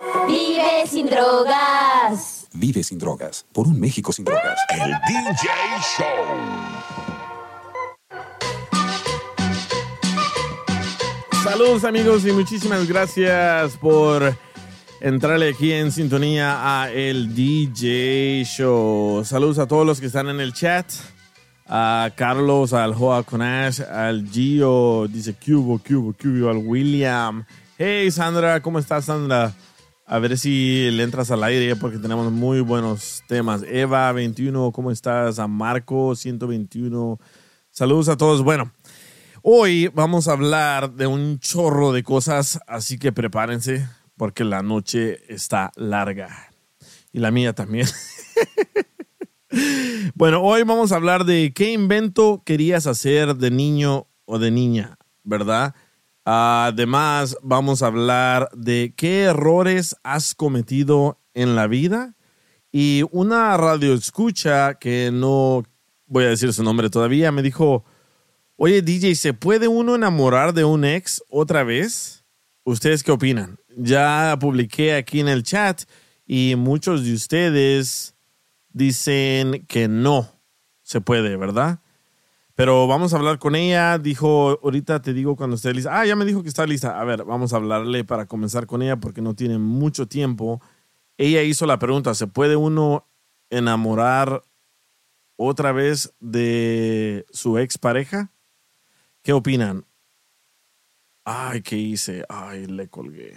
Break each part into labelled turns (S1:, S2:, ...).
S1: Vive sin drogas.
S2: Vive sin drogas. Por un México sin drogas.
S3: El DJ Show.
S4: Saludos amigos y muchísimas gracias por entrarle aquí en sintonía a el DJ Show. Saludos a todos los que están en el chat. A Carlos, al Joa Conash, al Gio, dice Cubo, Cubo, Cubo, al William. Hey Sandra, ¿cómo estás Sandra? A ver si le entras al aire porque tenemos muy buenos temas. Eva 21, ¿cómo estás? A Marco 121. Saludos a todos. Bueno, hoy vamos a hablar de un chorro de cosas, así que prepárense porque la noche está larga. Y la mía también. bueno, hoy vamos a hablar de qué invento querías hacer de niño o de niña, ¿verdad? Además, vamos a hablar de qué errores has cometido en la vida y una radio escucha que no voy a decir su nombre todavía me dijo, oye DJ, ¿se puede uno enamorar de un ex otra vez? ¿Ustedes qué opinan? Ya publiqué aquí en el chat y muchos de ustedes dicen que no se puede, ¿verdad? Pero vamos a hablar con ella. Dijo, ahorita te digo cuando esté lista. Ah, ya me dijo que está lista. A ver, vamos a hablarle para comenzar con ella porque no tiene mucho tiempo. Ella hizo la pregunta, ¿se puede uno enamorar otra vez de su expareja? ¿Qué opinan? Ay, ¿qué hice? Ay, le colgué.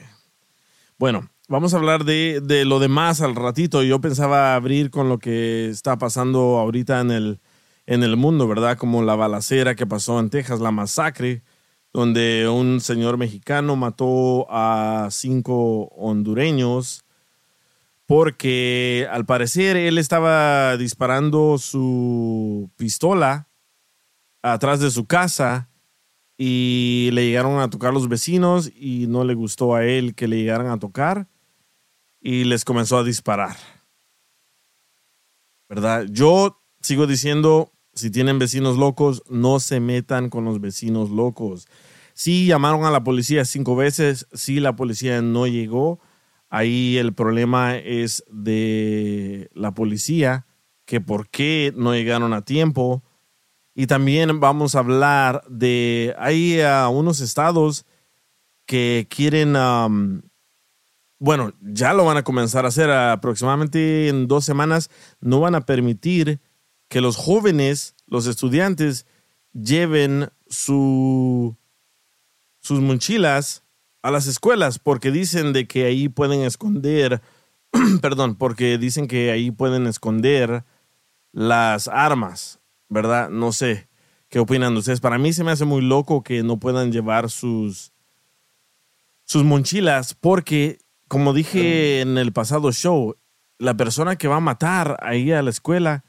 S4: Bueno, vamos a hablar de, de lo demás al ratito. Yo pensaba abrir con lo que está pasando ahorita en el en el mundo, ¿verdad? Como la balacera que pasó en Texas, la masacre, donde un señor mexicano mató a cinco hondureños porque al parecer él estaba disparando su pistola atrás de su casa y le llegaron a tocar los vecinos y no le gustó a él que le llegaran a tocar y les comenzó a disparar. ¿Verdad? Yo sigo diciendo, si tienen vecinos locos, no se metan con los vecinos locos. Sí llamaron a la policía cinco veces, sí la policía no llegó. Ahí el problema es de la policía, que por qué no llegaron a tiempo. Y también vamos a hablar de, hay uh, unos estados que quieren, bueno, ya lo van a comenzar a hacer aproximadamente en dos semanas, no van a permitir que los jóvenes, los estudiantes, lleven su, sus mochilas a las escuelas porque dicen de que ahí pueden esconder, perdón, porque dicen que ahí pueden esconder las armas, ¿verdad? No sé qué opinan ustedes. Para mí se me hace muy loco que no puedan llevar sus, sus mochilas porque, como dije en el pasado show, la persona que va a matar ahí a la escuela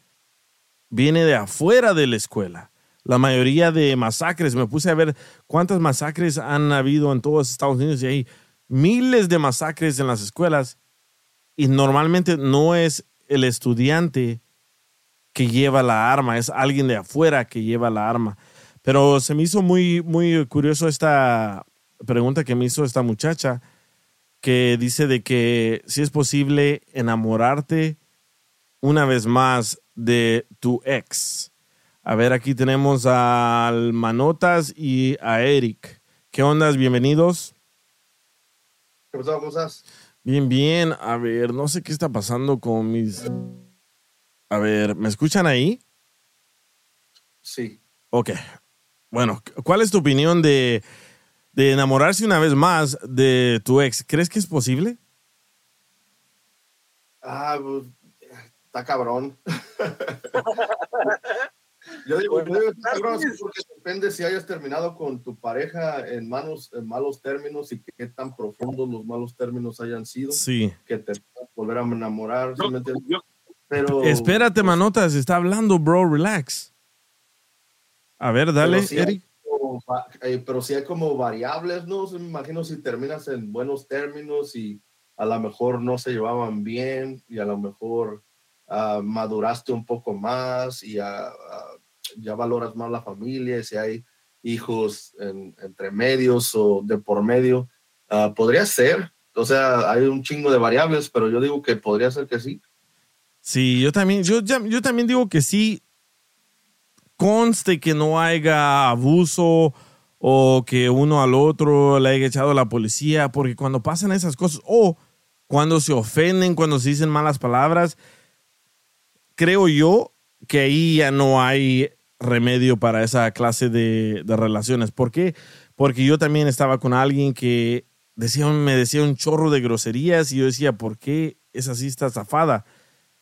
S4: viene de afuera de la escuela. La mayoría de masacres, me puse a ver cuántas masacres han habido en todos Estados Unidos y hay miles de masacres en las escuelas y normalmente no es el estudiante que lleva la arma, es alguien de afuera que lleva la arma. Pero se me hizo muy, muy curioso esta pregunta que me hizo esta muchacha que dice de que si es posible enamorarte una vez más de tu ex. A ver, aquí tenemos al Manotas y a Eric. ¿Qué ondas? Bienvenidos.
S5: ¿Qué pasó? ¿Cómo estás?
S4: Bien, bien. A ver, no sé qué está pasando con mis... A ver, ¿me escuchan ahí?
S5: Sí.
S4: Ok. Bueno, ¿cuál es tu opinión de, de enamorarse una vez más de tu ex? ¿Crees que es posible?
S5: Ah, pues, está cabrón. yo digo, yo digo está cabrón porque depende si hayas terminado con tu pareja en, manos, en malos términos y qué tan profundos los malos términos hayan sido.
S4: Sí.
S5: Que te volver a enamorar. ¿sí
S6: Yo-
S5: Pero,
S4: Espérate, manotas, está hablando, bro, relax. A ver, dale,
S5: pero sí hay
S4: Eric.
S5: como eh, pero sí hay como variables, ¿no? Me imagino si terminas en buenos términos y a lo mejor no se llevaban bien y a lo mejor ah, maduraste un poco más y ah, ah, ya valoras más la familia, si hay hijos en- entre medios o de por medio, ah, podría ser. O sea, hay un chingo de variables, pero yo digo que podría ser que sí.
S4: Sí, yo también, yo, yo también digo que sí conste que no haya abuso o que uno al otro le haya echado a la policía, porque cuando pasan esas cosas, o cuando se ofenden, cuando se dicen malas palabras, creo yo que ahí ya no hay remedio para esa clase de, de relaciones. ¿Por qué? Porque yo también estaba con alguien que decía, me decía un chorro de groserías y yo decía, ¿por qué es así esta zafada?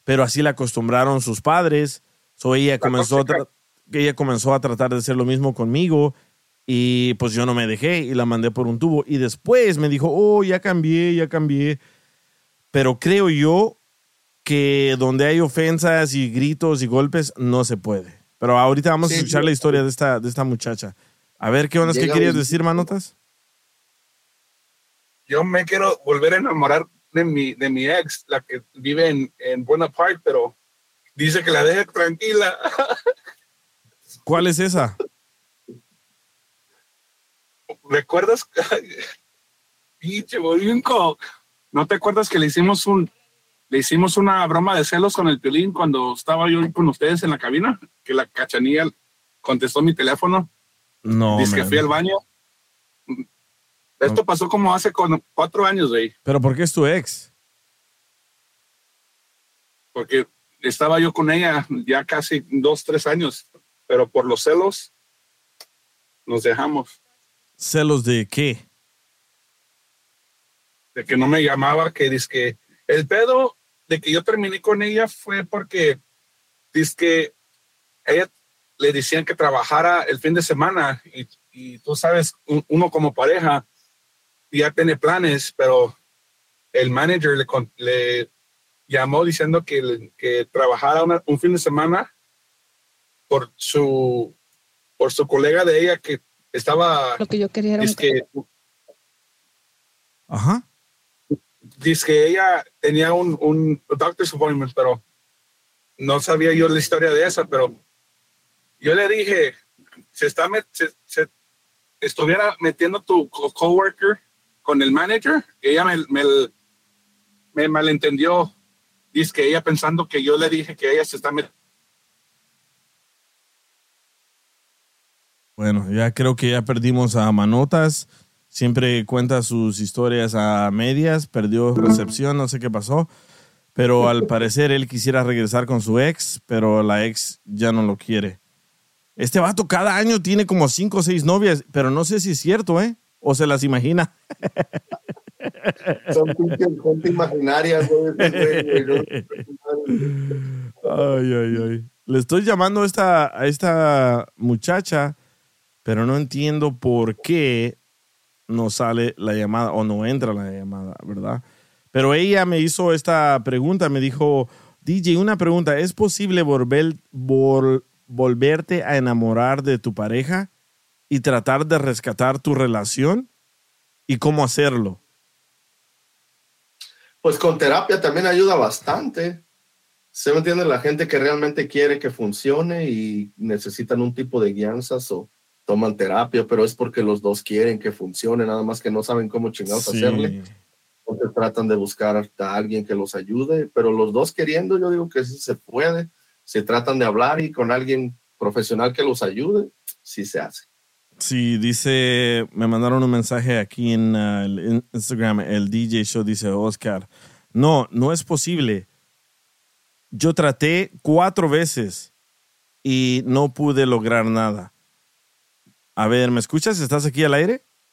S4: Pero así la acostumbraron sus padres. So ella comenzó, a ella comenzó a tratar de hacer lo mismo conmigo y pues yo no me dejé y la mandé por un tubo. Y después me dijo, oh, ya cambié, ya cambié. Pero creo yo que donde hay ofensas y gritos y golpes no se puede. Pero ahorita vamos a escuchar
S5: sí.
S4: la historia de esta, de esta muchacha. A ver, ¿qué onda? ¿Qué querías
S5: un-
S4: decir, manotas?
S6: yo me quiero volver a enamorar de mi, de mi ex, la que vive en, en Buena Park, pero dice que la deje tranquila.
S4: ¿Cuál es esa?
S6: ¿Recuerdas? Pinche. ¿No te acuerdas que le hicimos un le hicimos una broma de celos con el piolín cuando estaba yo con ustedes en la cabina? Que la cachanilla contestó mi teléfono.
S4: No,
S6: dice que fui al baño. Esto pasó como hace cuatro años, güey.
S4: ¿Pero por qué es tu ex?
S6: porque estaba yo con ella ya casi dos, tres años, pero por los celos nos dejamos,
S4: ¿Celos de qué?
S6: de que no me llamaba, que dice que el pedo de que yo terminé con ella fue porque dice que ella le decían que trabajara el fin de semana y, y tú sabes, un- uno como pareja ya tiene planes, pero el manager le, le llamó diciendo que, que trabajara una- un fin de semana por su por su colega de ella que estaba
S7: Lo que yo quería era un
S6: que
S4: Ajá.
S6: Dice que ella tenía un, un doctor's appointment, pero no sabía yo la historia de esa, pero yo le dije, se está se estuviera metiendo tu co- coworker con el manager, ella me, me, me malentendió. Dice que ella pensando que yo le dije que ella se está metiendo.
S4: Bueno, ya creo que ya perdimos a Manotas. Siempre cuenta sus historias a medias, perdió recepción, no sé qué pasó. Pero al parecer él quisiera regresar con su ex, pero la ex ya no lo quiere. Este vato cada año tiene como cinco o seis novias, pero no sé si es cierto, ¿eh? O se las imagina.
S5: Son gente imaginaria, güey. güey, güey.
S4: Ay, ay, ay. Le estoy llamando a esta, a esta muchacha, pero no entiendo por qué no sale la llamada o no entra la llamada, ¿verdad? Pero ella me hizo esta pregunta, me dijo, DJ, una pregunta, ¿es posible volver, vol- volverte a enamorar de tu pareja y tratar de rescatar tu relación? ¿Y cómo hacerlo?
S5: Pues con terapia también ayuda bastante. Se me entiende la gente que realmente quiere que funcione y necesitan un tipo de guianzas o toman terapia, pero es porque los dos quieren que funcione, nada más que no saben cómo chingados
S4: Sí.
S5: hacerle. Entonces tratan de buscar a alguien que los ayude, pero los dos queriendo, yo digo que sí se puede. Se tratan de hablar y con alguien profesional que los ayude, sí se hace.
S4: Sí, dice, me mandaron un mensaje aquí en uh, el in- Instagram, el DJ Show, dice Oscar, no, no es posible. Yo traté cuatro veces y no pude lograr nada. A ver, ¿me escuchas? ¿Estás aquí al aire?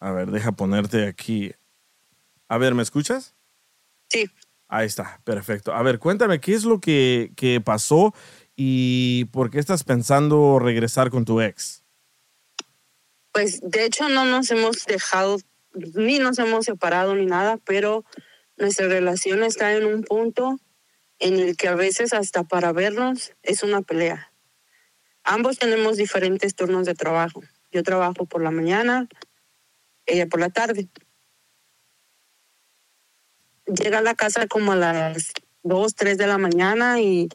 S4: A ver, deja ponerte aquí. A ver, ¿me escuchas?
S7: Sí.
S4: Ahí está, perfecto. A ver, cuéntame, ¿qué es lo que, que pasó y por qué estás pensando regresar con tu ex?
S7: Pues de hecho no nos hemos dejado, ni nos hemos separado ni nada, pero nuestra relación está en un punto en el que a veces hasta para vernos es una pelea. Ambos tenemos diferentes turnos de trabajo. Yo trabajo por la mañana, ella por la tarde. Llega a la casa como a las 2, 3 de la mañana y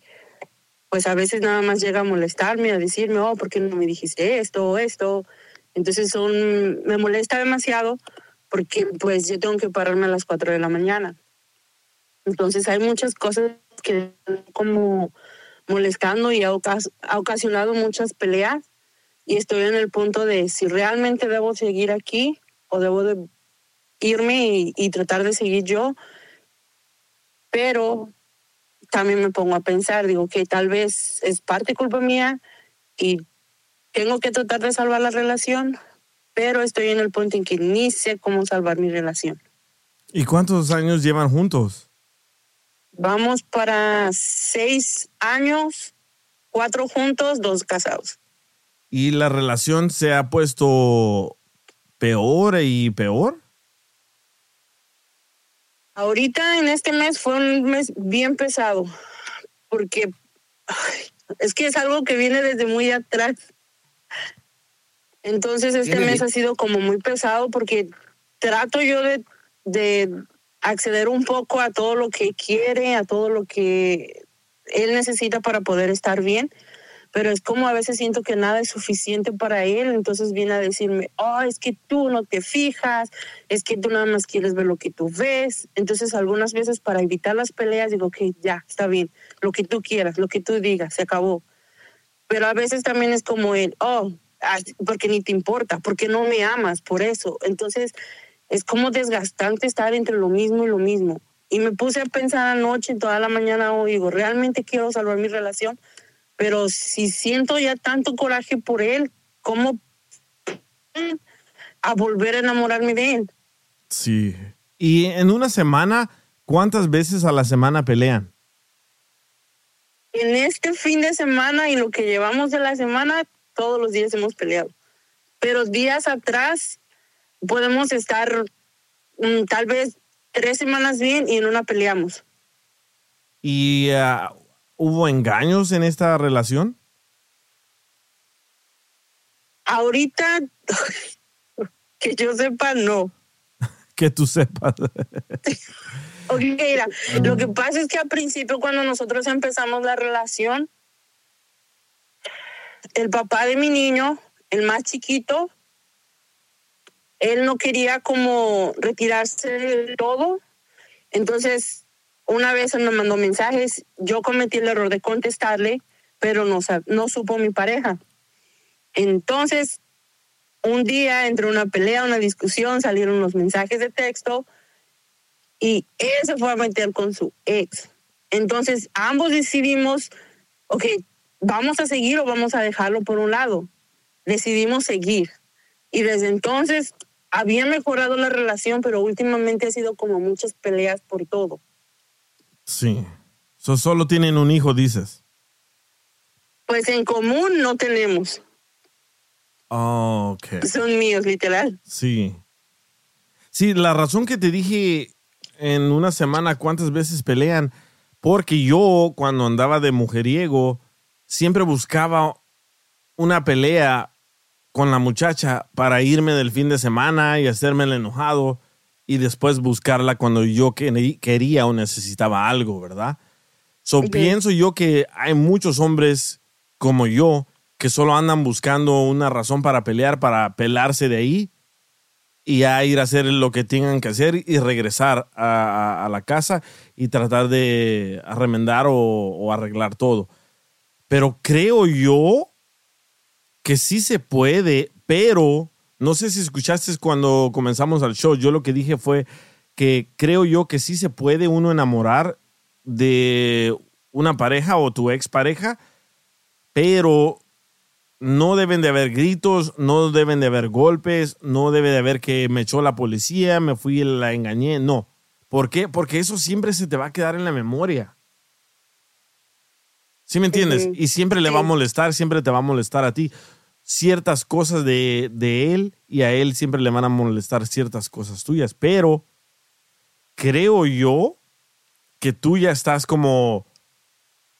S7: pues a veces nada más llega a molestarme, a decirme, oh, ¿por qué no me dijiste esto o esto? Entonces son, me molesta demasiado porque pues yo tengo que pararme a las 4 de la mañana. Entonces hay muchas cosas que como molestando y ha, ocas- ha ocasionado muchas peleas y estoy en el punto de si realmente debo seguir aquí o debo de irme y, y tratar de seguir yo. Pero también me pongo a pensar, digo que tal vez es parte culpa mía y tengo que tratar de salvar la relación, pero estoy en el punto en que ni sé cómo salvar mi relación.
S4: ¿Y cuántos años llevan juntos?
S7: Vamos para seis años, cuatro juntos, dos casados.
S4: ¿Y la relación se ha puesto peor y peor?
S7: Ahorita en este mes fue un mes bien pesado, porque ay, es que es algo que viene desde muy atrás. Entonces este mes ha sido como muy pesado porque trato yo de, de acceder un poco a todo lo que quiere, a todo lo que él necesita para poder estar bien, pero es como a veces siento que nada es suficiente para él, entonces viene a decirme, oh, es que tú no te fijas, es que tú nada más quieres ver lo que tú ves, entonces algunas veces para evitar las peleas digo que ya, está bien, lo que tú quieras, lo que tú digas, se acabó, pero a veces también es como el, oh, porque ni te importa, porque no me amas, por eso, entonces es como desgastante estar entre lo mismo y lo mismo. Y me puse a pensar anoche, toda la mañana, hoy, digo, realmente quiero salvar mi relación, pero si siento ya tanto coraje por él, ¿cómo a volver a enamorarme de él?
S4: Sí. ¿Y en una semana, cuántas veces a la semana pelean?
S7: En este fin de semana y lo que llevamos de la semana, todos los días hemos peleado. Pero días atrás podemos estar mm, tal vez tres semanas bien y en una peleamos.
S4: ¿Y ah, hubo engaños en esta relación?
S7: Ahorita, que yo sepa, no.
S4: Que tú sepas.
S7: Ok, mira, lo que pasa es que al principio cuando nosotros empezamos la relación, el papá de mi niño, el más chiquito, él no quería como retirarse de todo. Entonces, una vez él me mandó mensajes, yo cometí el error de contestarle, pero no, no supo mi pareja. Entonces, un día, entre una pelea, una discusión, salieron los mensajes de texto y él se fue a meter con su ex. Entonces, ambos decidimos, ok, vamos a seguir o vamos a dejarlo por un lado. Decidimos seguir. Y desde entonces había mejorado la relación, pero últimamente ha sido como muchas peleas por todo.
S4: Sí. So, solo tienen un hijo, dices.
S7: Pues en común no tenemos.
S4: Oh, ok.
S7: Son míos, literal.
S4: Sí. Sí, la razón que te dije en una semana cuántas veces pelean, porque yo cuando andaba de mujeriego siempre buscaba una pelea con la muchacha para irme del fin de semana y hacerme el enojado y después buscarla cuando yo que- quería o necesitaba algo, ¿verdad? So, pienso yo que hay muchos hombres como yo que solo andan buscando una razón para pelear, para pelarse de ahí y ya ir a hacer lo que tengan que hacer y regresar a, a- a la casa y tratar de remendar o, o arreglar todo. Pero creo yo que sí se puede, pero no sé si escuchaste cuando comenzamos al show, yo lo que dije fue que creo yo que sí se puede uno enamorar de una pareja o tu expareja, pero no deben de haber gritos, no deben de haber golpes, no debe de haber que me echó la policía, me fui y la engañé, no. ¿Por qué? Porque eso siempre se te va a quedar en la memoria. ¿Sí me entiendes? Y siempre le va a molestar, siempre te va a molestar a ti ciertas cosas de, de él y a él siempre le van a molestar ciertas cosas tuyas. Pero creo yo que tú ya estás como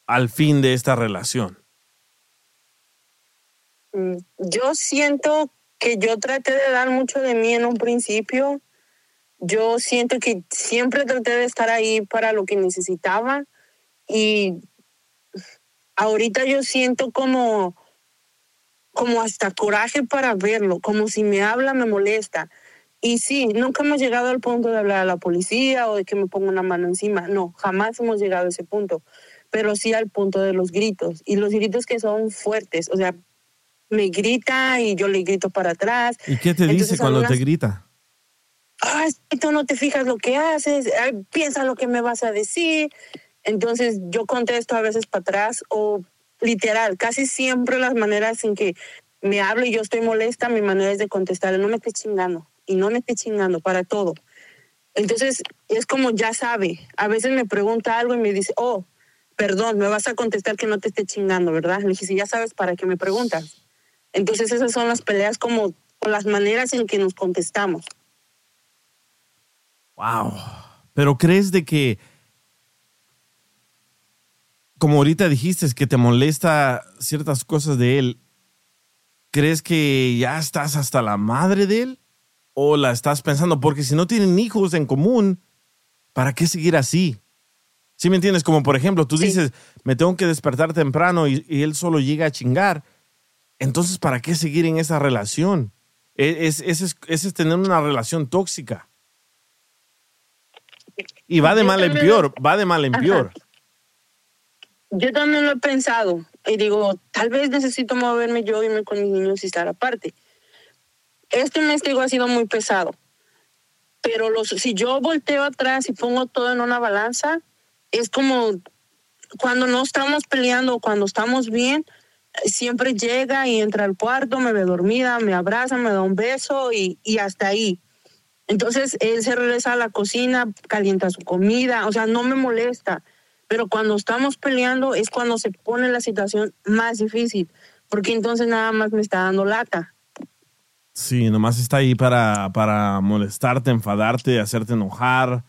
S4: al fin de esta relación.
S7: Mm, Yo siento que yo traté de dar mucho de mí en un principio. Yo siento que siempre traté de estar ahí para lo que necesitaba y ahorita yo siento como como hasta coraje para verlo, como si me habla me molesta. Y sí, nunca hemos llegado al punto de hablar a la policía o de que me ponga una mano encima. No, jamás hemos llegado a ese punto. Pero sí al punto de los gritos. Y los gritos que son fuertes. O sea, me grita y yo le grito para atrás.
S4: ¿Y qué te dice
S7: Entonces,
S4: cuando te grita?
S7: Ah, tú no te fijas lo que haces, ay, piensa lo que me vas a decir. Entonces yo contesto a veces para atrás o literal, casi siempre las maneras en que me hablo y yo estoy molesta, mi manera es de contestar, no me esté chingando y no me esté chingando para todo. Entonces es como ya sabe, a veces me pregunta algo y me dice, oh, perdón, me vas a contestar que no te esté chingando, ¿verdad? Le dije, si ya sabes para qué me preguntas. Entonces esas son las peleas como, o las maneras en que nos contestamos.
S4: Wow. Pero crees de que, como ahorita dijiste, es que te molesta ciertas cosas de él, ¿crees que ya estás hasta la madre de él? ¿O la estás pensando? Porque si no tienen hijos en común, ¿para qué seguir así? ¿Sí me entiendes? Como por ejemplo, tú
S7: Sí.
S4: dices, me tengo que despertar temprano y, y él solo llega a chingar. Entonces, ¿para qué seguir en esa relación? E- Es, ese es, ese es tener una relación tóxica. Y va de mal en peor, va de mal en peor.
S7: Yo también lo he pensado y digo, tal vez necesito moverme yo, irme con mis niños y estar aparte. Este mes, digo, ha sido muy pesado. Pero los, si yo volteo atrás y pongo todo en una balanza, es como cuando no estamos peleando cuando estamos bien, siempre llega y entra al cuarto, me ve dormida, me abraza, me da un beso y, y hasta ahí. Entonces él se regresa a la cocina, calienta su comida, o sea, no me molesta. Pero cuando estamos peleando es cuando se pone la situación más difícil, porque entonces nada más me está dando lata.
S4: Sí, nomás está ahí para, para molestarte, enfadarte, hacerte enojar.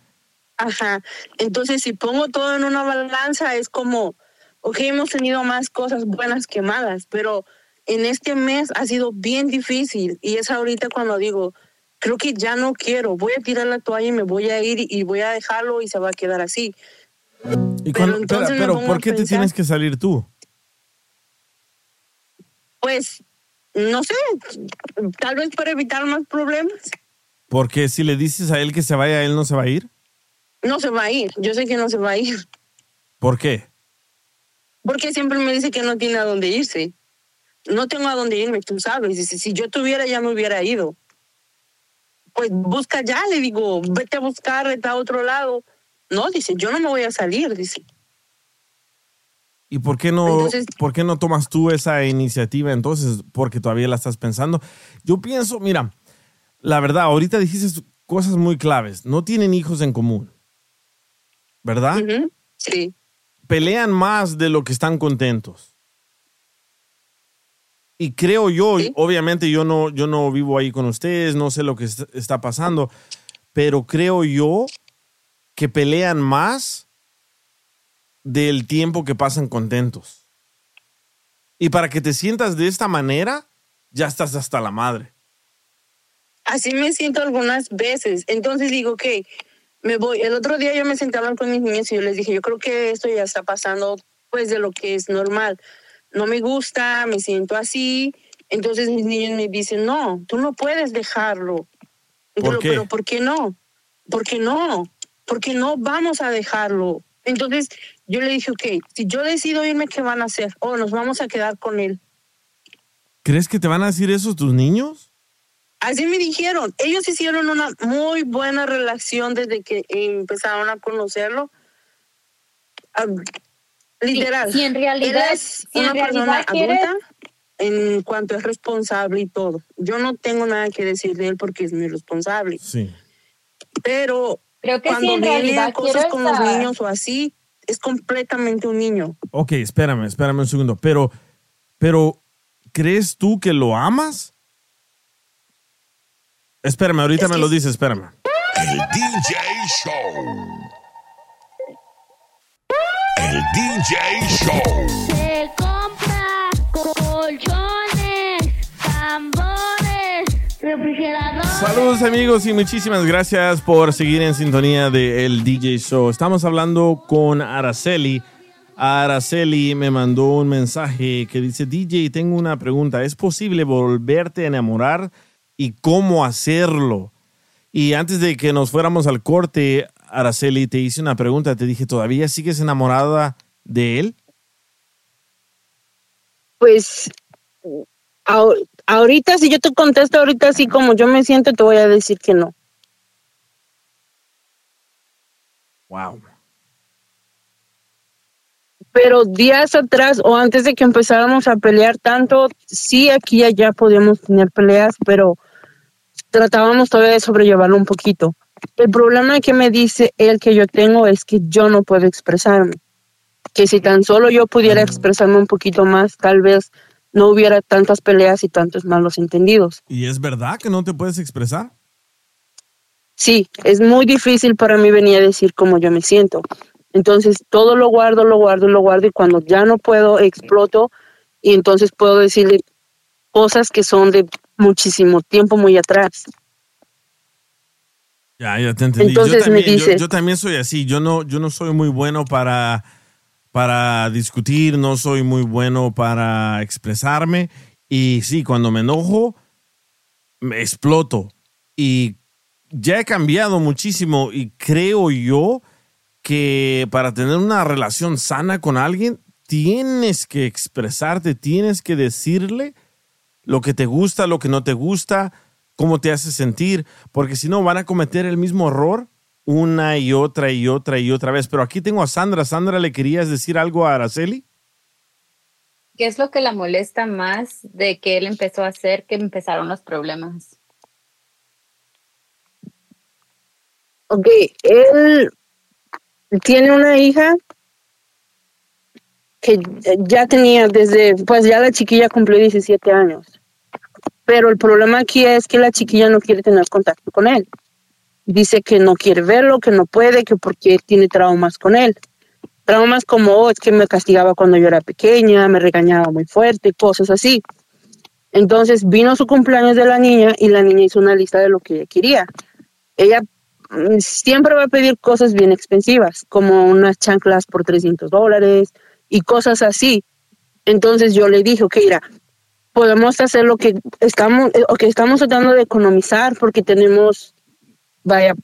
S7: Ajá. Entonces, si pongo todo en una balanza, es como, ok, hemos tenido más cosas buenas que malas, pero en este mes ha sido bien difícil y es ahorita cuando digo, creo que ya no quiero, voy a tirar la toalla y me voy a ir y voy a dejarlo y se va a quedar así.
S4: Y
S7: Pero
S4: cuando- ¿por qué te tienes que salir tú?
S7: Pues, no sé, tal vez para evitar más problemas.
S4: Porque si le dices a él que se vaya, él no se va a ir.
S7: No se va a ir, yo sé que no se va a ir,
S4: ¿Por qué?
S7: porque siempre me dice que no tiene a dónde irse. No tengo a dónde irme, tú sabes. Dice, si yo tuviera, ya me hubiera ido. Pues busca ya, le digo, vete a buscar, vete a otro lado. No, dice, yo no me voy a salir, dice.
S4: ¿Y por qué no,
S7: Entonces-
S4: por qué no tomas tú esa iniciativa entonces? Porque todavía la estás pensando. Yo pienso, mira, la verdad, ahorita dijiste cosas muy claves. No tienen hijos en común, ¿verdad?
S7: Sí.
S4: Pelean más de lo que están contentos. Y creo yo,
S7: Sí.
S4: obviamente yo no, yo no vivo ahí con ustedes, no sé lo que est- está pasando, pero creo yo que pelean más del tiempo que pasan contentos. Y para que te sientas de esta manera, ya estás hasta la madre.
S7: Así me siento algunas veces. Entonces digo, ok, me voy. El otro día yo me senté a hablar con mis niños y yo les dije, yo creo que esto ya está pasando pues de lo que es normal. No me gusta, me siento así. Entonces mis niños me dicen, no, tú no puedes dejarlo.
S4: ¿Por qué?
S7: Pero ¿por qué no? ¿Por qué no? Porque no vamos a dejarlo. Entonces yo le dije, ok, si yo decido irme, ¿qué van a hacer? Oh, nos vamos a quedar con él.
S4: ¿Crees que te van a decir eso tus niños?
S7: Así me dijeron. Ellos hicieron una muy buena relación desde que empezaron a conocerlo. Ah, literal.
S1: Si en realidad,
S7: Él es
S1: si en
S7: una persona
S1: realidad quieres,
S7: adulta en cuanto es responsable y todo. Yo no tengo nada que decir de él porque es mi responsable.
S4: Sí.
S7: Pero
S1: creo que si
S7: cuando
S1: en
S7: viene
S1: realidad
S7: cosas con los
S1: ah,
S7: niños o así, es completamente un niño.
S4: Ok, espérame, espérame un segundo. Pero, pero, ¿crees tú que lo amas? Espérame, ahorita
S7: Es
S4: me
S7: que
S4: lo
S7: sí.
S4: dices, espérame.
S3: El DJ Show. El DJ Show.
S8: Se compra colchones, tambores, refrigeradores.
S4: Saludos amigos y muchísimas gracias por seguir en sintonía de El DJ Show. Estamos hablando con Araceli. Araceli me mandó un mensaje que dice, DJ, tengo una pregunta. ¿Es posible volverte a enamorar y cómo hacerlo? Y antes de que nos fuéramos al corte, Araceli, te hice una pregunta. Te dije, ¿todavía sigues enamorada de él?
S7: Pues ahorita, si yo te contesto ahorita así como yo me siento, te voy a decir que no.
S4: Wow.
S7: Pero días atrás o antes de que empezáramos a pelear tanto, sí aquí y allá podíamos tener peleas, pero tratábamos todavía de sobrellevarlo un poquito. El problema que me dice él que yo tengo es que yo no puedo expresarme. Que si tan solo yo pudiera expresarme un poquito más, tal vez no hubiera tantas peleas y tantos malos entendidos.
S4: ¿Y es verdad que no te puedes expresar?
S7: Sí, es muy difícil para mí venir a decir cómo yo me siento. Entonces, todo lo guardo, lo guardo, lo guardo y cuando ya no puedo, exploto y entonces puedo decirle cosas que son de muchísimo tiempo muy atrás.
S4: Ya, ya te entendí.
S7: Entonces
S4: yo,
S7: me
S4: también, yo-
S7: dice-
S4: yo también soy así. Yo no, yo no soy muy bueno para, para discutir, no soy muy bueno para expresarme. Y sí, cuando me enojo, me exploto. Y ya he cambiado muchísimo y creo yo que para tener una relación sana con alguien, tienes que expresarte, tienes que decirle lo que te gusta, lo que no te gusta, cómo te hace sentir, porque si no van a cometer el mismo error una y otra y otra y otra vez. Pero aquí tengo a Sandra. Sandra, ¿le querías decir algo a Araceli?
S1: ¿Qué es lo que la molesta más de que él empezó a hacer que empezaron los problemas?
S7: Ok, él tiene una hija que ya tenía desde, pues ya la chiquilla cumplió 17 años. Pero el problema aquí es que la chiquilla no quiere tener contacto con él. Dice que no quiere verlo, que no puede, que porque tiene traumas con él. Traumas como, oh, es que me castigaba cuando yo era pequeña, me regañaba muy fuerte, cosas así. Entonces vino su cumpleaños de la niña y la niña hizo una lista de lo que ella quería. Ella mm, siempre va a pedir cosas bien expensivas, como unas chanclas por 300 dólares y cosas así. Entonces yo le dije, ok, mira, podemos hacer lo que estamos, eh, o que estamos tratando de economizar porque tenemos, vaya,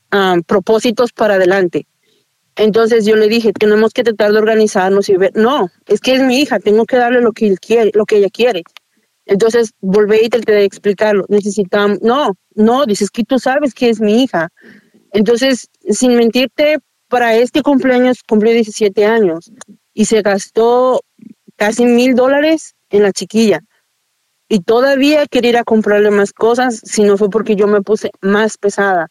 S7: propósitos para adelante. Entonces yo le dije, tenemos que tratar de organizarnos y ver, no, es que es mi hija, tengo que darle lo que él quiere, lo que ella quiere. Entonces volví y traté de explicarlo. Necesitamos, no, no, dices que tú sabes que es mi hija. Entonces, sin mentirte, para este cumpleaños cumplió 17 años y se gastó casi mil dólares en la chiquilla. Y todavía quería ir a comprarle más cosas, si no fue porque yo me puse más pesada.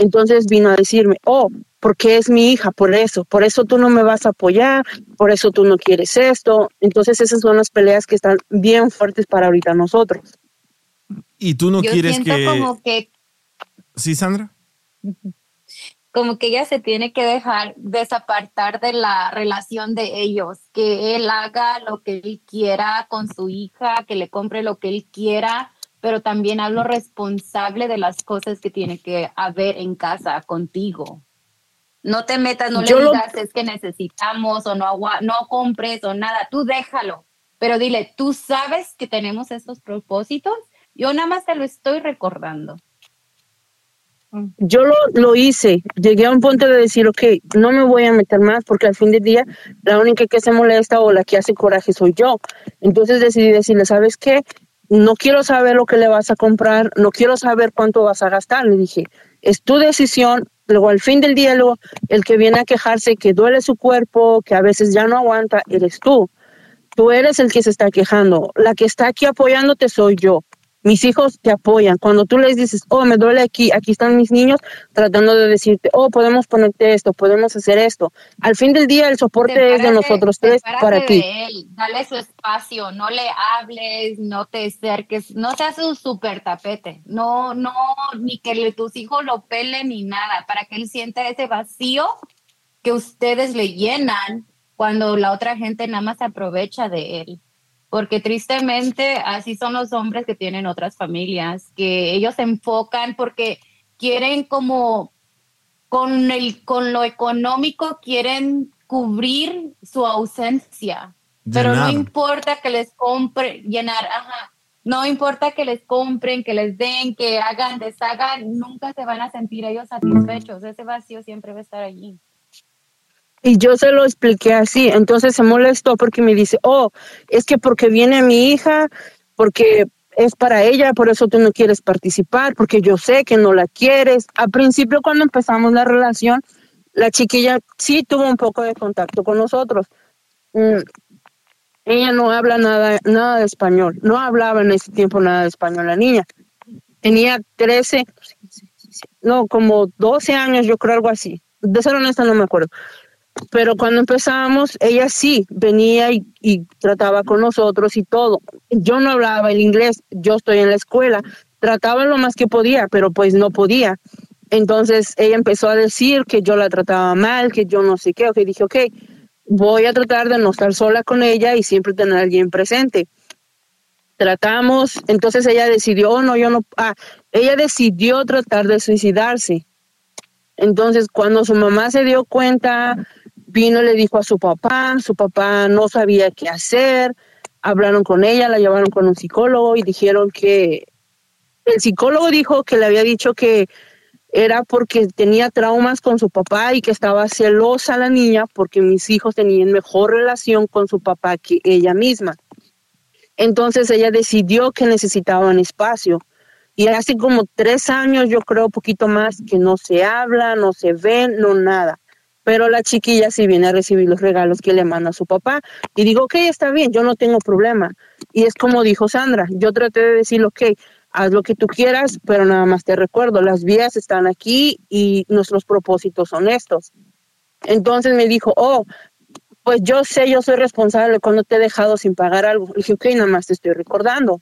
S7: Entonces vino a decirme, oh, porque es mi hija, por eso, por eso tú no me vas a apoyar, por eso tú no quieres esto. Entonces esas son las peleas que están bien fuertes para ahorita nosotros.
S4: Y tú no
S1: Yo
S4: quieres
S1: siento
S4: que...
S1: como que
S4: Sí, Sandra.
S1: como que ella se tiene que dejar desapartar de la relación de ellos, que él haga lo que él quiera con su hija, que le compre lo que él quiera, pero también hablo responsable de las cosas que tiene que haber en casa contigo. No te metas, no
S7: Yo
S1: le
S7: lo-
S1: digas es que necesitamos o no, agua- no compres o nada, tú déjalo, pero dile, tú sabes que tenemos estos propósitos, yo nada más te lo estoy recordando.
S7: Yo lo, lo hice, llegué a un punto de decir, ok, no me voy a meter más porque al fin del día la única que se molesta o la que hace coraje soy yo. Entonces decidí decirle, ¿sabes qué? No quiero saber lo que le vas a comprar, no quiero saber cuánto vas a gastar. Le dije, es tu decisión. Luego al fin del día, el que viene a quejarse que duele su cuerpo, que a veces ya no aguanta, eres tú. Tú eres el que se está quejando. La que está aquí apoyándote soy yo. Mis hijos te apoyan. Cuando tú les dices, oh, me duele aquí, aquí están mis niños, tratando de decirte, oh, podemos ponerte esto, podemos hacer esto. Al fin del día, el soporte es de nosotros tres para ti.
S1: él, dale su espacio, no le hables, no te acerques, no seas un super tapete, no, no, ni que le- tus hijos lo pelen ni nada, para que él sienta ese vacío que ustedes le llenan cuando la otra gente nada más se aprovecha de él. Porque tristemente así son los hombres que tienen otras familias, que ellos se enfocan porque quieren como con el con lo económico quieren cubrir su ausencia, pero no importa que les compre llenar, ajá. No importa que les compren, que les den, que hagan, deshagan, nunca se van a sentir ellos satisfechos. Ese vacío siempre va a estar allí.
S7: Y yo se lo expliqué así. Entonces se molestó porque me dice, oh, es que porque viene mi hija, porque es para ella, por eso tú no quieres participar, porque yo sé que no la quieres. Al principio cuando empezamos la relación, la chiquilla sí tuvo un poco de contacto con nosotros. Mm, Ella no habla nada, nada de español, no hablaba en ese tiempo nada de español la niña. Tenía 13, no, como 12 años, yo creo algo así. De ser honesta no me acuerdo. Pero cuando empezábamos, ella sí venía y, trataba con nosotros y todo. Yo no hablaba el inglés, yo estoy en la escuela, trataba lo más que podía, pero pues no podía. Entonces ella empezó a decir que yo la trataba mal, que yo no sé qué, ok, dije, ok, voy a tratar de no estar sola con ella y siempre tener a alguien presente. Tratamos, entonces ella decidió, oh, no, yo no, ah, ella decidió tratar de suicidarse. Entonces, cuando su mamá se dio cuenta, vino le dijo a su papá, su papá no sabía qué hacer, hablaron con ella, la llevaron con un psicólogo y dijeron que el psicólogo dijo que le había dicho que era porque tenía traumas con su papá y que estaba celosa la niña porque mis hijos tenían mejor relación con su papá que ella misma. Entonces ella decidió que necesitaban espacio. Y hace como tres años, yo creo, poquito más, que no se habla, no se ven, no nada. Pero la chiquilla sí viene a recibir los regalos que le manda su papá. Y digo, ok, está bien, yo no tengo problema. Y es como dijo Sandra, yo traté de decir, ok, haz lo que tú quieras, pero nada más te recuerdo, las vías están aquí y nuestros propósitos son estos. Entonces me dijo, oh, pues yo sé, yo soy responsable cuando te he dejado sin pagar algo. Le dije, ok, nada más te estoy recordando.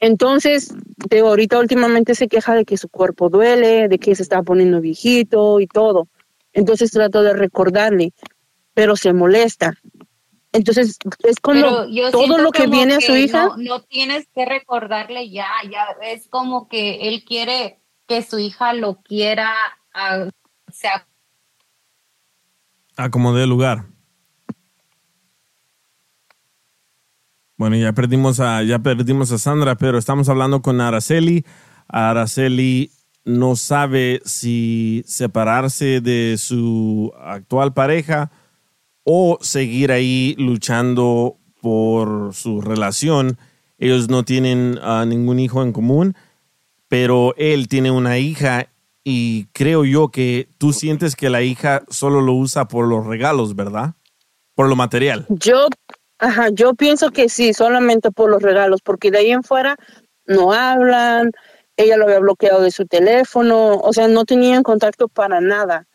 S7: Entonces, de ahorita últimamente se queja de que su cuerpo duele, de que se está poniendo viejito y todo. Entonces trato de recordarle, pero se molesta. Entonces, es como todo lo que viene a su
S1: que
S7: hija.
S1: No, no tienes que recordarle ya, ya es como que él quiere que su hija lo quiera, ah, o sea,
S4: Acomodé el lugar. Bueno, ya perdimos a, ya perdimos a Sandra, pero estamos hablando con Araceli. Araceli no sabe si separarse de su actual pareja o seguir ahí luchando por su relación. Ellos no tienen ah, ningún hijo en común, pero él tiene una hija y creo yo que tú sientes que la hija solo lo usa por los regalos, ¿verdad? Por lo material.
S7: Yo, Ajá, yo pienso que sí, solamente por los regalos, porque de ahí en fuera no hablan, ella lo había bloqueado de su teléfono, o sea, no tenían contacto para nada.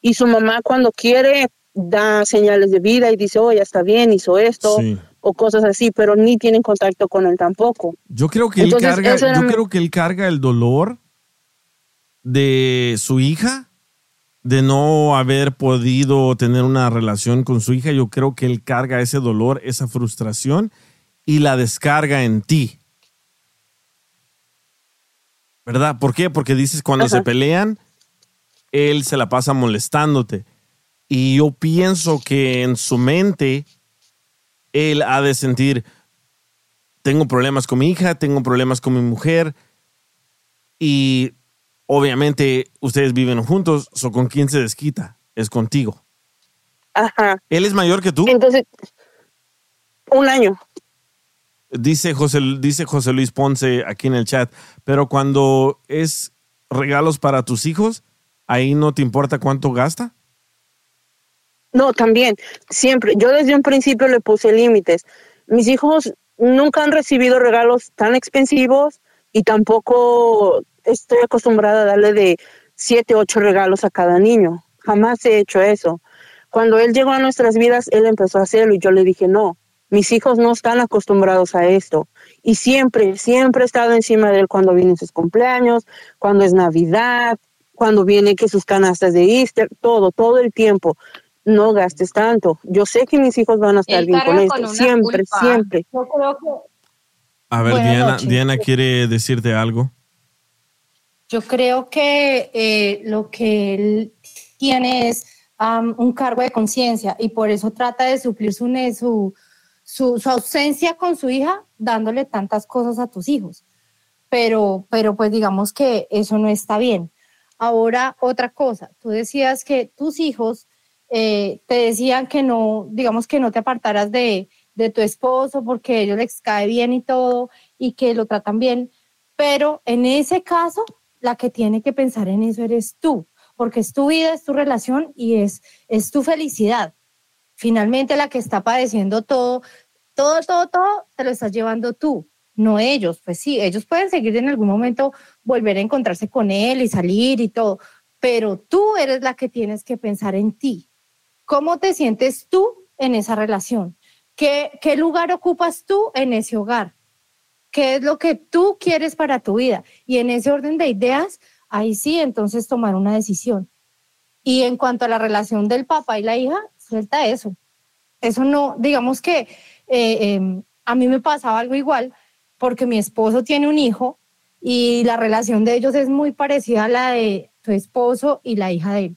S7: Y su mamá cuando quiere da señales de vida y dice, oh, ya está bien, hizo esto,
S4: Sí.
S7: o cosas así, pero ni tienen contacto con él tampoco.
S4: Yo creo que él
S7: Entonces,
S4: carga,
S7: eso era
S4: yo creo que él carga el dolor de su hija, de no haber podido tener una relación con su hija. Yo creo que él carga ese dolor, esa frustración y la descarga en ti. ¿Verdad? ¿Por qué? Porque dices cuando se pelean, él se la pasa molestándote. Y yo pienso que en su mente, él ha de sentir, tengo problemas con mi hija, tengo problemas con mi mujer y obviamente ustedes viven juntos, so con quién se desquita, es contigo.
S7: Ajá.
S4: Él es mayor que tú,
S7: Entonces, un año.
S4: Dice José, dice José Luis Ponce aquí en el chat, pero cuando es regalos para tus hijos, ahí no te importa cuánto gasta.
S7: No, también, siempre. Yo desde un principio le puse límites. Mis hijos nunca han recibido regalos tan expensivos y tampoco estoy acostumbrada a darle de siete, ocho regalos a cada niño. Jamás he hecho eso. Cuando él llegó a nuestras vidas, él empezó a hacerlo y yo le dije, no, mis hijos no están acostumbrados a esto. Y siempre, siempre he estado encima de él cuando vienen sus cumpleaños, cuando es Navidad, cuando viene que sus canastas de Easter, todo, todo el tiempo. No gastes tanto. Yo sé que mis hijos van a estar
S1: Él
S7: bien con esto. siempre,
S1: culpa.
S7: siempre.
S1: Yo creo que
S4: A ver,
S1: Buenas
S4: Diana,
S1: noches.
S4: Diana quiere decirte algo.
S9: Yo creo que eh, lo que él tiene es am, un cargo de conciencia y por eso trata de suplir su, su, su, ausencia con su hija dándole tantas cosas a tus hijos. Pero, pero pues digamos que eso no está bien. Ahora, otra cosa, tú decías que tus hijos eh, te decían que no, digamos que no te apartaras de, de tu esposo porque ellos les cae bien y todo y que lo tratan bien, pero en ese caso, la que tiene que pensar en eso eres tú, porque es tu vida, es tu relación y es, es tu felicidad. Finalmente, la que está padeciendo todo, todo, todo, todo, te lo estás llevando tú, no ellos. Pues sí, ellos pueden seguir en algún momento, volver a encontrarse con él y salir y todo, pero tú eres la que tienes que pensar en ti. ¿Cómo te sientes tú en esa relación? ¿Qué, lugar ocupas tú en ese hogar? ¿Qué es lo que tú quieres para tu vida? Y en ese orden de ideas, ahí sí, entonces tomar una decisión. Y en cuanto a la relación del papá y la hija, suelta eso. Eso no, digamos que eh, eh, a mí me pasaba algo igual, porque mi esposo tiene un hijo y la relación de ellos es muy parecida a la de tu esposo y la hija de él.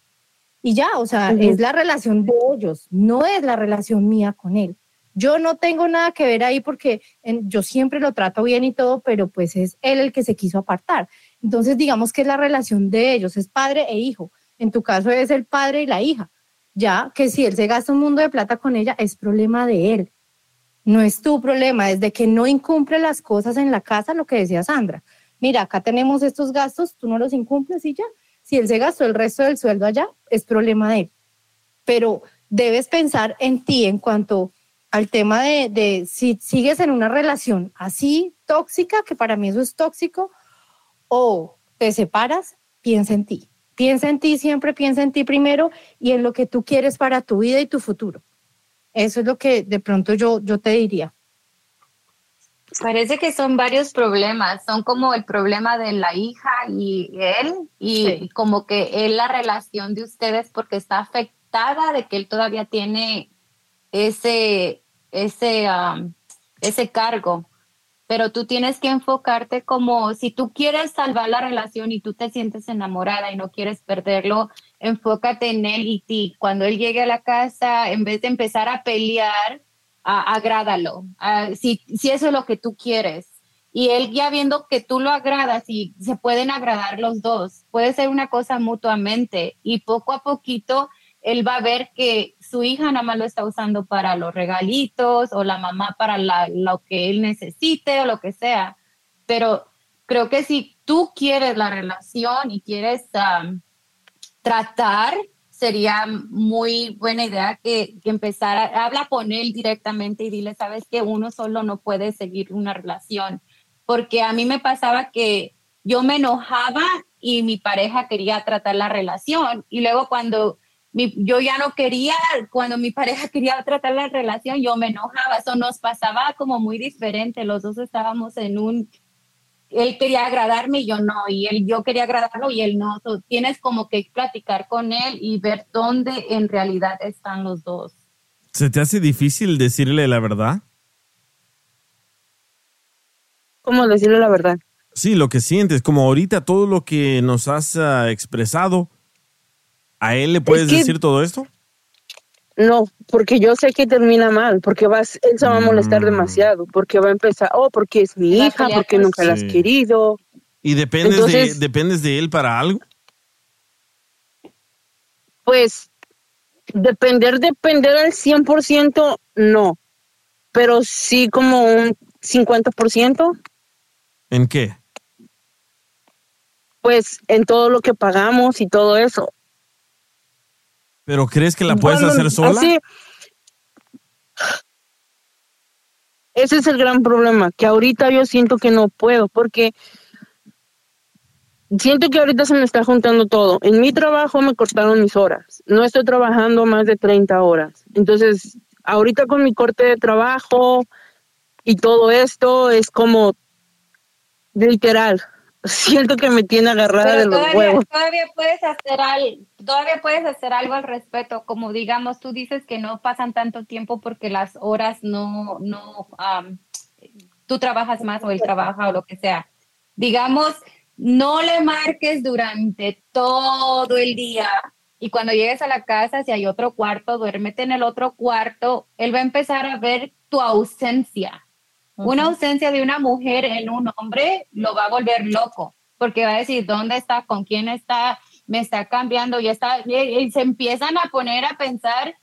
S9: Y ya, o sea, es la relación de ellos, no es la relación mía con él. Yo no tengo nada que ver ahí porque en- yo siempre lo trato bien y todo, pero pues es él el que se quiso apartar. Entonces, digamos que es la relación de ellos, es padre e hijo. En tu caso es el padre y la hija. Ya que si él se gasta un mundo de plata con ella, es problema de él. No es tu problema, desde que no incumple las cosas en la casa, lo que decía Sandra. Mira, acá tenemos estos gastos, tú no los incumples y ya. Si él se gastó el resto del sueldo allá, es problema de él. Pero debes pensar en ti en cuanto al tema de, de si sigues en una relación así tóxica, que para mí eso es tóxico, o te separas, piensa en ti. Piensa en ti, siempre piensa en ti primero y en lo que tú quieres para tu vida y tu futuro. Eso es lo que de pronto yo, yo te diría.
S1: Parece que son varios problemas, son como el problema de la hija y él, y
S9: Sí.
S1: como que él la relación de ustedes porque está afectada de que él todavía tiene ese, ese, um, ese cargo. Pero tú tienes que enfocarte como si tú quieres salvar la relación y tú te sientes enamorada y no quieres perderlo, enfócate en él y ti. Cuando él llegue a la casa, en vez de empezar a pelear, agrádalo. Si, si eso es lo que tú quieres. Y él ya viendo que tú lo agradas y se pueden agradar los dos, puede ser una cosa mutuamente y poco a poquito él va a ver que su hija nada más lo está usando para los regalitos o la mamá para la- lo que él necesite o lo que sea. Pero creo que si tú quieres la relación y quieres tratar sería muy buena idea que, que empezara, habla con él directamente y dile, sabes que uno solo no puede seguir una relación, porque a mí me pasaba que yo me enojaba y mi pareja quería tratar la relación y luego cuando mi- yo ya no quería, cuando mi pareja quería tratar la relación, yo me enojaba, eso nos pasaba como muy diferente, los dos estábamos en un él quería agradarme y yo no, y él, yo quería agradarlo y él no. So, tienes como que platicar con él y ver dónde en realidad están los dos.
S4: ¿Se te hace difícil decirle la verdad?
S7: ¿Cómo decirle la verdad?
S4: Sí, lo que sientes, como ahorita todo lo que nos has ah, expresado, ¿a él le puedes
S7: que-
S4: decir todo esto?
S7: No, porque yo sé que termina mal, porque vas, él se va a molestar demasiado, porque va a empezar, oh, porque es mi hija, porque nunca la has querido.
S4: ¿Y dependes,
S7: Entonces-
S4: de, dependes de él para algo?
S7: Pues depender, depender al 100%, no, pero sí como un 50%,
S4: ¿En qué?
S7: pues en todo lo que pagamos y todo eso.
S4: ¿Pero crees que la puedes hacer sola?
S7: así- ese es el gran problema, que ahorita yo siento que no puedo, porque siento que ahorita se me está juntando todo. En mi trabajo me cortaron mis horas. No estoy trabajando más de 30 horas. Entonces, ahorita con mi corte de trabajo y todo esto es como literal. Siento que me tiene agarrada
S1: Pero
S7: de los
S1: todavía,
S7: huevos.
S1: todavía puedes hacer algo, todavía puedes hacer algo al respecto, como digamos, tú dices que no pasan tanto tiempo porque las horas no, no, am, tú trabajas más o él trabaja o lo que sea. Digamos, no le marques durante todo el día y cuando llegues a la casa, si hay otro cuarto, duérmete en el otro cuarto, él va a empezar a ver tu ausencia. Una ausencia de una mujer en un hombre lo va a volver loco, porque va a decir, ¿dónde está? ¿Con quién está? Me está cambiando y está, y, se empiezan a poner a pensar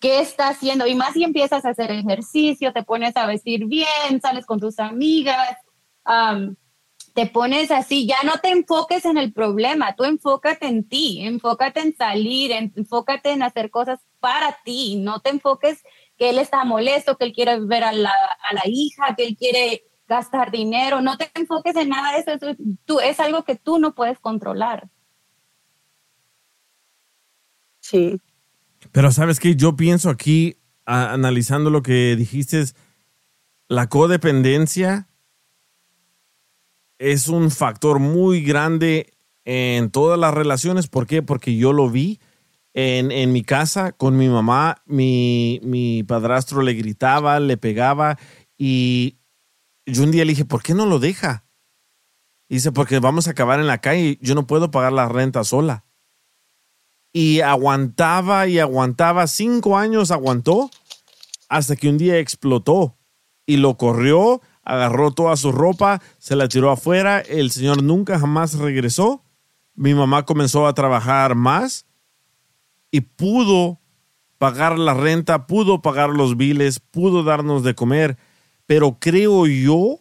S1: qué está haciendo, y más si empiezas a hacer ejercicio, te pones a vestir bien, sales con tus amigas, am, te pones así, ya no te enfoques en el problema, tú enfócate en ti, enfócate en salir, en- enfócate en hacer cosas para ti, no te enfoques que él está molesto, que él quiere ver a la, a la hija, que él quiere gastar dinero, no te enfoques en nada de eso, eso tú, es algo que tú no puedes controlar.
S7: Sí.
S4: Pero sabes que yo pienso aquí, a- analizando lo que dijiste, es la codependencia es un factor muy grande en todas las relaciones. ¿Por qué? Porque yo lo vi en, en mi casa con mi mamá. Mi, mi padrastro le gritaba, le pegaba y yo un día le dije, ¿por qué no lo deja? Dice, porque vamos a acabar en la calle. Yo no puedo pagar la renta sola y aguantaba y aguantaba. Cinco años aguantó hasta que un día explotó y lo corrió, agarró toda su ropa, se la tiró afuera. El señor nunca jamás regresó. Mi mamá comenzó a trabajar más y pudo pagar la renta, pudo pagar los biles, pudo darnos de comer. Pero creo yo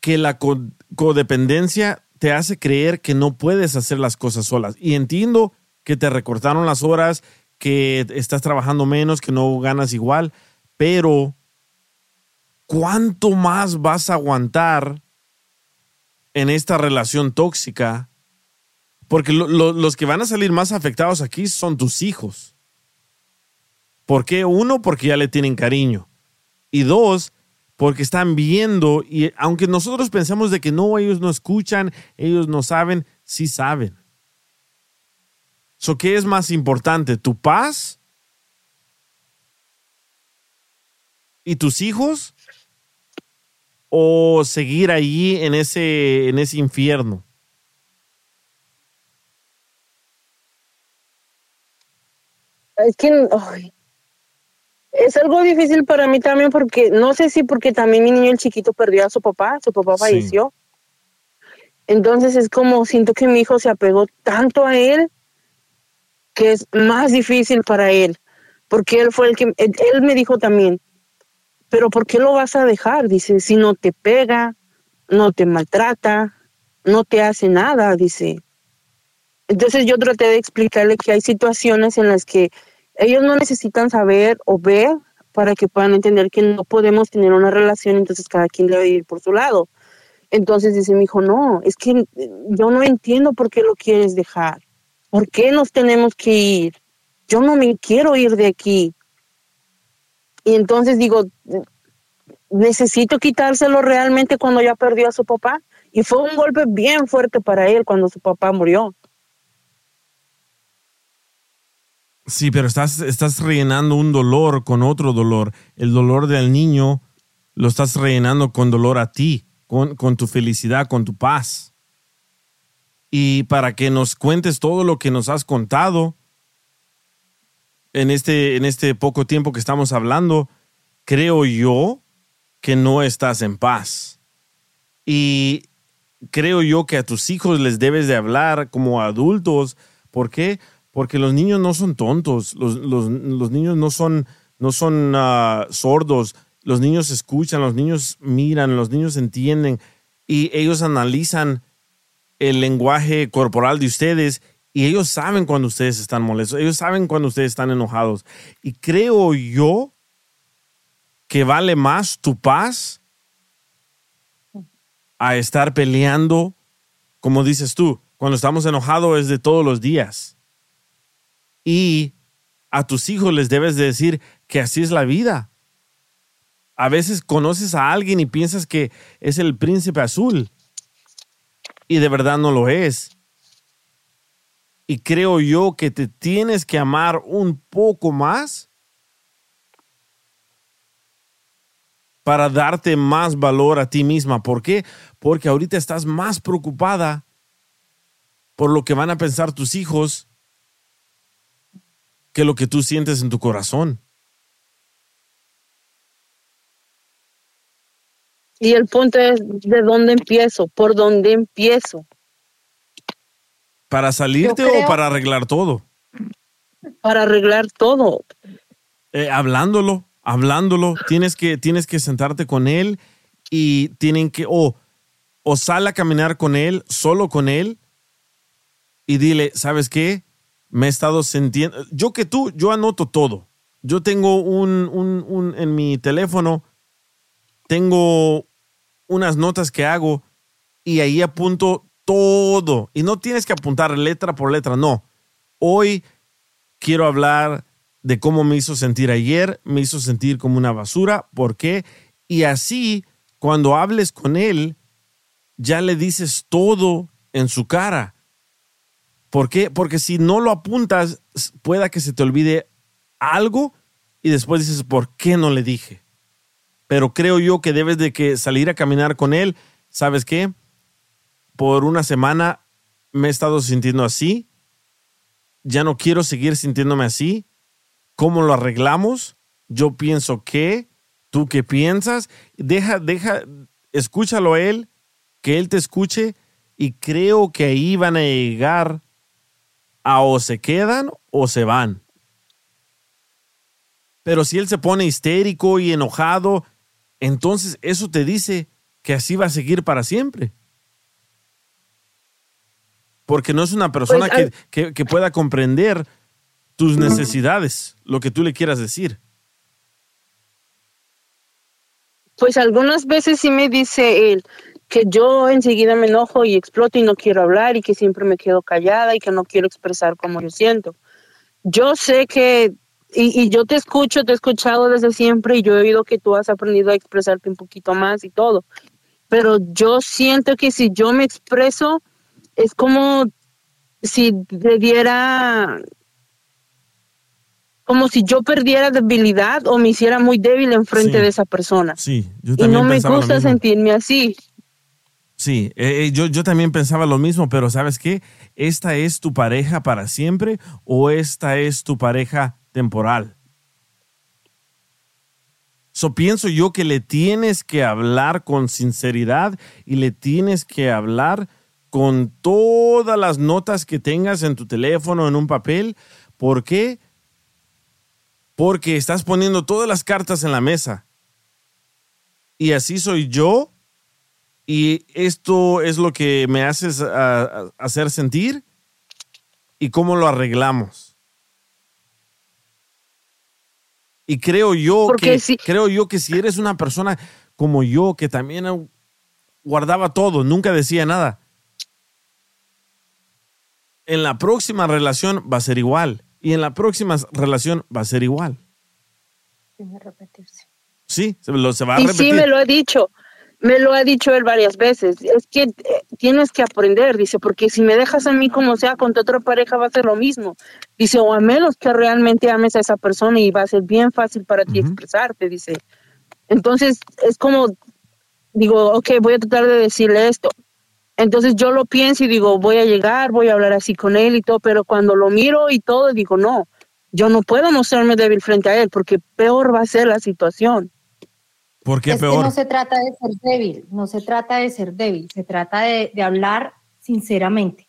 S4: que la co- codependencia te hace creer que no puedes hacer las cosas solas. Y entiendo que te recortaron las horas, que estás trabajando menos, que no ganas igual, pero ¿cuánto más vas a aguantar en esta relación tóxica? Porque lo- lo- los que van a salir más afectados aquí son tus hijos. ¿Por qué? Uno, porque ya le tienen cariño. Y dos, porque están viendo y aunque nosotros pensamos de que no, ellos no escuchan, ellos no saben, sí saben. So, ¿Qué es más importante? ¿Tu paz? ¿Y tus hijos? ¿O seguir allí en ese, en ese infierno?
S7: Es que ay, es algo difícil para mí también porque no sé si porque también mi niño el chiquito perdió a su papá, su papá
S4: Sí.
S7: falleció. Entonces es como siento que mi hijo se apegó tanto a él que es más difícil para él, porque él fue el que él, él me dijo también, pero ¿por qué lo vas a dejar? Dice, si no te pega, no te maltrata, no te hace nada, dice. Entonces yo traté de explicarle que hay situaciones en las que ellos no necesitan saber o ver para que puedan entender que no podemos tener una relación, entonces cada quien debe ir por su lado. Entonces dice mi hijo, no, es que yo no entiendo por qué lo quieres dejar. ¿Por qué nos tenemos que ir? Yo no me quiero ir de aquí. Y entonces digo, necesito quitárselo realmente cuando ya perdió a su papá. Y fue un golpe bien fuerte para él cuando su papá murió.
S4: Sí, pero estás, estás rellenando un dolor con otro dolor. El dolor del niño lo estás rellenando con dolor a ti, con, con tu felicidad, con tu paz. Y para que nos cuentes todo lo que nos has contado en este, en este poco tiempo que estamos hablando, creo yo que no estás en paz. Y creo yo que a tus hijos les debes de hablar como adultos. ¿Por qué? Porque los niños no son tontos, los, los- los niños no son, no son ah, sordos, los niños escuchan, los niños miran, los niños entienden y ellos analizan el lenguaje corporal de ustedes y ellos saben cuando ustedes están molestos, ellos saben cuando ustedes están enojados. Y creo yo que vale más tu paz a estar peleando, como dices tú, cuando estamos enojados es de todos los días. Y a tus hijos les debes de decir que así es la vida. A veces conoces a alguien y piensas que es el príncipe azul y de verdad no lo es. Y creo yo que te tienes que amar un poco más para darte más valor a ti misma. ¿Por qué? Porque ahorita estás más preocupada por lo que van a pensar tus hijos que lo que tú sientes en tu corazón.
S7: Y el punto es de dónde empiezo, por dónde empiezo,
S4: ¿Para salirte
S7: creo-
S4: o para arreglar todo?
S7: para arreglar todo.
S4: Eh, hablándolo, hablándolo. Tienes que, tienes que sentarte con él y tienen que, o, o sal a caminar con él, solo con él, y dile, ¿sabes qué? Me he estado sintiendo. Yo que tú, yo anoto todo. Yo tengo un, un, un en mi teléfono, tengo unas notas que hago y ahí apunto todo. Y no tienes que apuntar letra por letra, no. Hoy quiero hablar de cómo me hizo sentir ayer, me hizo sentir como una basura, ¿por qué? Y así, cuando hables con él, ya le dices todo en su cara. ¿Por qué? Porque si no lo apuntas, pueda que se te olvide algo y después dices, ¿por qué no le dije? Pero creo yo que debes de que salir a caminar con él, ¿sabes qué? Por una semana me he estado sintiendo así, ya no quiero seguir sintiéndome así. ¿Cómo lo arreglamos? Yo pienso que, tú qué piensas, deja, deja, escúchalo a él, que él te escuche y creo que ahí van a llegar a o se quedan o se van. Pero si él se pone histérico y enojado, entonces eso te dice que así va a seguir para siempre. Porque no es una persona
S7: Pues,
S4: que, que- que pueda comprender tus necesidades, lo que tú le quieras decir.
S7: Pues algunas veces sí me dice él que yo enseguida me enojo y exploto y no quiero hablar y que siempre me quedo callada y que no quiero expresar como yo siento. Yo sé que, y, y yo te escucho, te he escuchado desde siempre y yo he oído que tú has aprendido a expresarte un poquito más y todo, pero yo siento que si yo me expreso es como si le diera como si yo perdiera debilidad o me hiciera muy débil enfrente
S4: Sí.
S7: de esa persona.
S4: Sí, yo
S7: Y
S4: también
S7: no me gusta sentirme así.
S4: Sí, eh, eh, yo, yo también pensaba lo mismo, pero ¿sabes qué? ¿Esta es tu pareja para siempre o esta es tu pareja temporal? So, pienso yo que le tienes que hablar con sinceridad y le tienes que hablar con todas las notas que tengas en tu teléfono, en un papel. ¿Por qué? Porque estás poniendo todas las cartas en la mesa. Y así soy yo y esto es lo que me haces a- a- hacer sentir, y cómo lo arreglamos. Y creo yo
S7: Porque
S4: que
S7: si-
S4: creo yo que si eres una persona como yo que también guardaba todo, nunca decía nada. En la próxima relación va a ser igual y en la próxima relación va a ser igual.
S9: Repetirse.
S4: Sí, se, lo, se va a
S7: Y
S4: repetir.
S7: sí, me lo ha dicho. Me lo ha dicho él varias veces. Es que eh, tienes que aprender, dice, porque si me dejas a mí como sea, con tu otra pareja va a ser lo mismo. Dice, o a menos que realmente ames a esa persona y va a ser bien fácil para ti expresarte, dice. Entonces, es como, digo, ok, voy a tratar de decirle esto. Entonces yo lo pienso y digo, voy a llegar, voy a hablar así con él y todo, pero cuando lo miro y todo, digo, no, yo no puedo mostrarme débil frente a él porque peor va a ser la situación.
S4: ¿Por qué
S9: es que
S4: peor?
S9: no se trata de ser débil, no se trata de ser débil, se trata de, de hablar sinceramente.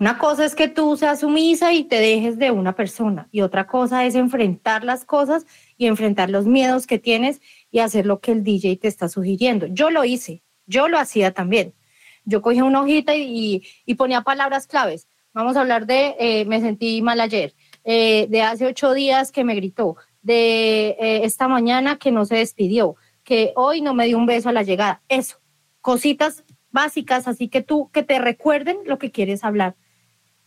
S9: Una cosa es que tú seas sumisa y te dejes de una persona y otra cosa es enfrentar las cosas y enfrentar los miedos que tienes y hacer lo que el DJ te está sugiriendo. Yo lo hice, yo lo hacía también. Yo cogía una hojita y, y- y ponía palabras claves. Vamos a hablar de eh, me sentí mal ayer, eh, de hace ocho días que me gritó, de eh, esta mañana que no se despidió, que hoy no me dio un beso a la llegada. Eso, cositas básicas, así que tú, que te recuerden lo que quieres hablar.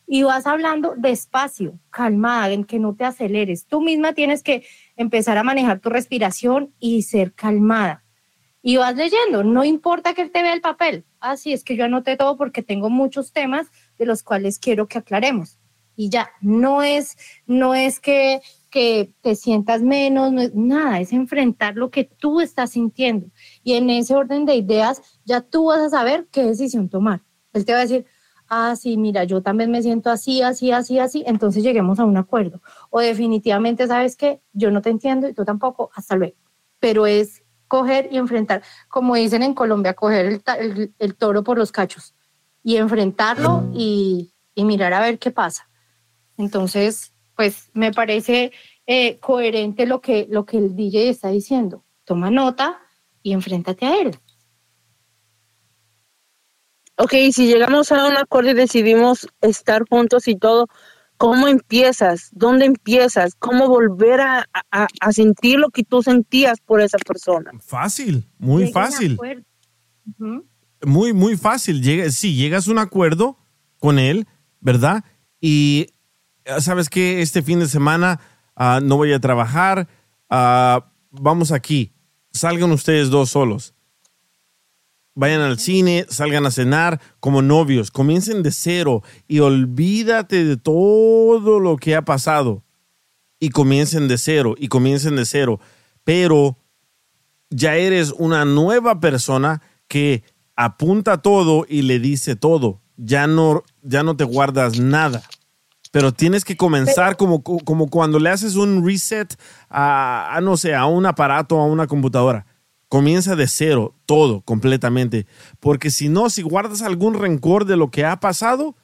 S9: Y vas hablando despacio, calmada, en que no te aceleres. Tú misma tienes que empezar a manejar tu respiración y ser calmada. Y vas leyendo, no importa que te vea el papel. Así es que yo anoté todo porque tengo muchos temas de los cuales quiero que aclaremos. Y ya, no es, no es que, que te sientas menos, nada, es enfrentar lo que tú estás sintiendo. Y en ese orden de ideas, ya tú vas a saber qué decisión tomar. Él te va a decir, ah, sí, mira, yo también me siento así, así, así, así, entonces lleguemos a un acuerdo. O definitivamente, ¿sabes qué? Yo no te entiendo y tú tampoco, hasta luego. Pero es coger y enfrentar, como dicen en Colombia, coger el, toro por los cachos y enfrentarlo y mirar a ver qué pasa. Entonces, pues me parece eh, coherente lo que, lo que el DJ está diciendo. Toma nota y enfréntate a él.
S7: Ok, si llegamos a un acuerdo y decidimos estar juntos y todo, ¿cómo empiezas? ¿Dónde empiezas? ¿Cómo volver a, a- a sentir lo que tú sentías por esa persona?
S4: Fácil, muy fácil. Muy, muy fácil. Llega, sí, llegas a un acuerdo con él, ¿verdad? Y sabes que este fin de semana ah, no voy a trabajar. ah, vamos aquí. Salgan ustedes dos solos. Vayan al cine, salgan a cenar como novios. Comiencen de cero y olvídate de todo lo que ha pasado. Y comiencen de cero y comiencen de cero. Pero ya eres una nueva persona que apunta todo y le dice todo. Ya no, ya no te guardas nada. Pero tienes que comenzar como, como cuando le haces un reset a, a, no sé, a un aparato, a una computadora. Comienza de cero, todo, completamente. Porque si no, si guardas algún rencor de lo que ha pasado,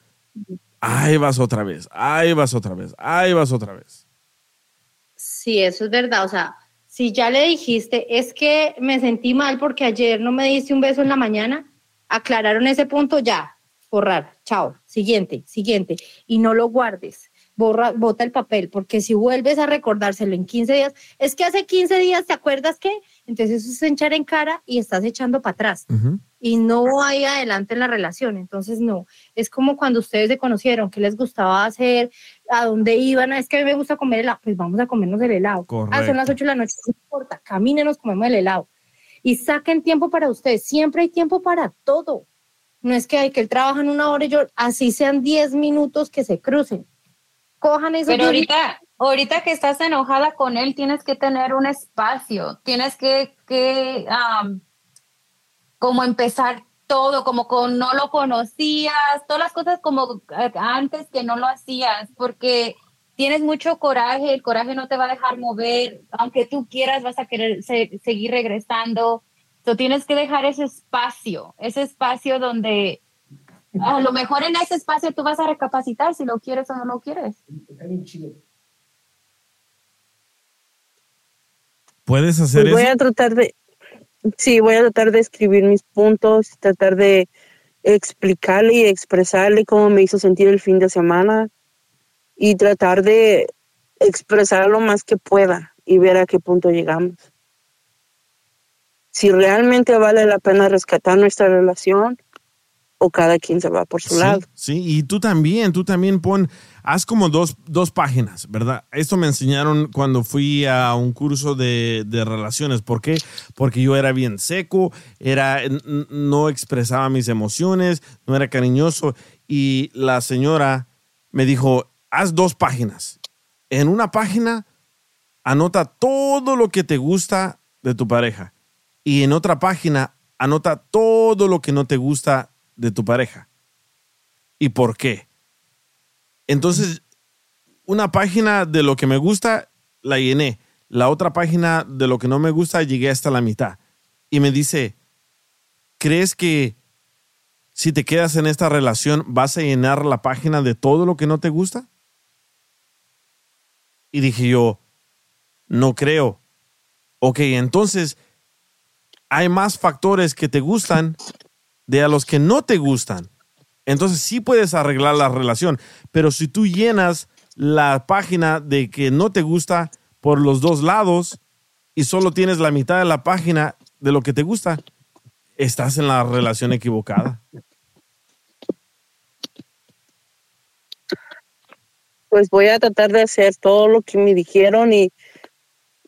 S4: ahí vas otra vez, ahí vas otra vez, ahí vas otra vez.
S9: Sí, eso es verdad. O sea, si ya le dijiste, es que me sentí mal porque ayer no me diste un beso en la mañana, aclararon ese punto, ya, borrar, chao, siguiente, siguiente. Y no lo guardes, borra, bota el papel, porque si vuelves a recordárselo en 15 días, es que hace 15 días, ¿te acuerdas qué? Entonces eso es echar en cara y estás echando para atrás. y no hay adelante en la relación. Entonces, no. Es como cuando ustedes se conocieron, qué les gustaba hacer, a dónde iban. Es que a mí me gusta comer helado. Pues vamos a comernos el helado. Ah, son las
S4: Correcto.
S9: 8 de la noche, no importa. Caminen, nos comemos el helado. Y saquen tiempo para ustedes. Siempre hay tiempo para todo. No es que hay que él trabaja en una hora y yo, así sean 10 minutos que se crucen. Cojan esos
S1: Pero
S9: 10
S1: ahorita, ahorita que estás enojada con él, tienes que tener un espacio, tienes que, que am, como empezar todo, como con no lo conocías, todas las cosas como eh, antes que no lo hacías, porque tienes mucho coraje, el coraje no te va a dejar mover, aunque tú quieras vas a querer se- seguir regresando, tú tienes que dejar ese espacio, ese espacio donde a lo mejor en ese espacio tú vas a recapacitar si lo quieres o no lo quieres.
S4: ¿Puedes hacer
S7: Pues voy
S4: eso?
S7: a tratar de, sí, voy a tratar de escribir mis puntos, tratar de explicarle y expresarle cómo me hizo sentir el fin de semana y tratar de expresar lo más que pueda y ver a qué punto llegamos. Si realmente vale la pena rescatar nuestra relación o cada quien se va por su
S4: Sí,
S7: lado.
S4: sí, y tú también, tú también pon, haz como dos, dos páginas, ¿verdad? Esto me enseñaron cuando fui a un curso de, de relaciones. ¿Por qué? Porque yo era bien seco, era, no expresaba mis emociones, no era cariñoso. Y la señora me dijo, haz dos páginas. En una página, anota todo lo que te gusta de tu pareja. Y en otra página, anota todo lo que no te gusta de tu pareja. ¿Y por qué? Entonces, una página de lo que me gusta, la llené. La otra página de lo que no me gusta, llegué hasta la mitad. Y me dice, ¿crees que si te quedas en esta relación vas a llenar la página de todo lo que no te gusta? Y dije yo, no creo. Ok, entonces hay más factores que te gustan de a los que no te gustan. Entonces sí puedes arreglar la relación, pero si tú llenas la página de que no te gusta por los dos lados y solo tienes la mitad de la página de lo que te gusta, estás en la relación equivocada.
S7: Pues voy a tratar de hacer todo lo que me dijeron y,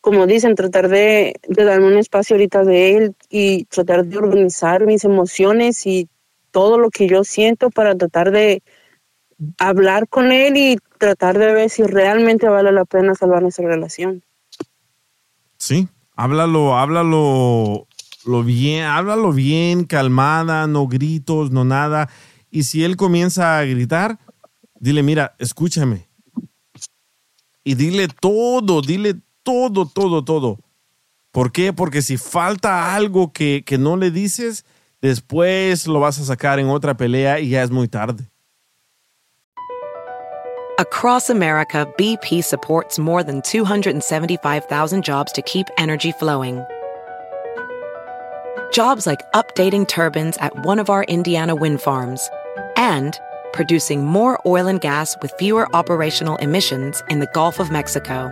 S7: como dicen, tratar de, de darme un espacio ahorita de él y tratar de organizar mis emociones y todo lo que yo siento para tratar de hablar con él y tratar de ver si realmente vale la pena salvar nuestra relación.
S4: Sí, háblalo, háblalo lo bien, háblalo bien, calmada, no gritos, no nada. Y si él comienza a gritar, dile, mira, escúchame. Y dile todo, dile todo, todo, todo. ¿Por qué? Porque si falta algo que, que no le dices, después lo vas a sacar en otra pelea y ya es muy tarde.
S10: Across America, BP supports more than 275,000 jobs to keep energy flowing. Jobs like updating turbines at one of our Indiana wind farms and producing more oil and gas with fewer operational emissions in the Gulf of Mexico.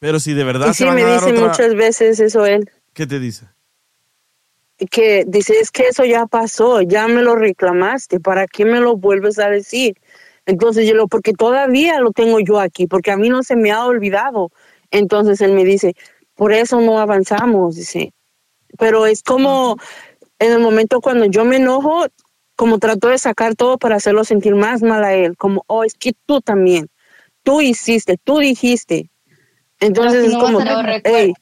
S4: Pero si de verdad
S7: Y sí,
S4: van
S7: me
S4: a dar
S7: dice
S4: otra-
S7: muchas veces eso él,
S4: ¿Qué te dice?
S7: que dice, es que eso ya pasó, ya me lo reclamaste, ¿para qué me lo vuelves a decir? Entonces yo lo, porque todavía lo tengo yo aquí, porque a mí no se me ha olvidado. Entonces él me dice, por eso no avanzamos, dice. Pero es como en el momento cuando yo me enojo, como trato de sacar todo para hacerlo sentir más mal a él, como, oh, es que tú también, tú hiciste, tú dijiste. Entonces es
S1: no
S7: como, hey,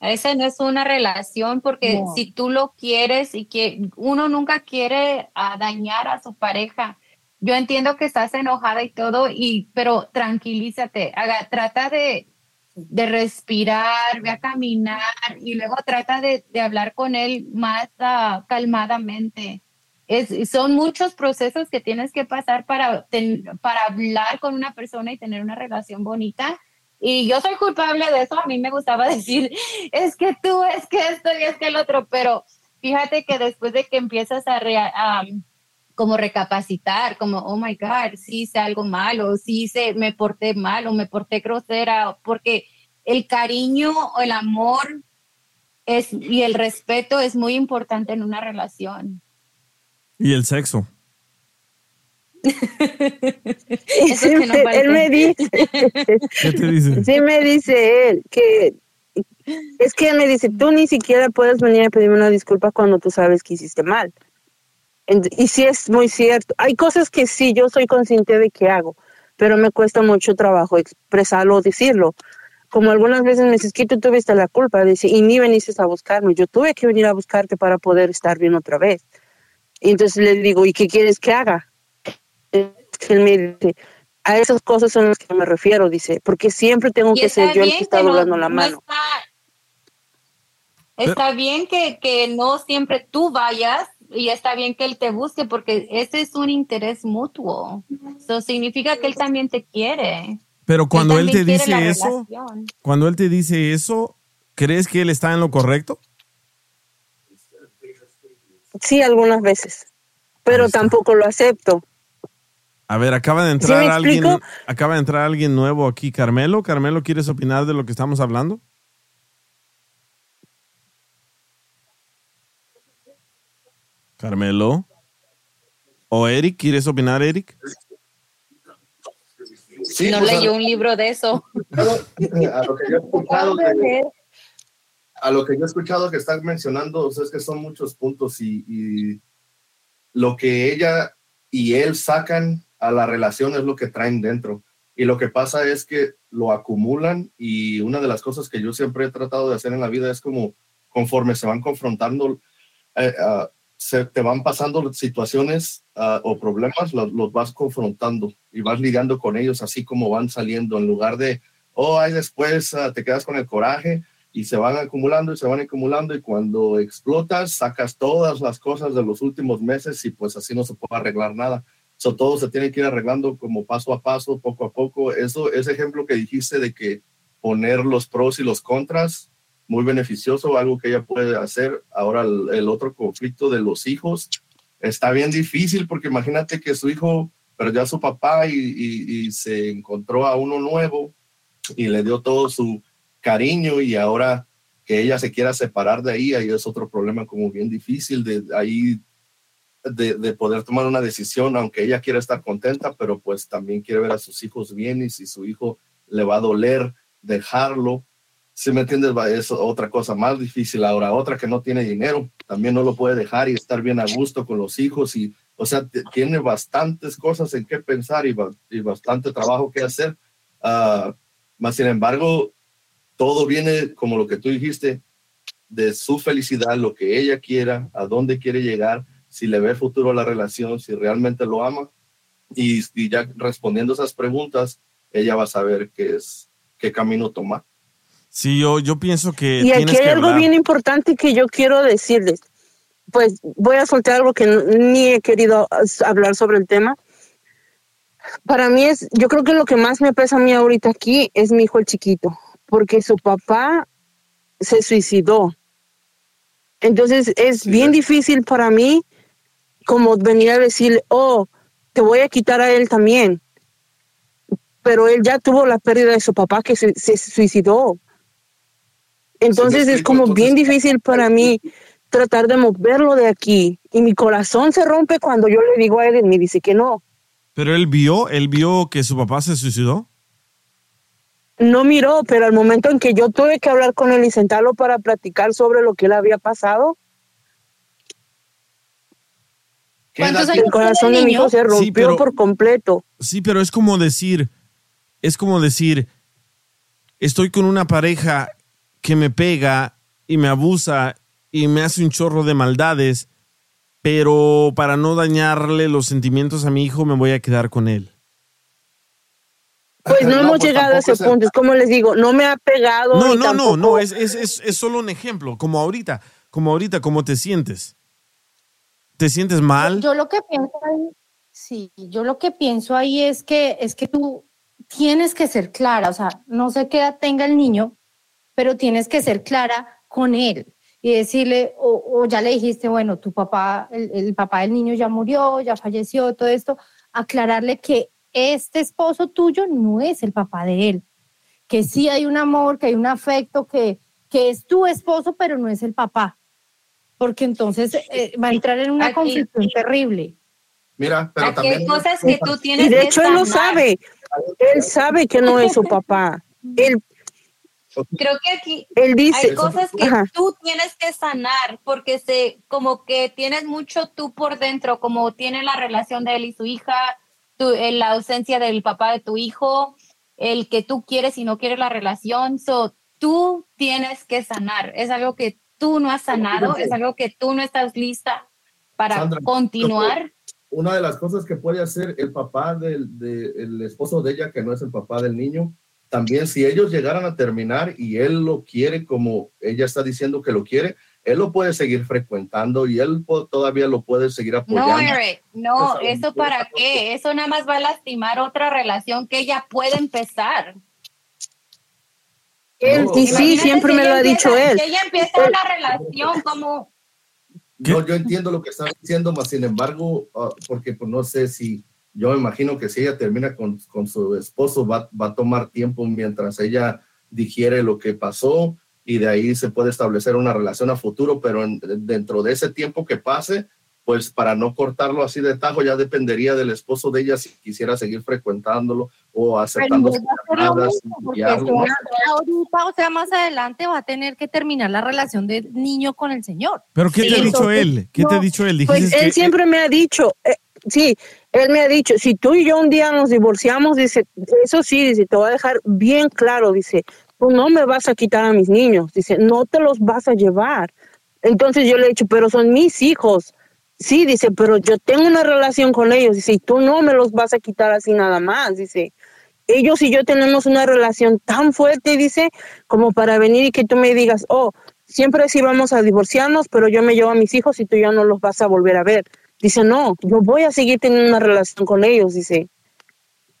S1: Esa no es una relación porque
S7: No.
S1: si tú lo quieres y que uno nunca quiere ah, dañar a su pareja. Yo entiendo que estás enojada y todo, y, pero tranquilízate, haga, trata de, de respirar, ve a caminar y luego trata de, de hablar con él más ah, calmadamente. Es, son muchos procesos que tienes que pasar para, ten- para hablar con una persona y tener una relación bonita. Y yo soy culpable de eso. A mí me gustaba decir, es que tú, es que esto y es que el otro. Pero fíjate que después de que empiezas a, rea- a, como recapacitar, como, oh my God, sí hice algo malo, sí hice, me porté mal o me porté grosera, porque el cariño o el amor es, y el respeto es muy importante en una relación.
S4: Y el sexo.
S1: Eso
S7: Sí,
S1: que no
S7: me-
S1: falte.
S7: él me dice,
S4: ¿Qué te dice?
S7: sí me dice él que es que él me dice, tú ni siquiera puedes venir a pedirme una disculpa cuando tú sabes que hiciste mal. Y sí es muy cierto. Hay cosas que sí, yo soy consciente de que hago, pero me cuesta mucho trabajo expresarlo o decirlo. Como algunas veces me dices que tú tuviste la culpa, dice, y ni veniste a buscarme, yo tuve que venir a buscarte para poder estar bien otra vez. Y entonces le digo, ¿y qué quieres que haga? Él me dice, a esas cosas son las que me refiero, dice, porque siempre tengo que ser yo el que está
S1: que no-
S7: doblando la
S1: no
S7: mano.
S1: está, está bien que, que no siempre tú vayas y está bien que él te busque porque ese es un interés mutuo. Eso significa que él también te quiere.
S4: Pero cuando él, te dice eso,
S1: relación.
S4: cuando él te dice eso, ¿crees que él está en lo correcto?
S7: Sí, algunas veces, pero tampoco lo acepto.
S4: A ver, acaba de
S7: ¿Sí
S4: entrar alguien, acaba de entrar alguien nuevo aquí, Carmelo. Carmelo, ¿quieres opinar de lo que estamos hablando? Carmelo. ¿O Eric? ¿Quieres opinar, Eric?
S5: Sí,
S1: no
S5: pues,
S1: leyó un libro de eso.
S5: a lo que yo he escuchado de- a lo que yo he escuchado que están mencionando, o sea, es que son muchos puntos y, y lo que ella y él sacan a la relación es lo que traen dentro. Y lo que pasa es que lo acumulan y una de las cosas que yo siempre he tratado de hacer en la vida es como conforme se van confrontando, eh, ah, se te van pasando situaciones ah, o problemas, los, vas confrontando y vas lidiando con ellos así como van saliendo en lugar de, oh, ahí después ah, te quedas con el coraje y se van acumulando y se van acumulando y cuando explotas sacas todas las cosas de los últimos meses y pues así no se puede arreglar nada. So, todo se tiene que ir arreglando como paso a paso, poco a poco. Eso, ese ejemplo que dijiste de que poner los pros y los contras, muy beneficioso, algo que ella puede hacer. Ahora el, el otro conflicto de los hijos está bien difícil porque imagínate que su hijo perdió a su papá y, y- y se encontró a uno nuevo y le dio todo su cariño y ahora que ella se quiera separar de ahí, ahí es otro problema como bien difícil de ahí de, de poder tomar una decisión, aunque ella quiera estar contenta, pero pues también quiere ver a sus hijos bien y si su hijo le va a doler dejarlo, si me entiendes, es otra cosa más difícil. Ahora, otra que no tiene dinero, también no lo puede dejar y estar bien a gusto con los hijos y, o sea, tiene bastantes cosas en qué pensar y, ba- y bastante trabajo que hacer. Ah, más sin embargo, todo viene como lo que tú dijiste, de su felicidad, lo que ella quiera, a dónde quiere llegar, si le ve futuro a la relación, si realmente lo ama. Y, y ya respondiendo esas preguntas, ella va a saber qué es, qué camino tomar.
S4: Sí, yo, yo pienso que
S7: Y aquí hay
S4: que
S7: algo
S4: hablar.
S7: bien importante que yo quiero decirles. Pues voy a soltar algo que ni he querido hablar sobre el tema. Para mí es, yo creo que lo que más me pesa a mí ahorita aquí es mi hijo el chiquito, porque su papá se suicidó. Entonces es bien difícil para mí como venir a decirle, oh, te voy a quitar a él también. Pero él ya tuvo la pérdida de su papá que se, se suicidó. Entonces es como bien difícil para mí tratar de moverlo de aquí. Y mi corazón se rompe cuando yo le digo a él y me dice que no.
S4: Pero él vio, él vio que su papá se suicidó.
S7: No miró, pero al momento en que yo tuve que hablar con él y sentarlo para platicar sobre lo que le había pasado,
S9: ¿Cuántos
S7: el corazón
S9: tiene
S7: de mi hijo se rompió
S4: Sí, pero-
S7: por completo.
S4: Sí, pero es como decir, es como decir, estoy con una pareja que me pega y me abusa y me hace un chorro de maldades, pero para no dañarle los sentimientos a mi hijo me voy a quedar con él.
S7: Pues no, hemos llegado a ese punto. Es como les digo, no me ha pegado.
S4: No, no, no,
S7: tampoco-
S4: no, es, es, es, es solo un ejemplo, como ahorita, como ahorita, cómo te sientes. ¿Te sientes mal?
S9: Yo lo que pienso ahí, sí, yo lo que pienso ahí es que es que tú tienes que ser clara, o sea, no sé qué edad tenga el niño, pero tienes que ser clara con él y decirle, o, o ya le dijiste, bueno, tu papá, el, el papá del niño ya murió, ya falleció, todo esto, aclararle que este esposo tuyo no es el papá de él, que sí hay un amor, que hay un afecto, que, que es tu esposo, pero no es el papá, porque entonces eh, va a entrar en una
S1: Aquí-
S9: conflicción terrible.
S5: Mira, pero
S1: Aquí hay
S5: también...
S1: cosas que tú tienes
S7: Y de
S1: que
S7: hecho él lo
S1: sanar.
S7: sabe. Él sabe que no es su papá. Él,
S1: Creo que aquí
S7: él dice.
S1: hay cosas que
S7: Ajá.
S1: tú tienes que sanar porque se como que tienes mucho tú por dentro, como tiene la relación de él y su hija, tu, en la ausencia del papá de tu hijo, el que tú quieres y no quieres la relación. So, tú tienes que sanar. Es algo que tú no has sanado, es algo que tú no estás lista para
S5: Sandra,
S1: continuar.
S5: Una de las cosas que puede hacer el papá del, del esposo de ella, que no es el papá del niño, también si ellos llegaran a terminar y él lo quiere como ella está diciendo que lo quiere, él lo puede seguir frecuentando y él todavía lo puede seguir apoyando.
S1: No, Eric, no, ¿eso para qué? Eso nada más va a lastimar otra relación que ella puede empezar.
S7: Él, y sí, siempre
S1: si
S7: me lo ha dicho él.
S1: si ella empieza una relación como
S5: Yo, yo entiendo lo que está diciendo, mas sin embargo, ah, porque pues no sé si, yo me imagino que si ella termina con, con su esposo, va, va a tomar tiempo mientras ella digiere lo que pasó y de ahí se puede establecer una relación a futuro, pero en- dentro de ese tiempo que pase, pues para no cortarlo así de tajo, ya dependería del esposo de ella si quisiera seguir frecuentándolo o aceptando sus llamadas ¿no?
S9: ahorita, o sea, más adelante va a tener que terminar la relación del niño con el señor.
S4: ¿Pero qué te ha
S7: Sí,
S4: dicho él? ¿Qué te ha dicho él?
S7: Pues él
S4: que-
S7: siempre me ha dicho, eh, sí, él me ha dicho, si tú y yo un día nos divorciamos, dice, eso sí, dice, te voy a dejar bien claro, dice, tú no me vas a quitar a mis niños, dice, no te los vas a llevar. Entonces yo le he dicho, pero son mis hijos. Sí, dice, pero yo tengo una relación con ellos, dice, y tú no me los vas a quitar así nada más, dice. Ellos y yo tenemos una relación tan fuerte, dice, como para venir y que tú me digas, oh, siempre sí vamos a divorciarnos, pero yo me llevo a mis hijos y tú ya no los vas a volver a ver. Dice, no, yo voy a seguir teniendo una relación con ellos, dice.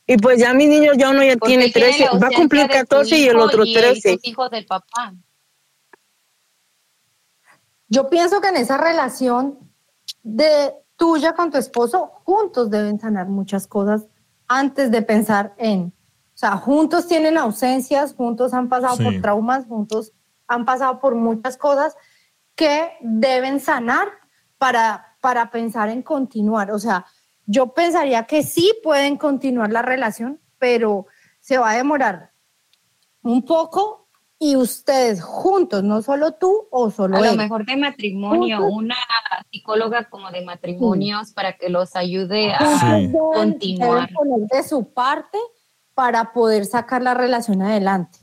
S7: Y pues ya mi niño ya uno ya
S1: porque
S7: tiene
S1: tiene
S7: 13,
S1: la
S7: va a cumplir
S1: ausencia de tu
S7: 14 y el otro
S1: y
S7: 13.
S1: sus hijos del papá.
S9: Yo pienso que en esa relación de tuya con tu esposo, juntos deben sanar muchas cosas antes de pensar en, o sea, juntos tienen ausencias, juntos han pasado
S11: Sí.
S9: por traumas, juntos han pasado por muchas cosas que deben sanar para, para pensar en continuar. O sea, yo pensaría que sí pueden continuar la relación, pero se va a demorar un poco y ustedes juntos, no solo tú o solo
S1: A lo mejor de matrimonio,
S9: Juntos.
S1: una psicóloga como de matrimonios para que los ayude a
S9: deben-
S1: continuar.
S9: deben poner de su parte para poder sacar la relación adelante.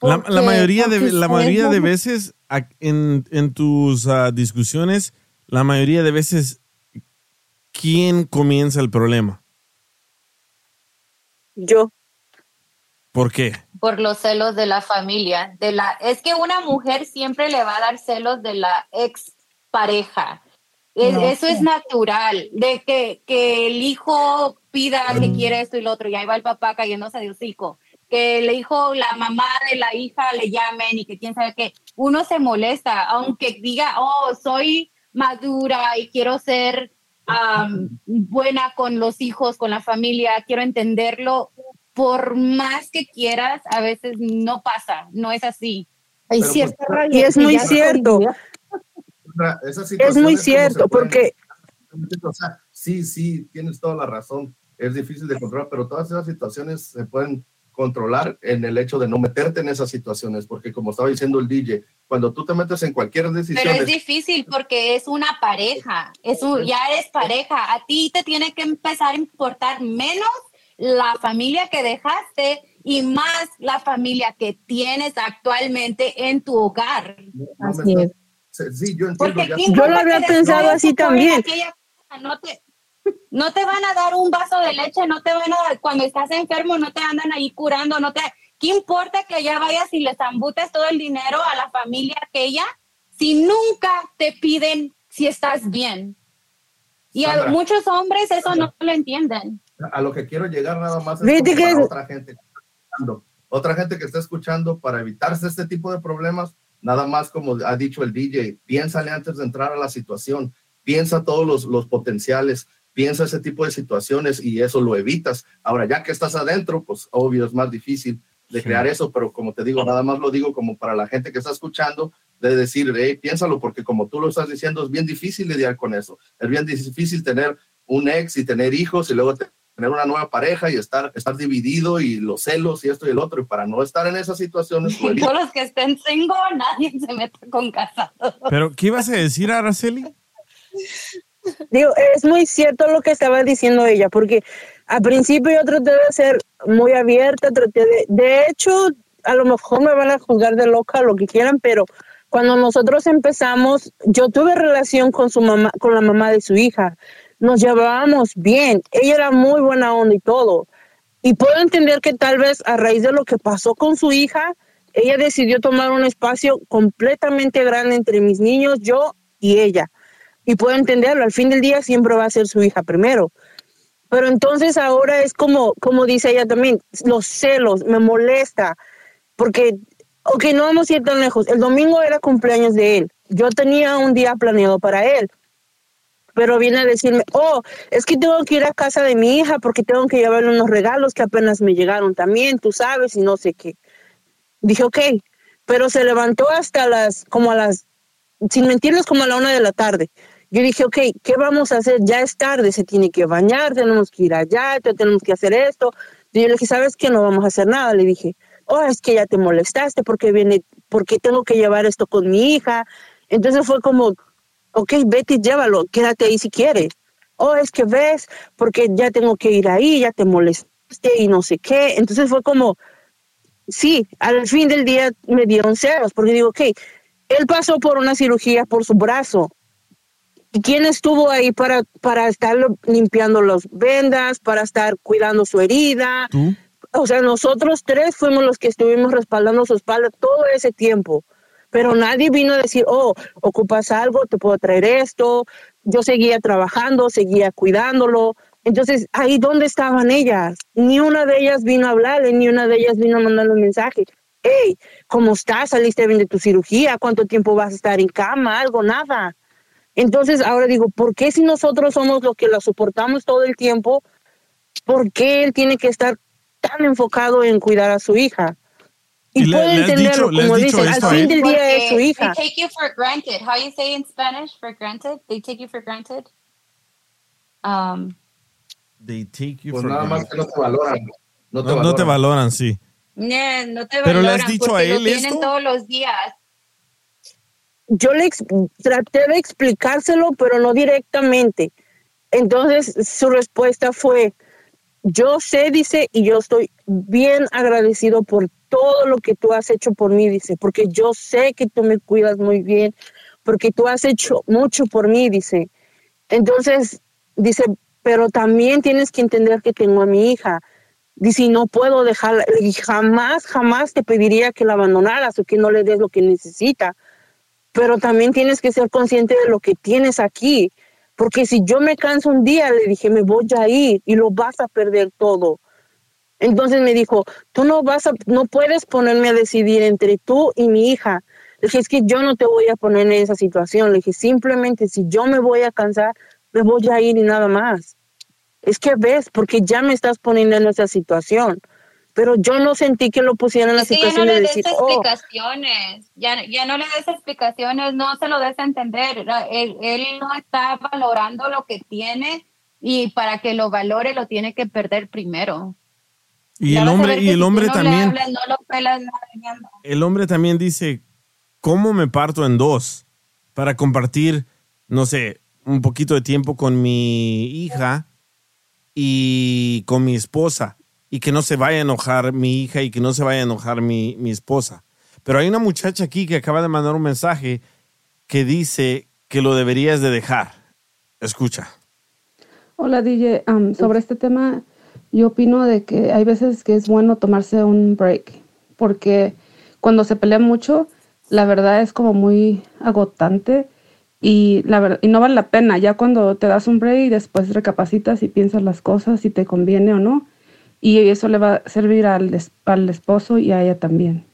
S4: La, mayoría de, la mayoría de veces en, en tus ah, discusiones, la mayoría de veces, ¿quién comienza el problema?
S7: Yo.
S4: ¿Por qué?
S1: Por los celos de la familia. De la, es que una mujer siempre le va a dar celos de la ex pareja. Es-
S9: No
S1: eso es natural, de que, que el hijo pida que quiere esto y lo otro, y ahí va el papá cayéndose de hocico. Que el hijo, la mamá de la hija le llamen y que quién sabe qué. Uno se molesta, aunque diga, oh, soy madura y quiero ser am, buena con los hijos, con la familia, quiero entenderlo. Por más que quieras, a veces no pasa, no es así.
S9: Hay
S5: Pero,
S9: cierta
S5: pues,
S9: rabia
S7: Y es muy cierto. Es muy cierto, porque
S5: O sea, sí, sí, tienes toda la razón. Es difícil de controlar, pero todas esas situaciones se pueden controlar en el hecho de no meterte en esas situaciones, porque como estaba diciendo el DJ, cuando tú te metes en cualquier decisión,
S1: Pero es difícil porque es una pareja, es un, ya eres pareja. A ti te tiene que empezar a importar menos la familia que dejaste y más la familia que tienes actualmente en tu hogar.
S5: no me estás- sí, yo entiendo.
S1: Porque
S5: ya-
S1: ¿qué importa que después
S7: así también.
S1: aquella No te, no te van a dar un vaso de leche, no te van a dar, cuando estás enfermo, no te andan ahí curando, no te, ¿qué importa que ya vayas y les ambutes todo el dinero a la familia aquella si nunca te piden si estás bien? Y a muchos hombres eso no lo entienden.
S5: A lo que quiero llegar nada más es
S7: que
S5: para otra gente que está escuchando. Otra gente que está escuchando para evitarse este tipo de problemas, nada más como ha dicho el DJ, piénsale antes de entrar a la situación, piensa todos los, los potenciales, piensa ese tipo de situaciones y eso lo evitas. Ahora, ya que estás adentro, pues obvio es más difícil de
S4: Sí.
S5: crear eso, pero como te digo, nada más lo digo como para la gente que está escuchando, de decir, hey, piénsalo, porque como tú lo estás diciendo, es bien difícil lidiar con eso. Es bien difícil tener un ex y tener hijos y luego te- tener una nueva pareja y estar, estar dividido y los celos y esto y el otro. Y para no estar en esas situaciones, pues,
S1: Todos los que estén single, nadie se mete con casados.
S4: ¿Pero qué ibas a decir, Araceli?
S7: Digo, es muy cierto lo que estaba diciendo ella, porque al principio yo traté de ser muy abierta, traté de, de hecho, a lo mejor me van a juzgar de loca, lo que quieran, pero cuando nosotros empezamos, yo tuve relación con su mamá, con la mamá de su hija. Nos llevábamos bien. Ella era muy buena onda y todo. Y puedo entender que tal vez a raíz de lo que pasó con su hija, ella decidió tomar un espacio completamente grande entre mis niños, yo y ella. Y puedo entenderlo, al fin del día siempre va a ser su hija primero. Pero entonces ahora es como, como dice ella también, los celos, me molesta, porque, ok, no vamos a ir tan lejos. El domingo era cumpleaños de él. Yo tenía un día planeado para él. Pero viene a decirme, oh, es que tengo que ir a casa de mi hija porque tengo que llevarle unos regalos que apenas me llegaron también, tú sabes, y no sé qué. Dije, ok, pero se levantó hasta las, como a las, sin mentirles, como a la una de la tarde. Yo dije, ok, ¿qué vamos a hacer? Ya es tarde, se tiene que bañar, tenemos que ir allá, tenemos que hacer esto. Y yo le dije, ¿sabes qué? No vamos a hacer nada. Le dije, oh, es que ya te molestaste porque viene, porque tengo que llevar esto con mi hija. Entonces fue como, ok, vete y llévalo, quédate ahí si quieres. Oh, es que ves, porque ya tengo que ir ahí, ya te molestaste y no sé qué. Entonces fue como, sí, al fin del día me dieron ceros, porque digo, ok, él pasó por una cirugía por su brazo. ¿Y quién estuvo ahí para, para estar limpiando las vendas, para estar cuidando su herida? O sea, nosotros tres fuimos los que estuvimos respaldando su espalda todo ese tiempo. Pero nadie vino a decir, oh, ocupas algo, te puedo traer esto. Yo seguía trabajando, seguía cuidándolo. Entonces, ahí dónde estaban ellas. Ni una de ellas vino a hablarle, ni una de ellas vino a mandarle un mensaje. Hey, ¿cómo estás? ¿Saliste bien de tu cirugía? ¿Cuánto tiempo vas a estar en cama? Algo, nada. Entonces, ahora digo, ¿por qué si nosotros somos los que la soportamos todo el tiempo? ¿Por qué él tiene que estar tan enfocado en cuidar a su hija? Y,
S4: Y has
S7: entenderlo,
S4: dicho-
S7: como dicen, al fin del día es su hija.
S1: They take you for granted. How you say in Spanish for granted? They take you for granted. Um,
S4: They take you
S5: Pues
S4: for
S5: nada más
S4: granted.
S5: que no te valoran. No te
S4: No, no te
S5: valoran.
S4: valoran, sí.
S1: yeah, no te
S4: Pero le has
S1: valoran
S4: dicho a
S1: lo
S4: él
S1: tienen
S4: esto?
S1: todos los días.
S7: yo le traté de explicárselo, pero no directamente. Entonces su respuesta fue, yo sé, dice, y yo estoy bien agradecido por todo lo que tú has hecho por mí, dice, porque yo sé que tú me cuidas muy bien, porque tú has hecho mucho por mí, dice. Entonces, dice, pero también tienes que entender que tengo a mi hija. Dice, y no puedo dejarla, y jamás, jamás te pediría que la abandonaras o que no le des lo que necesita pero también tienes que ser consciente de lo que tienes aquí. Porque si yo me canso un día, le dije, me voy a ir y lo vas a perder todo. Entonces me dijo, tú no vas a, no puedes ponerme a decidir entre tú y mi hija. Le dije, es que yo no te voy a poner en esa situación. Le dije, simplemente si yo me voy a cansar, me voy a ir y nada más. Es que ves, porque ya me estás poniendo en esa situación. Pero yo no sentí que lo pusieran en la
S1: Es que ya no
S7: situación
S1: le
S7: de
S1: des
S7: oh,
S1: explicaciones, ya, ya no le des explicaciones, no se lo des a entender. Él, él no está valorando lo que tiene y para que lo valore lo tiene que perder primero.
S4: Y
S1: Ya
S4: el hombre, y el
S1: si
S4: hombre
S1: no
S4: también,
S1: hablas, no lo pelas, nada, nada.
S4: el hombre también dice, ¿cómo me parto en dos para compartir, no sé, un poquito de tiempo con mi hija y con mi esposa? Y que no se vaya a enojar mi hija y que no se vaya a enojar mi, mi esposa. Pero hay una muchacha aquí que acaba de mandar un mensaje que dice que lo deberías de dejar. Escucha.
S11: Hola DJ, sobre este tema yo opino de que hay veces que es bueno tomarse un break porque cuando se pelea mucho la verdad es como muy agotante y la ver- y no vale la pena ya cuando te das un break y después recapacitas y piensas las cosas si te conviene o no y eso le va a servir al, al esposo y a ella también.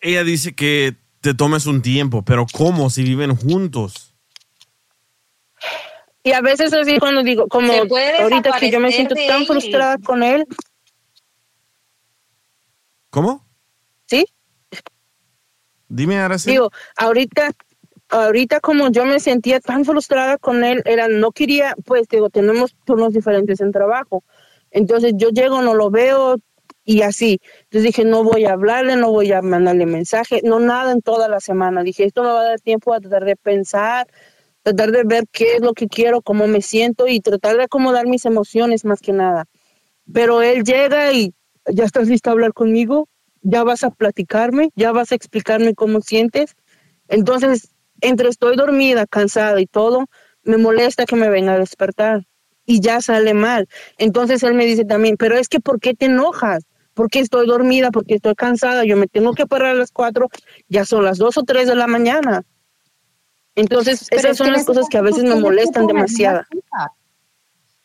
S4: Ella dice que te tomes un tiempo, pero ¿cómo si viven juntos?
S7: Y a veces así cuando digo, como ahorita que yo me siento tan frustrada con él,
S4: ¿Cómo?
S7: ¿sí?
S4: Dime, Araceli.
S7: Digo, ahorita, ahorita como yo me sentía tan frustrada con él, era, no quería, pues digo, tenemos turnos diferentes en trabajo. Entonces yo llego, no lo veo y así. Entonces dije, no voy a hablarle, no voy a mandarle mensaje, no nada en toda la semana. Dije, esto me va a dar tiempo a tratar de pensar, tratar de ver qué es lo que quiero, cómo me siento y tratar de acomodar mis emociones más que nada. Pero él llega y ya estás lista a hablar conmigo, ya vas a platicarme, ya vas a explicarme cómo sientes. Entonces, entre estoy dormida, cansada y todo, me molesta que me venga a despertar y ya sale mal. Entonces él me dice también, pero es que ¿por qué te enojas? Porque estoy dormida, porque estoy cansada, yo me tengo que parar a las cuatro, ya son las dos o tres de la mañana. Entonces,
S9: Pero
S7: esas
S9: es
S7: son las
S9: ese
S7: cosas que a veces me molestan demasiado.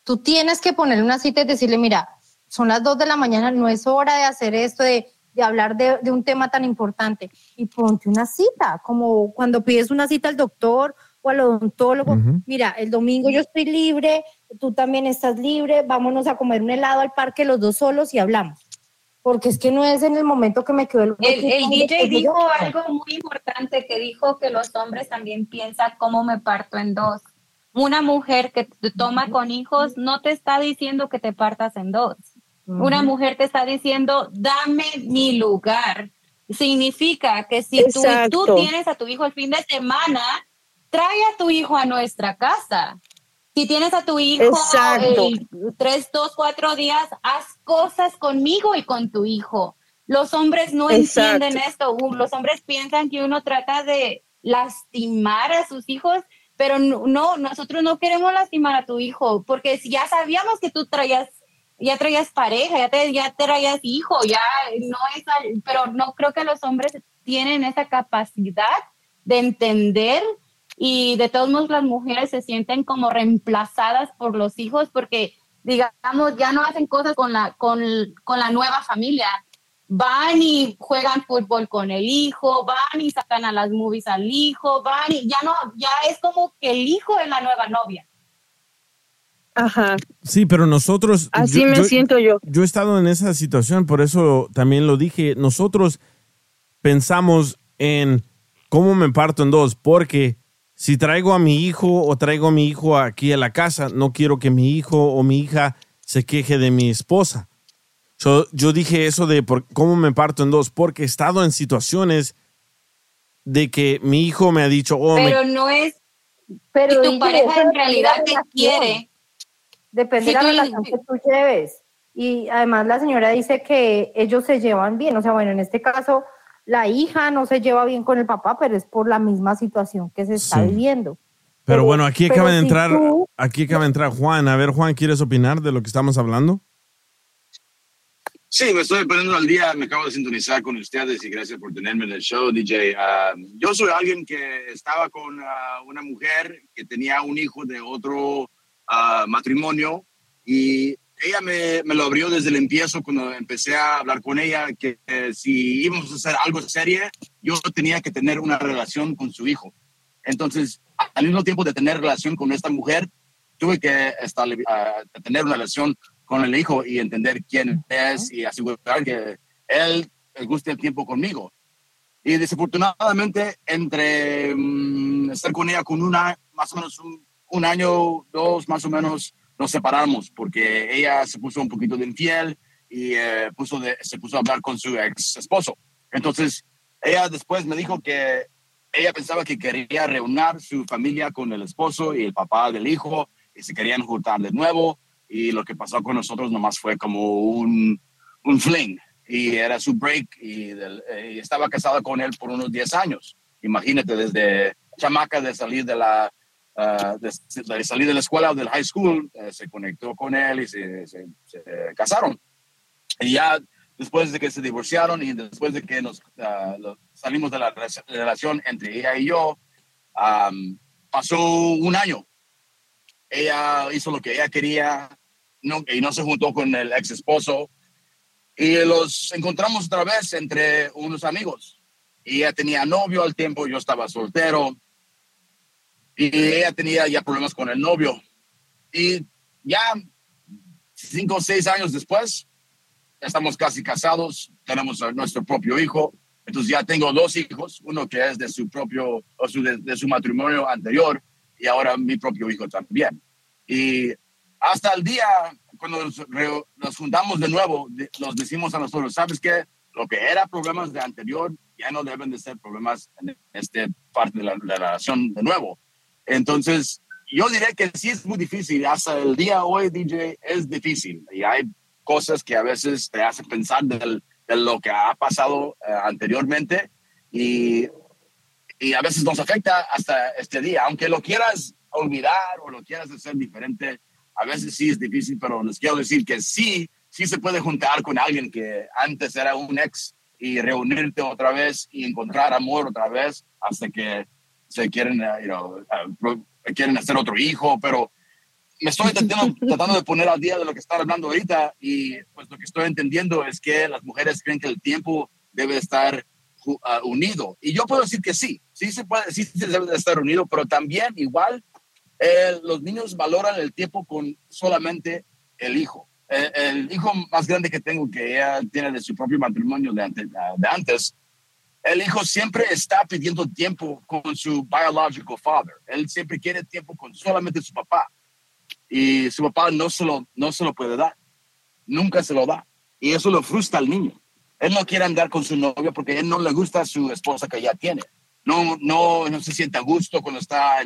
S9: Tú tienes que ponerle una cita y decirle, mira, son las dos de la mañana, no es hora de hacer esto, de, de hablar de, de un tema tan importante. Y ponte una cita, como cuando pides una cita al doctor o al odontólogo. Mira, el domingo yo estoy libre, tú también estás libre, vámonos a comer un helado al parque los dos solos y hablamos. Porque es que no es en el momento que me quedó el
S1: El, DJ dijo
S9: yo-
S1: algo muy importante que dijo que los hombres también piensan cómo me parto en dos. Una mujer que te toma con hijos no te está diciendo que te partas en dos. Una mujer te está diciendo, dame mi lugar. Significa que si tú, tú tienes a tu hijo el fin de semana, trae a tu hijo a nuestra casa. Si tienes a tu hijo
S7: Exacto.
S1: el tres, dos, cuatro días, haz cosas conmigo y con tu hijo. Los hombres no
S7: Exacto.
S1: entienden esto. Los hombres piensan que uno trata de lastimar a sus hijos, pero no, no, nosotros no queremos lastimar a tu hijo, porque si ya sabíamos que tú traías, ya traías pareja, ya, te, ya traías hijo, ya no es, pero no creo que los hombres tienen esa capacidad de entender y de todos modos las mujeres se sienten como reemplazadas por los hijos porque digamos ya no hacen cosas con la con, con la nueva familia van y juegan fútbol con el hijo van y sacan a las movies al hijo van y ya no ya es como que el hijo es la nueva novia
S7: Ajá.
S4: Sí, pero nosotros...
S7: Así me siento yo.
S4: Yo he estado en esa situación, por eso también lo dije. Nosotros pensamos en cómo me parto en dos, porque si traigo a mi hijo o traigo a mi hijo aquí a la casa, no quiero que mi hijo o mi hija se queje de mi esposa. So, yo dije eso de por, cómo me parto en dos, porque he estado en situaciones de que mi hijo me ha dicho, oh, me-
S1: pero no es
S9: Pero
S1: si tu pareja en realidad te
S9: relación.
S1: quiere
S9: Depende
S1: Si
S9: de la relación que tú lleves. Y además la señora dice que ellos se llevan bien. O sea, bueno, en este caso la hija no se lleva bien con el papá, pero es por la misma situaón que se está
S4: Sí.
S9: viviendo.
S4: Pero bueno, aquí acaba de
S9: si
S4: entrar,
S9: tú-
S4: aquí acaba de entrar Juan. A ver, Juan, ¿quieres opinar de lo que estamos hablando?
S12: Sí, me estoy poniendo al día, me acabo de sintonizar con ustedes y gracias por tenerme en el show, DJ. Ah, yo soy alguien que estaba con ah, una mujer que tenía un hijo de otro ah, matrimonio y ella me, me lo abrió desde el empiezo cuando empecé a hablar con ella que eh, si íbamos a hacer algo serio, yo tenía que tener una relación con su hijo. Entonces, al mismo tiempo de tener relación con esta mujer, tuve que estar, ah, tener una relación con el hijo y entender quién es y asegurar que él guste el tiempo conmigo. Y desafortunadamente, entre mm, estar con ella con una, más o menos un, un año, dos más o menos, nos separamos porque ella se puso un poquito de infiel y eh, puso se puso a hablar con su ex esposo. Entonces, ella después me dijo que ella pensaba que quería reunir su familia con el esposo y el papá del hijo y se querían juntar de nuevo y lo que pasó con nosotros nomás fue como un, un fling y era su break y, eh, y estaba casada con él por unos 10 años. Imagínate, desde chamaca de salir de la, ah, de, de salir de la escuela o del high school, eh, se conectó con él y se, se- se casaron. Y ya después de que se divorciaron y después de que nos lo- salimos de la re- relación entre ella y yo, am, pasó un año. Ella hizo lo que ella quería no, y no se juntó con el ex esposo. Y los encontramos otra vez entre unos amigos. Y ella tenía novio al tiempo, yo estaba soltero. Y ella tenía ya problemas con el novio. Y ya cinco o seis años después, estamos casi casados, tenemos a nuestro propio hijo. Entonces ya tengo dos hijos, uno que es de su propio, o su, de, de su matrimonio anterior, y ahora mi propio hijo también. Y hasta el día, cuando nos, nos juntamos de nuevo, nos decimos a nosotros, ¿sabes qué? Lo que era problemas de anterior ya no deben de ser problemas en esta parte de la, de la relación de nuevo. Entonces, yo diría que sí es muy difícil. Hasta el día de hoy, DJ, es difícil. Y hay cosas que a veces te hacen pensar del- de, lo que ha pasado eh, anteriormente y, y a veces nos afecta hasta este día. Aunque lo quieras olvidar o lo quieras hacer diferente, a veces sí es difícil, pero les quiero decir que sí, sí se puede juntar con alguien que antes era un ex y reunirte otra vez y encontrar amor otra vez hasta que se quieren, eh, you know, eh, quieren hacer otro hijo, pero me estoy tratando, de poner al día de lo que están hablando ahorita y pues lo que estoy entendiendo es que las mujeres creen que el tiempo debe estar ah, unido. Y yo puedo decir que sí, sí se puede, sí se debe de estar unido, pero también igual eh, los niños valoran el tiempo con solamente el hijo. El hijo más grande que tengo, que ella tiene de su propio matrimonio de antes el hijo siempre está pidiendo tiempo con su biological father. Él siempre quiere tiempo con solamente su papá. Y su papá no se lo, no se lo puede dar. Nunca se lo da. Y eso lo frustra al niño. Él no quiere andar con su novia porque a él no le gusta su esposa que ya tiene. No, no, no se siente a gusto cuando está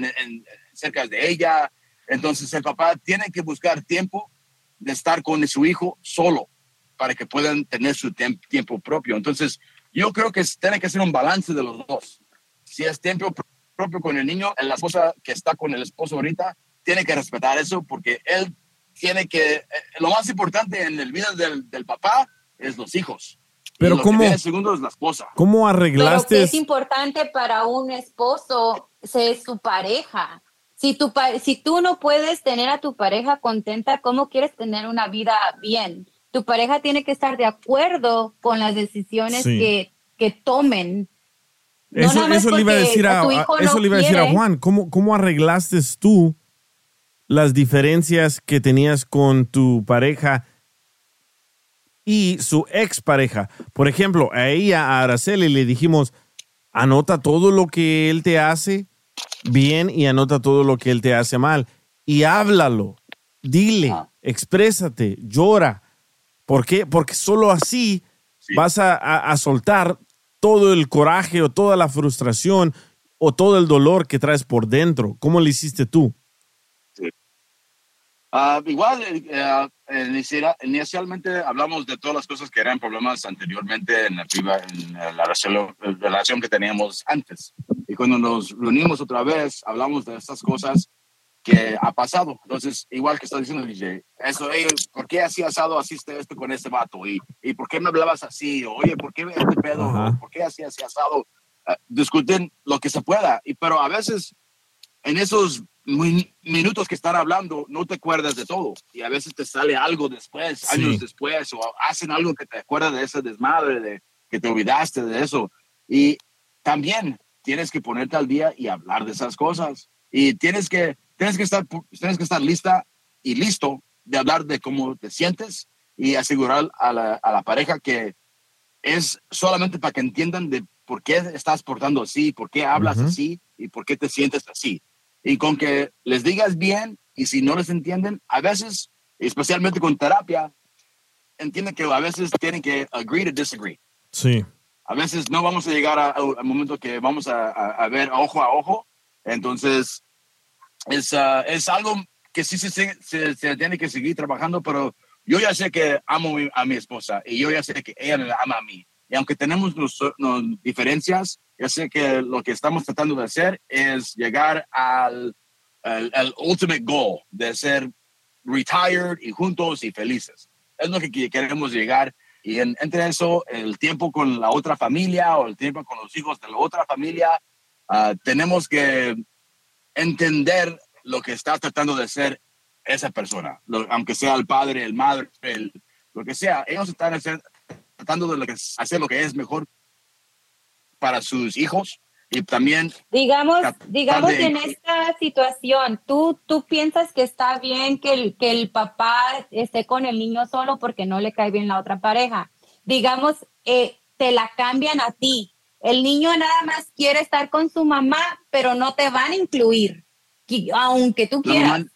S12: cerca de ella. Entonces el papá tiene que buscar tiempo de estar con su hijo solo para que puedan tener su tiempo propio. Entonces, yo creo que tiene que ser un balance de los dos. Si es tiempo pro- propio con el niño, la esposa que está con el esposo ahorita tiene que respetar eso porque él tiene que, eh, lo más importante en el vida del, del papá es los hijos.
S4: Pero
S12: y lo
S4: ¿cómo-
S12: que viene segundo es la esposa.
S4: ¿Cómo
S1: Pero que
S4: arreglaste?
S1: es importante para un esposo es su pareja. Si, tu, si tú no puedes tener a tu pareja contenta, ¿cómo quieres tener una vida bien? Tu pareja tiene que estar de acuerdo con las decisiones
S4: Sí.
S1: que, que tomen. No
S4: Eso, le iba a decir a, eso
S1: no
S4: le iba a decir a
S1: quiere.
S4: Juan. ¿Cómo, ¿Cómo arreglaste tú las diferencias que tenías con tu pareja y su expareja? Por ejemplo, a ella, a Araceli, le dijimos, anota todo lo que él te hace bien y anota todo lo que él te hace mal. Y háblalo, dile, exprésate, llora. ¿Por qué? Porque solo así vas a, a- a soltar todo el coraje o toda la frustración o todo el dolor que traes por dentro. ¿Cómo le hiciste tú?
S12: Ah, igual, inicia- inicialmente hablamos de todas las cosas que eran problemas anteriormente en la, priva- en la relación, la relación que teníamos antes. Y cuando nos reunimos otra vez, hablamos de estas cosas que ha pasado. Entonces, igual que está diciendo DJ, eso, "Ey, ¿por qué así asado asiste esto con este vato? ¿Y, ¿Y por qué me hablabas así? Oye, ¿por qué este pedo?
S4: Ajá.
S12: ¿Por qué así así asado? Ah, discuten lo que se pueda. Y, pero a veces en esos min- minutos que están hablando, no te acuerdas de todo. Y a veces te sale algo después,
S4: Sí.
S12: años después, o hacen algo que te acuerda de ese desmadre, de que te olvidaste de eso. Y también tienes que ponerte al día y hablar de esas cosas. Y tienes que, tienes que, estar, tienes que estar lista y listo de hablar de cómo te sientes y asegurar a la, a la pareja que es solamente para que entiendan de por qué estás portando así, por qué hablas
S4: Ujú.
S12: así y por qué te sientes así. Y con que les digas bien y si no les entienden, a veces, especialmente con terapia, entienden que a veces tienen que agree to disagree.
S4: Sí.
S12: A veces no vamos a llegar al momento que vamos a, a- a ver ojo a ojo. Entonces, es, ah, es algo que sí se, se, se- tiene que seguir trabajando, pero yo ya sé que amo a mi esposa y yo ya sé que ella me ama a mí. Y aunque tenemos nos, nos diferencias, yo sé que lo que estamos tratando de hacer es llegar al, al, al ultimate goal de ser retired y juntos y felices. Es lo que que queremos llegar. Y en- entre eso, el tiempo con la otra familia o el tiempo con los hijos de la otra familia, ah, tenemos que entender lo que está tratando de ser esa persona, lo- aunque sea el padre, el madre, el- lo que sea. Ellos están hacer- tratando de lo que, hacer lo que es mejor para sus hijos y también
S1: Digamos, digamos
S12: de-
S1: en esta situación, ¿tú, tú piensas que está bien que el, que el papá esté con el niño solo porque no le cae bien la otra pareja. Digamos, eh, te la cambian a ti. El niño nada más quiere estar con su mamá, pero no te van a incluir, aunque tú
S12: la
S1: quieras.
S12: mamá,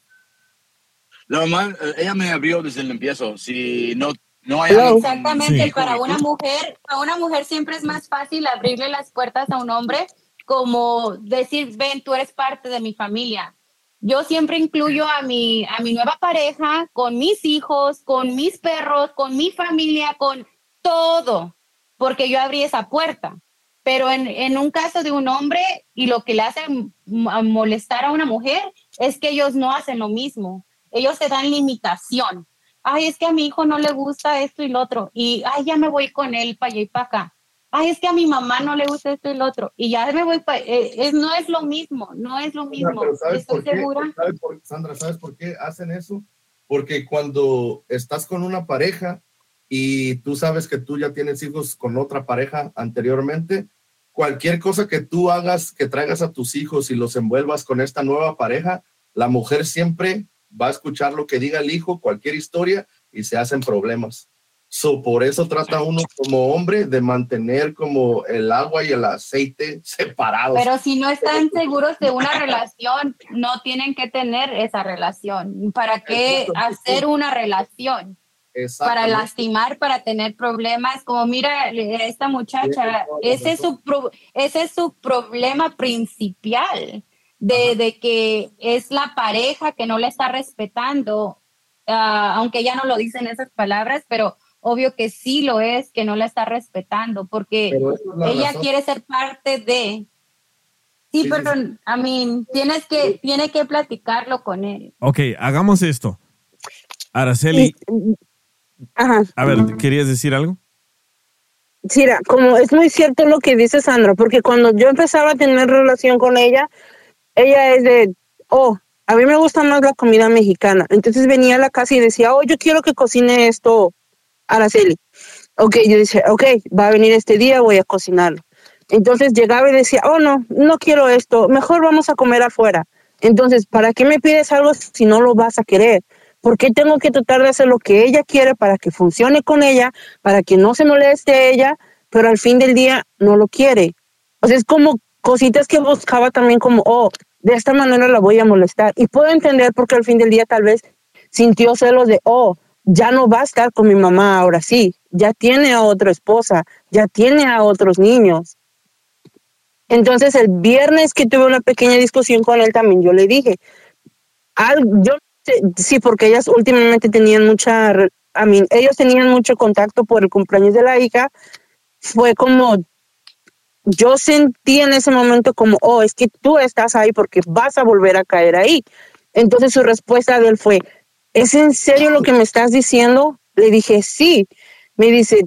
S12: la mamá, eh, ella me abrió desde el empiezo. Si no, no hay con
S1: Exactamente,
S12: hijo
S1: para una mujer, para una mujer siempre es más fácil abrirle las puertas a un hombre como decir, ven, tú eres parte de mi familia. Yo siempre incluyo a mi, a mi nueva pareja con mis hijos, con mis perros, con mi familia, con todo, porque yo abrí esa puerta. Pero en, en un caso de un hombre y lo que le hace molestar a una mujer es que ellos no hacen lo mismo. Ellos se dan limitación. Ay, es que a mi hijo no le gusta esto y lo otro. Y, ay, ya me voy con él para allá y para acá. Ay, es que a mi mamá no le gusta esto y lo otro. Y ya me voy para... es, no es lo mismo, no es lo mismo.
S5: pero ¿sabes
S1: Estoy
S5: por qué?
S1: segura.
S5: ¿Sabes por- Sandra, ¿sabes por qué hacen eso? Porque cuando estás con una pareja y tú sabes que tú ya tienes hijos con otra pareja anteriormente, cualquier cosa que tú hagas, que traigas a tus hijos y los envuelvas con esta nueva pareja, la mujer siempre va a escuchar lo que diga el hijo, cualquier historia, y se hacen problemas. So, por eso trata uno como hombre de mantener como el agua y el aceite separados.
S1: Pero si no están seguros de una relación, no tienen que tener esa relación. ¿Para qué hacer una relación? Para lastimar, para tener problemas. Como mira, esta muchacha, ese es su, pro- ese es su problema principal, de, de que es la pareja que no le está respetando, ah, aunque ella no lo dice en esas palabras, pero obvio que sí lo es, que no la está respetando, porque
S5: es
S1: ella
S5: razón.
S1: quiere ser parte de... Sí,
S4: Sí,
S1: pero a mí tienes que, tiene que platicarlo con él.
S4: Ok, hagamos esto. Araceli,
S7: Ajá.
S4: a ver, ¿querías decir algo?
S7: Mira, como es muy cierto lo que dice Sandra, porque cuando yo empezaba a tener relación con ella, ella es de, oh, a mí me gusta más la comida mexicana. Entonces venía a la casa y decía, oh, yo quiero que cocine esto, Araceli. Ok, yo decía, ok, va a venir este día, voy a cocinarlo. Entonces llegaba y decía, oh, no, no quiero esto, mejor vamos a comer afuera. Entonces, ¿para qué me pides algo si no lo vas a querer? ¿Por qué tengo que tratar de hacer lo que ella quiere para que funcione con ella, para que no se moleste ella, pero al fin del día no lo quiere? O sea, es como cositas que buscaba también como, oh, de esta manera la voy a molestar. Y puedo entender porque al fin del día tal vez sintió celos de, oh, ya no va a estar con mi mamá ahora sí, ya tiene a otra esposa, ya tiene a otros niños. Entonces el viernes que tuve una pequeña discusión con él también, yo le dije, yo sí, porque ellas últimamente tenían mucha, a mí, ellos tenían mucho contacto por el cumpleaños de la hija, fue como, yo sentí en ese momento como, oh, es que tú estás ahí porque vas a volver a caer ahí. Entonces su respuesta de él fue, ¿es en serio lo que me estás diciendo? Le dije, sí. Me dice,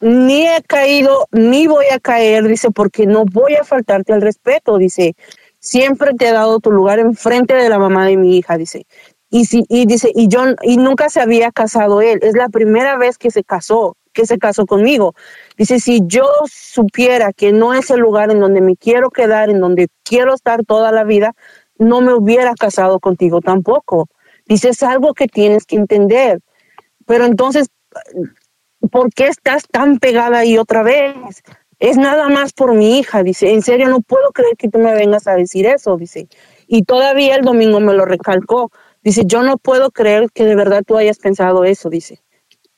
S7: ni he caído, ni voy a caer, dice, porque no voy a faltarte al respeto, dice, siempre te he dado tu lugar enfrente de la mamá de mi hija, dice. Y sí, y dice, y yo, y nunca se había casado él, es la primera vez que se casó, que se casó conmigo. Dice, si yo supiera que no es el lugar en donde me quiero quedar, en donde quiero estar toda la vida, no me hubiera casado contigo tampoco. Dice, es algo que tienes que entender. Pero entonces, ¿por qué estás tan pegada ahí otra vez? Es nada más por mi hija, dice. En serio, no puedo creer que tú me vengas a decir eso, dice. Y todavía el domingo me lo recalcó. Dice, yo no puedo creer que de verdad tú hayas pensado eso, dice.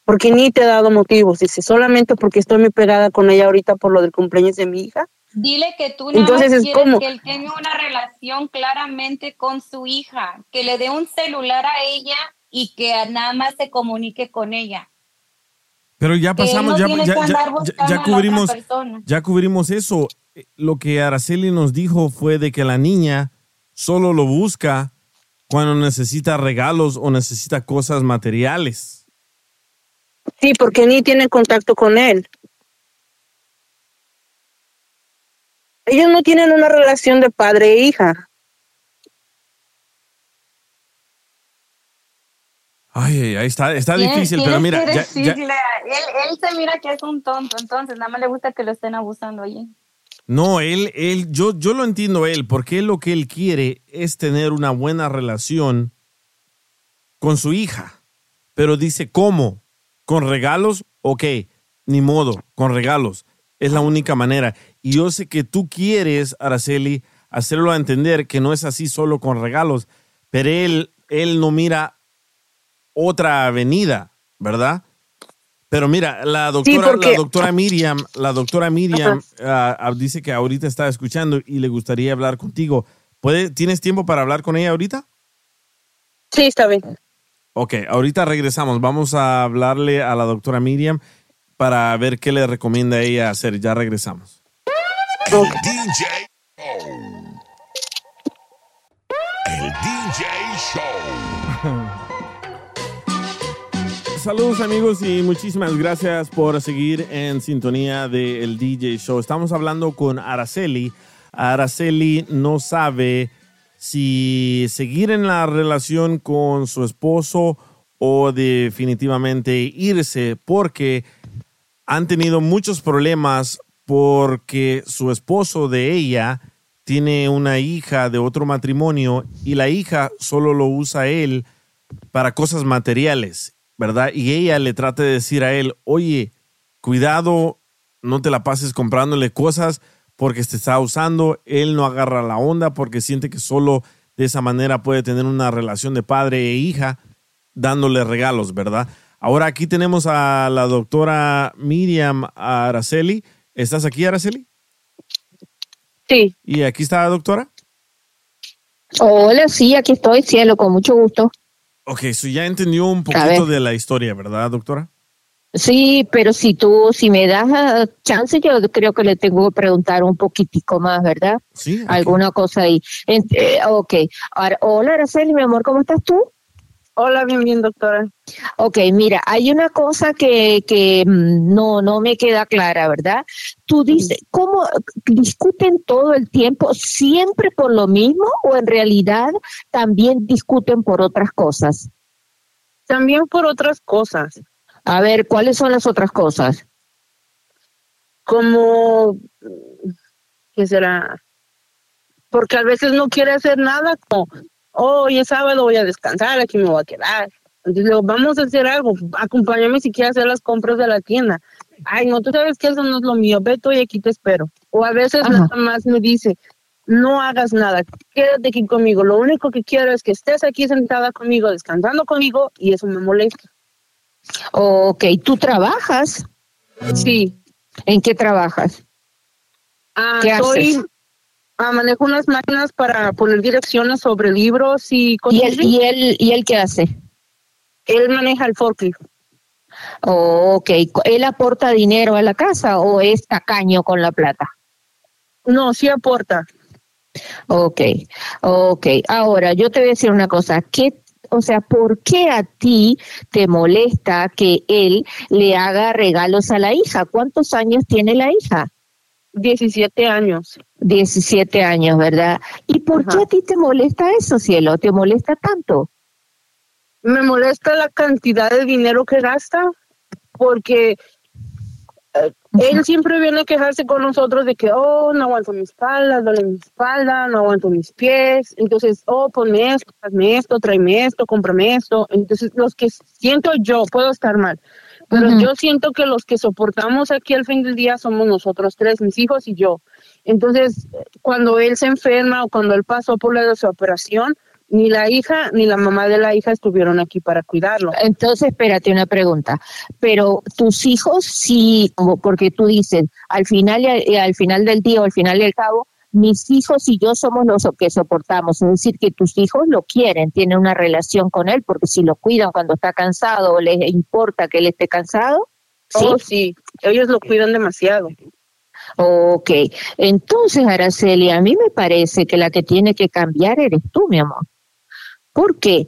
S7: Porque ni te he dado motivos, dice. Solamente porque estoy muy pegada con ella ahorita por lo del cumpleaños de mi hija.
S1: Dile que tú nada
S7: Entonces
S1: quieres
S7: como-
S1: que él tenga una relación claramente con su hija, que le dé un celular a ella y que nada más se comunique con ella.
S4: Pero ya pasamos,
S1: no
S4: ya, ya, ya- ya- cubrimos, ya cubrimos eso. Eh, Lo que Araceli nos dijo fue de que la niña solo lo busca cuando necesita regalos o necesita cosas materiales.
S7: Sí, porque ni tiene contacto con él. Ellos no tienen una relación de padre e hija.
S4: Ay, ay, ay, está, está difícil, pero mira,
S1: que
S4: ya- ya-
S1: decirle a- él, él se mira que es un tonto, entonces nada más le gusta que lo estén abusando allí.
S4: No, él, él, yo, yo lo entiendo él, porque lo que él quiere es tener una buena relación con su hija. Pero dice, ¿cómo? ¿Con regalos? Ok, ni modo, con regalos. Es la única manera. Y yo sé que tú quieres, Araceli, hacerlo entender que no es así solo con regalos, pero él, él no mira otra avenida, ¿verdad? Pero mira, la doctora,
S7: porque-
S4: la doctora Miriam, la doctora Miriam ah, ah, dice que ahorita está escuchando y le gustaría hablar contigo. ¿Puede, ¿Tienes tiempo para hablar con ella ahorita?
S7: Sí, está bien.
S4: Ok, ahorita regresamos. Vamos a hablarle a la doctora Miriam para ver qué le recomienda a ella hacer. Ya regresamos.
S3: El DJ. El DJ
S4: Saludos amigos y muchísimas gracias por seguir en sintonía del DJ Show. Estamos hablando con Araceli. Araceli no sabe si seguir en la relación con su esposo o definitivamente irse porque han tenido muchos problemas porque su esposo de ella tiene una hija de otro matrimonio y la hija solo lo usa él para cosas materiales, ¿verdad? Y ella le trata de decir a él, oye, cuidado, no te la pases comprándole cosas porque te está usando, él no agarra la onda porque siente que solo de esa manera puede tener una relación de padre e hija dándole regalos, ¿verdad? Ahora aquí tenemos a la doctora Miriam Araceli. ¿Estás aquí, Araceli?
S13: Sí.
S4: ¿Y aquí está la doctora?
S13: Hola, sí, aquí estoy, cielo, con mucho gusto.
S4: Ok, so ya entendió un poquito de la historia, ¿verdad, doctora?
S13: Sí, pero si tú, si me das ah, chance, yo creo que le tengo que preguntar un poquitico más, ¿verdad?
S4: Sí.
S13: Alguna cosa ahí. Eh, ok. Ahora, hola, Araceli, mi amor, ¿cómo estás tú?
S7: Hola, bien, bien, doctora.
S13: Ok, mira, hay una cosa que, que mm, no, no me queda clara, ¿verdad? Tú dices, ¿cómo discuten todo el tiempo siempre por lo mismo o en realidad también discuten por otras cosas?
S7: También por otras cosas.
S13: A ver, ¿cuáles son las otras cosas?
S7: Como, ¿qué será? Porque a veces no quiere hacer nada, como, oh, hoy es sábado, voy a descansar, aquí me voy a quedar. Entonces le digo, vamos a hacer algo, acompáñame si quieres hacer las compras de la tienda. Ay, no, tú sabes que eso no es lo mío, ve tú y aquí te espero. O a veces
S13: Ajá.
S7: nada más me dice, no hagas nada, quédate aquí conmigo. Lo único que quiero es que estés aquí sentada conmigo, descansando conmigo, y eso me molesta.
S13: Ok, ¿tú trabajas?
S7: Sí.
S13: ¿En qué trabajas?
S7: Ah,
S13: ¿Qué
S7: soy,
S13: haces?
S7: Ah, manejo unas máquinas para poner direcciones sobre libros y cosas
S13: ¿Y él, y él, y él qué hace?
S7: Él maneja el forklift.
S13: Ok, ¿él aporta dinero a la casa o es tacaño con la plata?
S7: No, sí aporta.
S13: Ok, ok. Ahora, yo te voy a decir una cosa. ¿Qué, o sea, ¿por qué a ti te molesta que él le haga regalos a la hija? ¿Cuántos años tiene la hija?
S7: 17 años.
S13: 17 años, ¿verdad? ¿Y por qué a ti te molesta eso, cielo? ¿Te molesta tanto?
S7: Me molesta la cantidad de dinero que gasta porque eh, él siempre viene a quejarse con nosotros de que, oh, no aguanto mi espalda, duele mi espalda, no aguanto mis pies. Entonces, oh, ponme esto, hazme esto, tráeme esto, cómprame esto. Entonces, los que siento yo, puedo estar mal, pero yo siento que los que soportamos aquí al fin del día somos nosotros tres, mis hijos y yo. Entonces, cuando él se enferma o cuando él pasó por la de su operación, ni la hija ni la mamá de la hija estuvieron aquí para cuidarlo.
S13: Entonces, espérate una pregunta. Pero tus hijos sí, porque tú dices, al final al, final del día o al final del cabo, mis hijos y yo somos los que soportamos. Es decir, que tus hijos lo quieren, tienen una relación con él, porque si lo cuidan cuando está cansado o les importa que él esté cansado.
S7: Oh, sí, ellos lo cuidan demasiado.
S13: Ok, entonces Araceli, a mí me parece que la que tiene que cambiar eres tú, mi amor. ¿Por qué?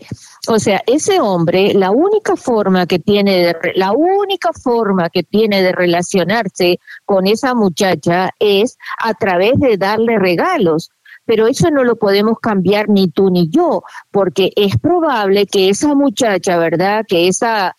S13: O sea, ese hombre, la única forma que tiene de, la única forma que tiene de relacionarse con esa muchacha es a través de darle regalos. Pero eso no lo podemos cambiar ni tú ni yo, porque es probable que esa muchacha, ¿verdad? Que esa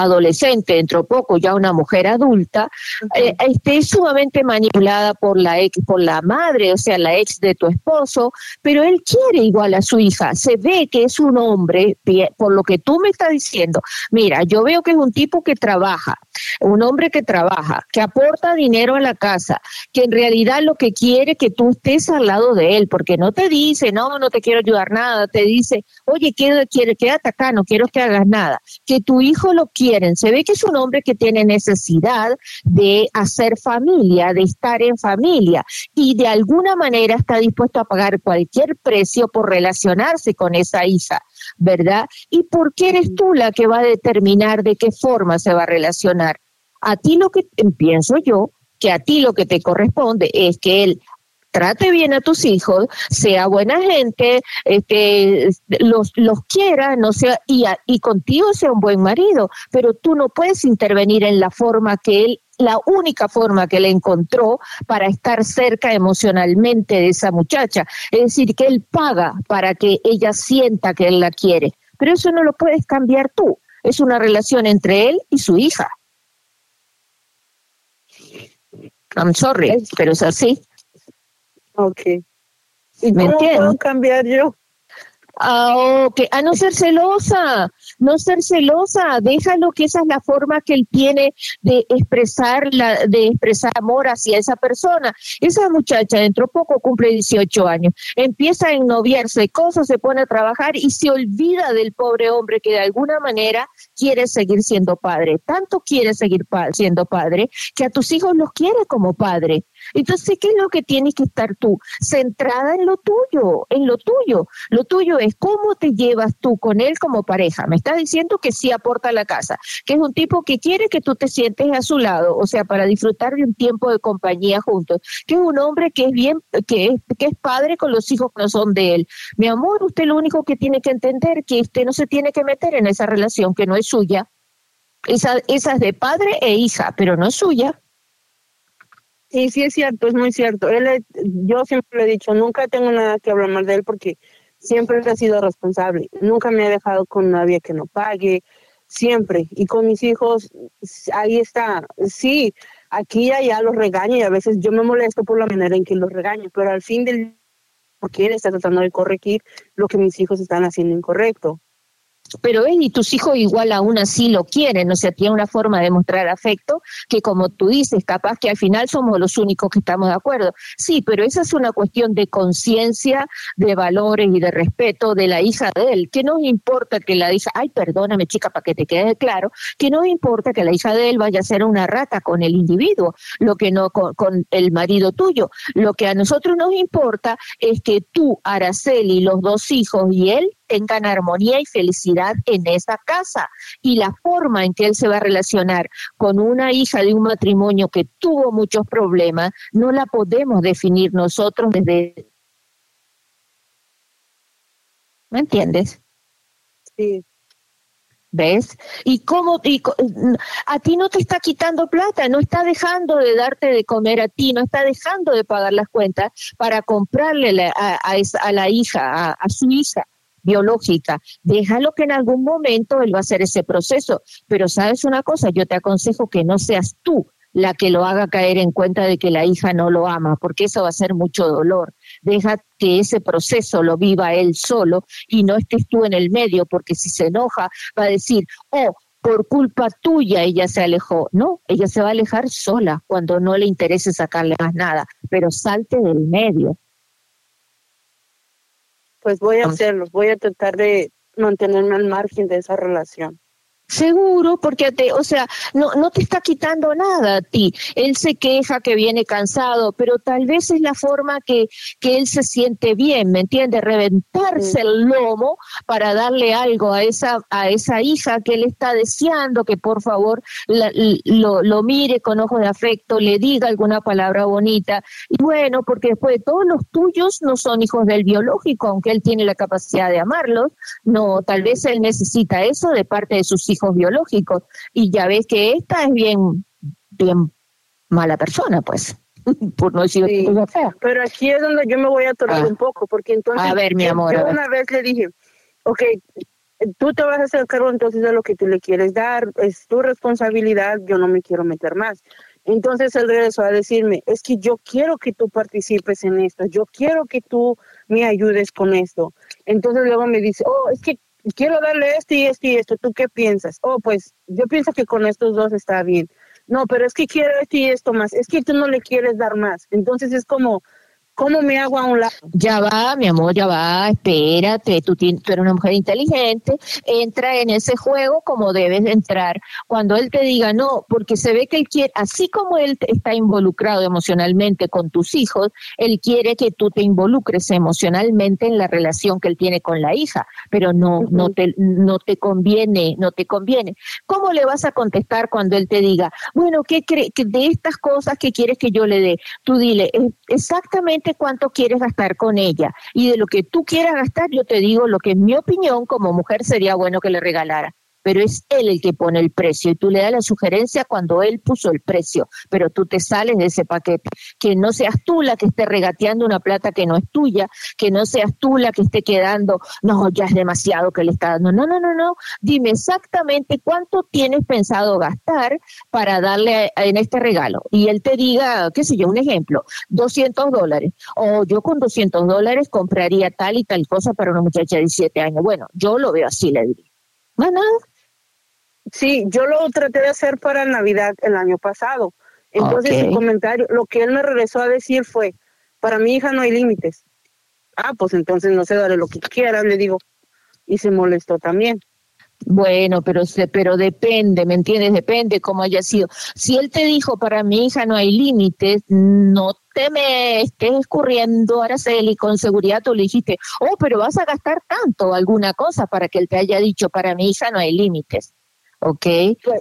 S13: adolescente, dentro poco ya una mujer adulta, eh, esté sumamente manipulada por la ex, por la madre, o sea, la ex de tu esposo, pero él quiere igual a su hija. Se ve que es un hombre, por lo que tú me estás diciendo. Mira, yo veo que es un tipo que trabaja, un hombre que trabaja, que aporta dinero a la casa, que en realidad lo que quiere que tú estés al lado de él, porque no te dice, no, no te quiero ayudar nada, te dice, oye, quédate, quédate acá, no quiero que hagas nada. Que tu hijo lo quiere Se ve que es un hombre que tiene necesidad de hacer familia, de estar en familia y de alguna manera está dispuesto a pagar cualquier precio por relacionarse con esa hija, ¿verdad? ¿Y por qué eres tú la que va a determinar de qué forma se va a relacionar? A ti lo que pienso yo, que a ti lo que te corresponde es que él trate bien a tus hijos, sea buena gente, este, los, los quiera, no sea, y, a- y contigo sea un buen marido, pero tú no puedes intervenir en la forma que él, la única forma que él encontró para estar cerca emocionalmente de esa muchacha. Es decir, que él paga para que ella sienta que él la quiere, pero eso no lo puedes cambiar tú. Es una relación entre él y su hija. I'm sorry, pero es así.
S7: Ok. ¿Y
S13: ¿Me
S7: cómo puedo
S13: entiendes?
S7: cambiar yo?
S13: Ah, ok. A no ser celosa, no ser celosa, déjalo que esa es la forma que él tiene de expresar la, de expresar amor hacia esa persona. Esa muchacha dentro poco cumple 18 años, empieza a ennoviarse, cosas, se pone a trabajar y se olvida del pobre hombre que de alguna manera quiere seguir siendo padre. Tanto quiere seguir pa- siendo padre que a tus hijos los quiere como padre. Entonces, ¿qué es lo que tienes que estar tú? Centrada en lo tuyo, en lo tuyo. Lo tuyo es cómo te llevas tú con él como pareja. Me estás diciendo que sí aporta a la casa, que es un tipo que quiere que tú te sientes a su lado, o sea, para disfrutar de un tiempo de compañía juntos, que es un hombre que es bien, que es, que es padre con los hijos que no son de él. Mi amor, usted lo único que tiene que entender que usted no se tiene que meter en esa relación que no es suya. Esa, esa es de padre e hija, pero no es suya.
S7: Sí, sí es cierto, es muy cierto. Él, yo siempre le he dicho, nunca tengo nada que hablar mal de él porque siempre ha sido responsable. Nunca me ha dejado con nadie que no pague, siempre. Y con mis hijos, ahí está. Sí, aquí y allá los regaño y a veces yo me molesto por la manera en que los regaño, pero al fin del porque él está tratando de corregir lo que mis hijos están haciendo incorrecto.
S13: Pero él y tus hijos igual aún así lo quieren, o sea, tiene una forma de mostrar afecto que como tú dices, capaz que al final somos los únicos que estamos de acuerdo. Sí, pero esa es una cuestión de conciencia, de valores y de respeto de la hija de él. Que no importa que la hija, ay, perdóname chica, para que te quede claro, que no importa que la hija de él vaya a ser una rata con el individuo, lo que no con, con el marido tuyo. Lo que a nosotros nos importa es que tú, Araceli, los dos hijos y él tengan armonía y felicidad en esa casa. Y la forma en que él se va a relacionar con una hija de un matrimonio que tuvo muchos problemas, no la podemos definir nosotros desde... ¿Me entiendes?
S7: Sí.
S13: ¿Ves? Y cómo y a ti no te está quitando plata, no está dejando de darte de comer a ti, no está dejando de pagar las cuentas para comprarle la- a, a esa- a la hija, a, a su hija biológica. Déjalo que en algún momento él va a hacer ese proceso. Pero sabes una cosa, yo te aconsejo que no seas tú la que lo haga caer en cuenta de que la hija no lo ama, porque eso va a ser mucho dolor. Deja que ese proceso lo viva él solo y no estés tú en el medio, porque si se enoja va a decir, oh, por culpa tuya ella se alejó. No, ella se va a alejar sola cuando no le interese sacarle más nada, pero salte del medio.
S7: Pues voy a hacerlo, voy a tratar de mantenerme al margen de esa relación.
S13: Seguro, porque te, o sea, no, no te está quitando nada a ti. Él se queja que viene cansado, pero tal vez es la forma que, que él se siente bien, ¿me entiendes? Reventarse el lomo para darle algo a esa, a esa hija que él está deseando que por favor la- lo, lo mire con ojos de afecto, le diga alguna palabra bonita. Y bueno, porque después de todos los tuyos no son hijos del biológico, aunque él tiene la capacidad de amarlos, no, tal vez él necesita eso de parte de sus hijos biológicos. Y ya ves que esta es bien, bien mala persona, pues, por no decir
S7: Sí. Pero aquí es donde yo me voy a atorar
S13: Ah.
S7: un poco, porque entonces
S13: A ver, mi
S7: yo-
S13: amor,
S7: yo una vez le dije, ok, tú te vas a hacer cargo entonces de lo que tú le quieres dar, es tu responsabilidad, yo no me quiero meter más. Entonces él regresó a decirme, es que yo quiero que tú participes en esto, yo quiero que tú me ayudes con esto. Entonces luego me dice, oh, es que quiero darle esto y esto y esto, ¿tú qué piensas? Oh, pues yo pienso que con estos dos está bien. No, pero es que quiero esto y esto más, es que tú no le quieres dar más. Entonces es como, ¿Cómo me hago a un lado?
S13: Ya va, mi amor, ya va, espérate, tú, tú eres una mujer inteligente, entra en ese juego como debes de entrar. Cuando él te diga no, porque se ve que él quiere, así como él está involucrado emocionalmente con tus hijos, él quiere que tú te involucres emocionalmente en la relación que él tiene con la hija, pero no, no te, no te conviene, no te conviene. ¿Cómo le vas a contestar cuando él te diga, bueno, ¿qué cree que de estas cosas que quieres que yo le dé? Tú dile eh, cuánto quieres gastar con ella y de lo que tú quieras gastar, yo te digo lo que en mi opinión como mujer sería bueno que le regalara. Pero es él el que pone el precio y tú le das la sugerencia cuando él puso el precio, pero tú te sales de ese paquete. Que no seas tú la que esté regateando una plata que no es tuya, que no seas tú la que esté quedando, no, ya es demasiado que le está dando. No, no, no, no. Dime exactamente cuánto tienes pensado gastar para darle a- en este regalo. Y él te diga, qué sé yo, un ejemplo, 200 dólares. O yo con 200 dólares compraría tal y tal cosa para una muchacha de 17 años. Bueno, yo lo veo así, le diría. Más nada.
S7: Sí, yo lo traté de hacer para Navidad el año pasado. Entonces
S13: Ok.
S7: el comentario, lo que él me regresó a decir fue, para mi hija no hay límites. Ah, pues entonces no sé, dale lo que quieras, le digo. Y se molestó también.
S13: Bueno, pero se, pero depende, ¿me entiendes? Depende cómo haya sido. Si él te dijo para mi hija no hay límites, no te me estés escurriendo, Araceli, con seguridad tú le dijiste, oh, pero vas a gastar tanto alguna cosa para que él te haya dicho para mi hija no hay límites. ¿Ok?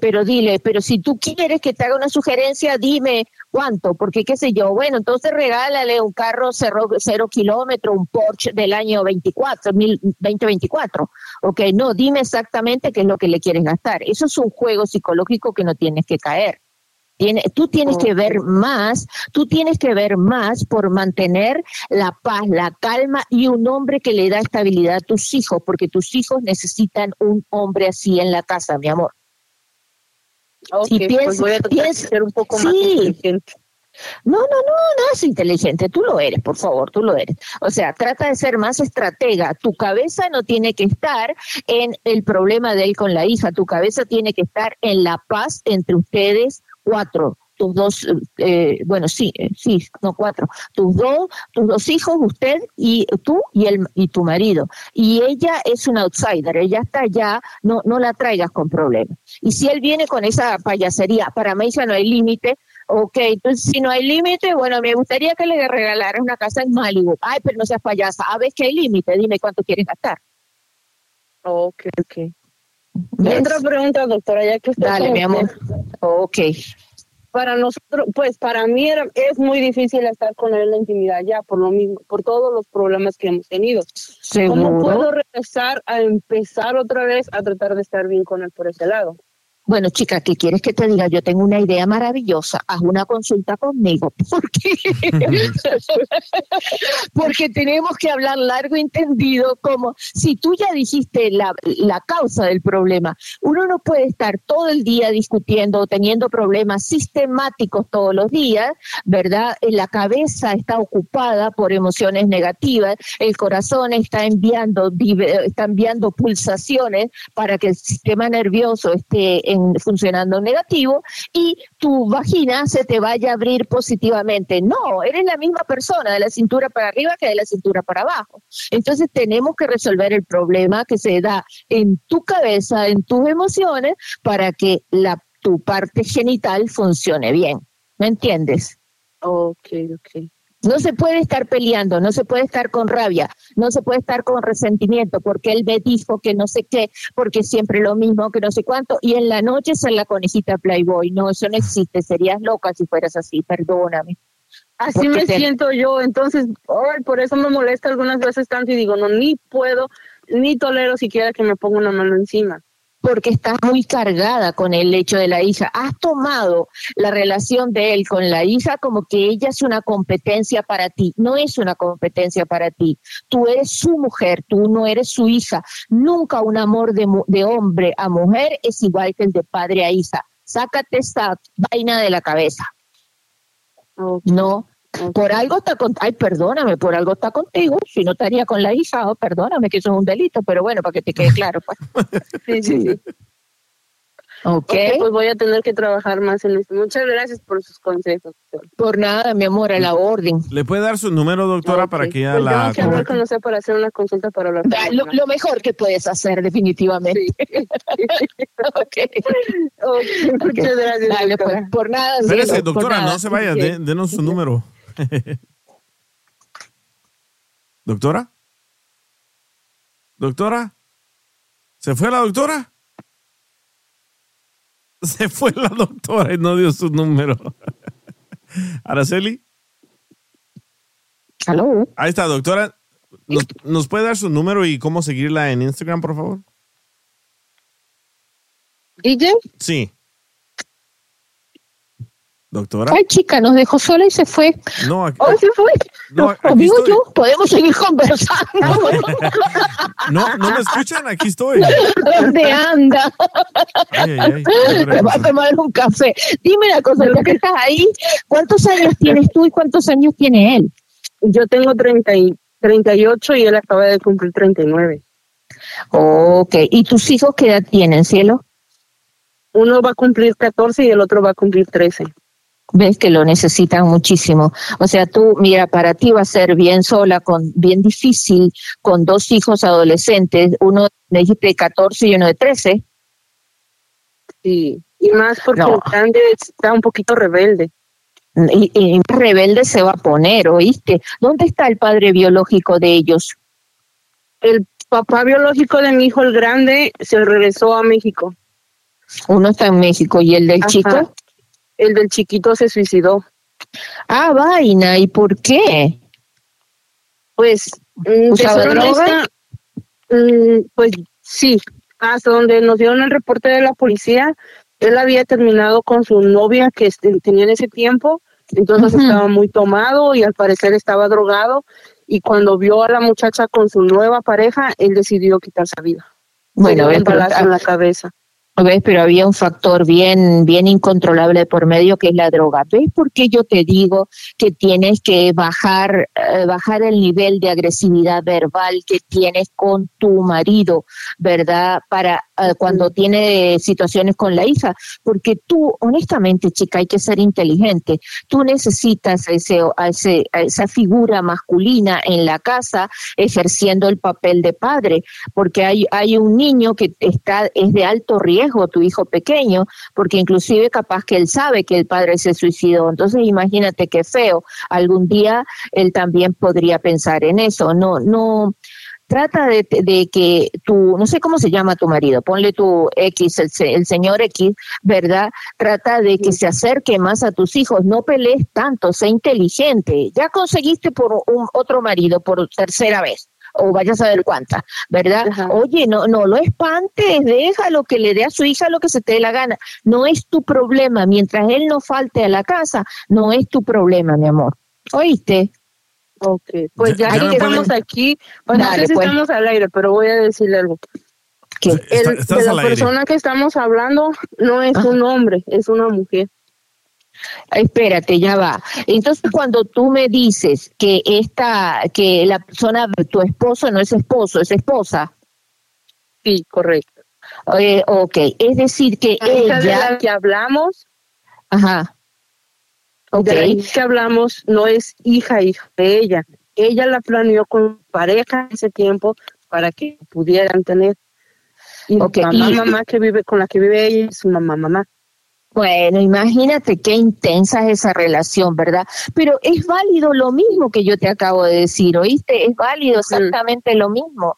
S13: Pero dile, pero si tú quieres que te haga una sugerencia, dime cuánto, porque qué sé yo, bueno, entonces regálale un carro cero, cero kilómetro, un Porsche del año 24, mil- 2024, ¿ok? No, dime exactamente qué es lo que le quieres gastar. Eso es un juego psicológico que no tienes que caer. Tiene, tú tienes que ver más, tú tienes que ver más por mantener la paz, la calma y un hombre que le da estabilidad a tus hijos, porque tus hijos necesitan un hombre así en la casa, mi amor.
S7: Ok,
S13: Si
S7: pues voy a tratar de
S13: piensa-
S7: ser un poco más inteligente.
S13: No, no, no, no es inteligente, tú lo eres, por favor, tú lo eres. O sea, trata de ser más estratega. Tu cabeza no tiene que estar en el problema de él con la hija, tu cabeza tiene que estar en la paz entre ustedes cuatro. Tus dos, eh, bueno, sí, eh, sí, no cuatro. Tus dos, tus dos hijos, usted y tú y el y tu marido. Y ella es un outsider, ella está allá, no, no la traigas con problemas. Y si él viene con esa payasería, para mí ya no hay límite, Ok, entonces si no hay límite, bueno, me gustaría que le regalaras una casa en Malibu. Ay, pero no seas payasa. A ver que hay límite, dime cuánto quieres gastar.
S7: Ok, ok. Otra pregunta, doctora, ya que usted
S13: Dale, mi amor.
S7: usted,
S13: Ok.
S7: Para nosotros, pues para mí era, es muy difícil estar con él en la intimidad ya, por lo mismo, por todos los problemas que hemos tenido. ¿Cómo
S13: ¿Seguro?
S7: puedo regresar a empezar otra vez a tratar de estar bien con él por ese lado?
S13: Bueno, chica, ¿qué quieres que te diga? Yo tengo una idea maravillosa. Haz una consulta conmigo. Porque, porque tenemos que hablar largo y entendido, como si tú ya dijiste la, la causa del problema. Uno no puede estar todo el día discutiendo o teniendo problemas sistemáticos todos los días, ¿verdad? Eh, La cabeza está ocupada por emociones negativas, el corazón está enviando, está enviando pulsaciones para que el sistema nervioso esté funcionando negativo y tu vagina se te vaya a abrir positivamente. No, eres la misma persona de la cintura para arriba que de la cintura para abajo. Entonces tenemos que resolver el problema que se da en tu cabeza, en tus emociones, para que la, tu parte genital funcione bien. ¿Me entiendes?
S7: Ok, ok.
S13: No se puede estar peleando, no se puede estar con rabia, no se puede estar con resentimiento, porque él me dijo que no sé qué, porque siempre lo mismo, que no sé cuánto, y en la noche ser la conejita Playboy. No, eso no existe, serías loca si fueras así, perdóname.
S7: Así me
S13: te-
S7: siento yo, entonces, por eso me molesta algunas veces tanto y digo, no, ni puedo, ni tolero siquiera que me ponga una mano encima.
S13: Porque estás muy cargada con el hecho de la hija. Has tomado la relación de él con la hija como que ella es una competencia para ti. No es una competencia para ti. Tú eres su mujer, tú no eres su hija. Nunca un amor de, de hombre a mujer es igual que el de padre a hija. Sácate esa vaina de la cabeza. No, por algo está con, ay, perdóname, por algo está contigo, si no estaría con la hija, oh, perdóname que eso es un delito, pero bueno, para que te quede claro, pues.
S7: Sí, sí, sí.
S13: Ok.
S7: pues voy a tener que trabajar más en esto. Muchas gracias por sus consejos.
S13: Por nada, mi amor, a la orden.
S4: ¿Le puede dar su número, doctora, para que ella
S7: Pues
S4: la...
S7: tengo que hablar con usted para hacer una consulta para hablar.
S13: Ah, Lo, lo mejor que puedes hacer, definitivamente. Ok.
S7: Ok, Muchas gracias.
S13: Dale,
S7: doctora.
S13: pues, por nada.
S4: Espérese, doctora,
S13: nada.
S4: no se vaya, de- denos su número. ¿Doctora? ¿Doctora? ¿Se fue la doctora? Se fue la doctora y no dio su número. Araceli.
S13: Aló.
S4: Ahí está, doctora. ¿Nos, nos puede dar su número y cómo seguirla en Instagram, por favor?
S7: DJ,
S4: Sí. Doctora.
S13: Ay, chica, nos dejó sola y se fue.
S4: No, aquí,
S13: Hoy se fue.
S4: no, aquí
S13: Amigo,
S4: estoy.
S13: yo, podemos seguir conversando.
S4: No, no me escuchan, aquí estoy.
S13: ¿Dónde anda?
S4: Ay, ay, ay.
S13: Me va a tomar un café. Dime una cosa, ya que estás ahí, ¿cuántos años tienes tú y cuántos años tiene él?
S7: yo tengo 30 y 38 y él acaba de cumplir 39.
S13: Ok, ¿y tus hijos qué edad tienen, cielo?
S7: Uno va a cumplir 14 y el otro va a cumplir 13.
S13: Ves que lo necesitan muchísimo. O sea, tú, mira, para ti va a ser bien sola, con bien difícil, con dos hijos adolescentes, uno me dijiste de 14 y uno de 13.
S7: Sí, y más porque
S13: No.
S7: el grande está un poquito rebelde.
S13: Y, y rebelde se va a poner, ¿oíste? ¿Dónde está el padre biológico de ellos?
S7: El papá biológico de mi hijo, el grande, se regresó a México.
S13: Uno está en México y el del
S7: Ajá.
S13: chico.
S7: El del chiquito se suicidó.
S13: Ah, vaina, ¿y por qué?
S7: Pues, mm,
S13: ¿Usaba droga?
S7: mm, pues sí, hasta donde nos dieron el reporte de la policía, él había terminado con su novia que este, tenía en ese tiempo, entonces estaba muy tomado y al parecer estaba drogado y cuando vio a la muchacha con su nueva pareja, él decidió quitarse la vida.
S13: Bueno,
S7: un balazo en la cabeza.
S13: Ves, pero había un factor bien, bien incontrolable por medio que es la droga. ¿Ves por qué yo te digo que tienes que bajar, eh, bajar el nivel de agresividad verbal que tienes con tu marido, ¿verdad? Para eh, cuando tiene situaciones con la hija, porque tú, honestamente, chica, hay que ser inteligente. Tú necesitas ese, ese, esa figura masculina en la casa ejerciendo el papel de padre, porque hay, hay un niño que está, es de alto riesgo, tu hijo pequeño, porque inclusive capaz que él sabe que el padre se suicidó. Entonces imagínate qué feo. Algún día él también podría pensar en eso. No, no, trata de, de que tu, no sé cómo se llama tu marido, ponle tu X, el señor X, ¿verdad? Trata de que se acerque más a tus hijos, no pelees tanto, sé inteligente. Ya conseguiste por un otro marido por tercera vez o vaya a saber cuánta, ¿verdad? Oye, no, no lo espantes, déjalo que le dé a su hija lo que se te dé la gana. No es tu problema, mientras él no falte a la casa, no es tu problema, mi amor. ¿Oíste?
S7: Ok, pues ya,
S13: Ya- ya
S7: que estamos aquí, pues no
S13: Dale,
S7: sé si
S13: pues.
S7: estamos al aire, pero voy a decirle algo.
S13: ¿Qué?
S7: El- de la
S4: aire.
S7: persona que estamos hablando no es un hombre, es una mujer.
S13: Espérate, ya va. Entonces, cuando tú me dices que esta, que la persona, tu esposo no es esposo, es esposa.
S7: Sí, correcto.
S13: Eh, ok, es decir que
S7: La hija de
S13: ella,
S7: la que hablamos,
S13: ajá, ok,
S7: de la que hablamos no es hija, hija de ella. Ella la planeó con pareja ese tiempo para que pudieran tener. Y
S13: Ok,
S7: mamá,
S13: y-
S7: mamá que vive con la que vive ella es su mamá, mamá.
S13: Bueno, imagínate qué intensa es esa relación, ¿verdad? Pero es válido lo mismo que yo te acabo de decir, ¿oíste? Es válido exactamente lo mismo.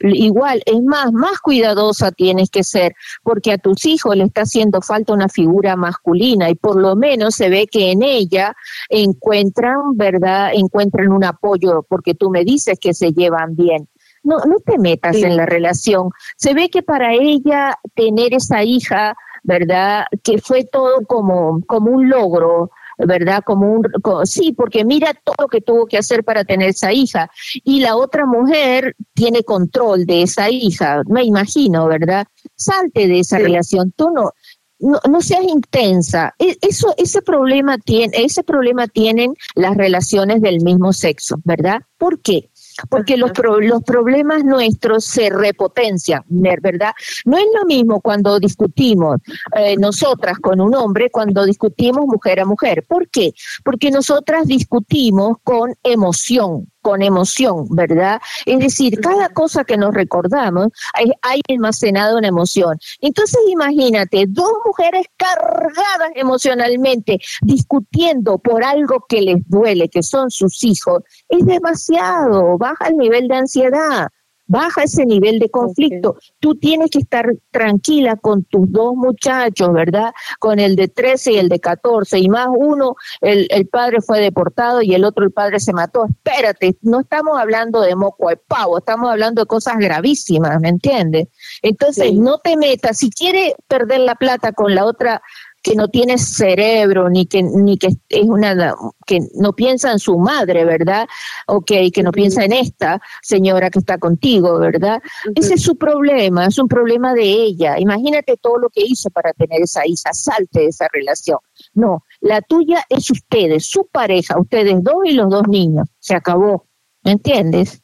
S13: Igual, es más, más cuidadosa tienes que ser, porque a tus hijos le está haciendo falta una figura masculina y por lo menos se ve que en ella encuentran, ¿verdad? Encuentran un apoyo, porque tú me dices que se llevan bien. No, no te metas
S7: Sí.
S13: en la relación. Se ve que para ella tener esa hija, ¿verdad? Que fue todo como, como un logro, ¿verdad? Como un, sí, porque mira todo lo que tuvo que hacer para tener esa hija. Y la otra mujer tiene control de esa hija, me imagino, ¿verdad? Salte de esa relación, tú no, no, no seas intensa. E- Eso, ese problema tiene, ese problema tienen las relaciones del mismo sexo, ¿verdad? ¿Por qué? Porque los, pro- los problemas nuestros se repotencian, ¿verdad? No es lo mismo cuando discutimos eh, nosotras con un hombre, cuando discutimos mujer a mujer. ¿Por qué? Porque nosotras discutimos con emoción con emoción, ¿verdad? Es decir, cada cosa que nos recordamos hay, hay almacenado una emoción. Entonces imagínate, dos mujeres cargadas emocionalmente discutiendo por algo que les duele, que son sus hijos, es demasiado, baja el nivel de ansiedad. Baja ese nivel de conflicto. Tú tienes que estar tranquila con tus dos muchachos, ¿verdad? Con el de 13 y el de 14. Y más uno, el, el padre fue deportado y el otro, el padre se mató. Espérate, no estamos hablando de moco de pavo, estamos hablando de cosas gravísimas, ¿me entiendes? Entonces, no te metas. Si quieres perder la plata con la otra que no tiene cerebro ni que ni que es una que no piensa en su madre, ¿verdad? Ok, que no piensa en esta señora que está contigo, ¿verdad? Ese es su problema, es un problema de ella. Imagínate todo lo que hizo para tener esa hija, salte de esa relación. No, la tuya es ustedes, su pareja, ustedes dos y los dos niños. Se acabó, ¿me entiendes?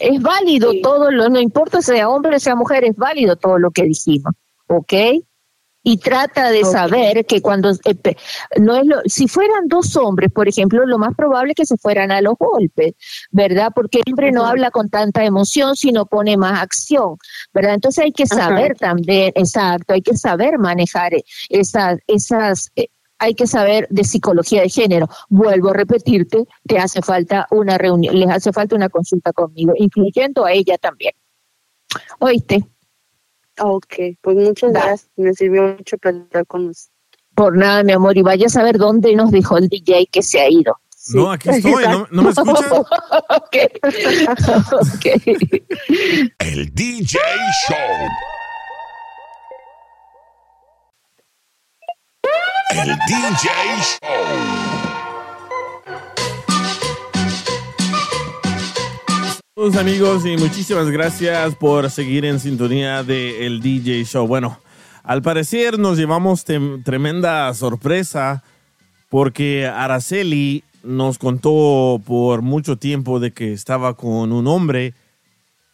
S13: Es válido todo lo, no importa sea hombre o sea mujer, es válido todo lo que dijimos, ¿ok? Y trata de saber que cuando eh, no es lo, si fueran dos hombres, por ejemplo, lo más probable es que se fueran a los golpes, ¿verdad? Porque el hombre no habla con tanta emoción, sino pone más acción, ¿verdad? Entonces hay que saber también, exacto, hay que saber manejar eh, esas, esas, eh, hay que saber de psicología de género. Vuelvo a repetirte, te hace falta una reunión, les hace falta una consulta conmigo, incluyendo a ella también. ¿Oíste?
S7: Ok, pues muchas gracias. Me sirvió mucho platicar con usted.
S13: Por nada, mi amor, y vaya a saber dónde nos dejó el DJ que se ha ido.
S4: No, aquí estoy, ¿no, no me escuchan?
S13: ok. Ok.
S3: El DJ Show. El DJ Show.
S4: Saludos amigos y muchísimas gracias por seguir en sintonía de el DJ Show. Bueno, al parecer nos llevamos tremenda sorpresa porque Araceli nos contó por mucho tiempo de que estaba con un hombre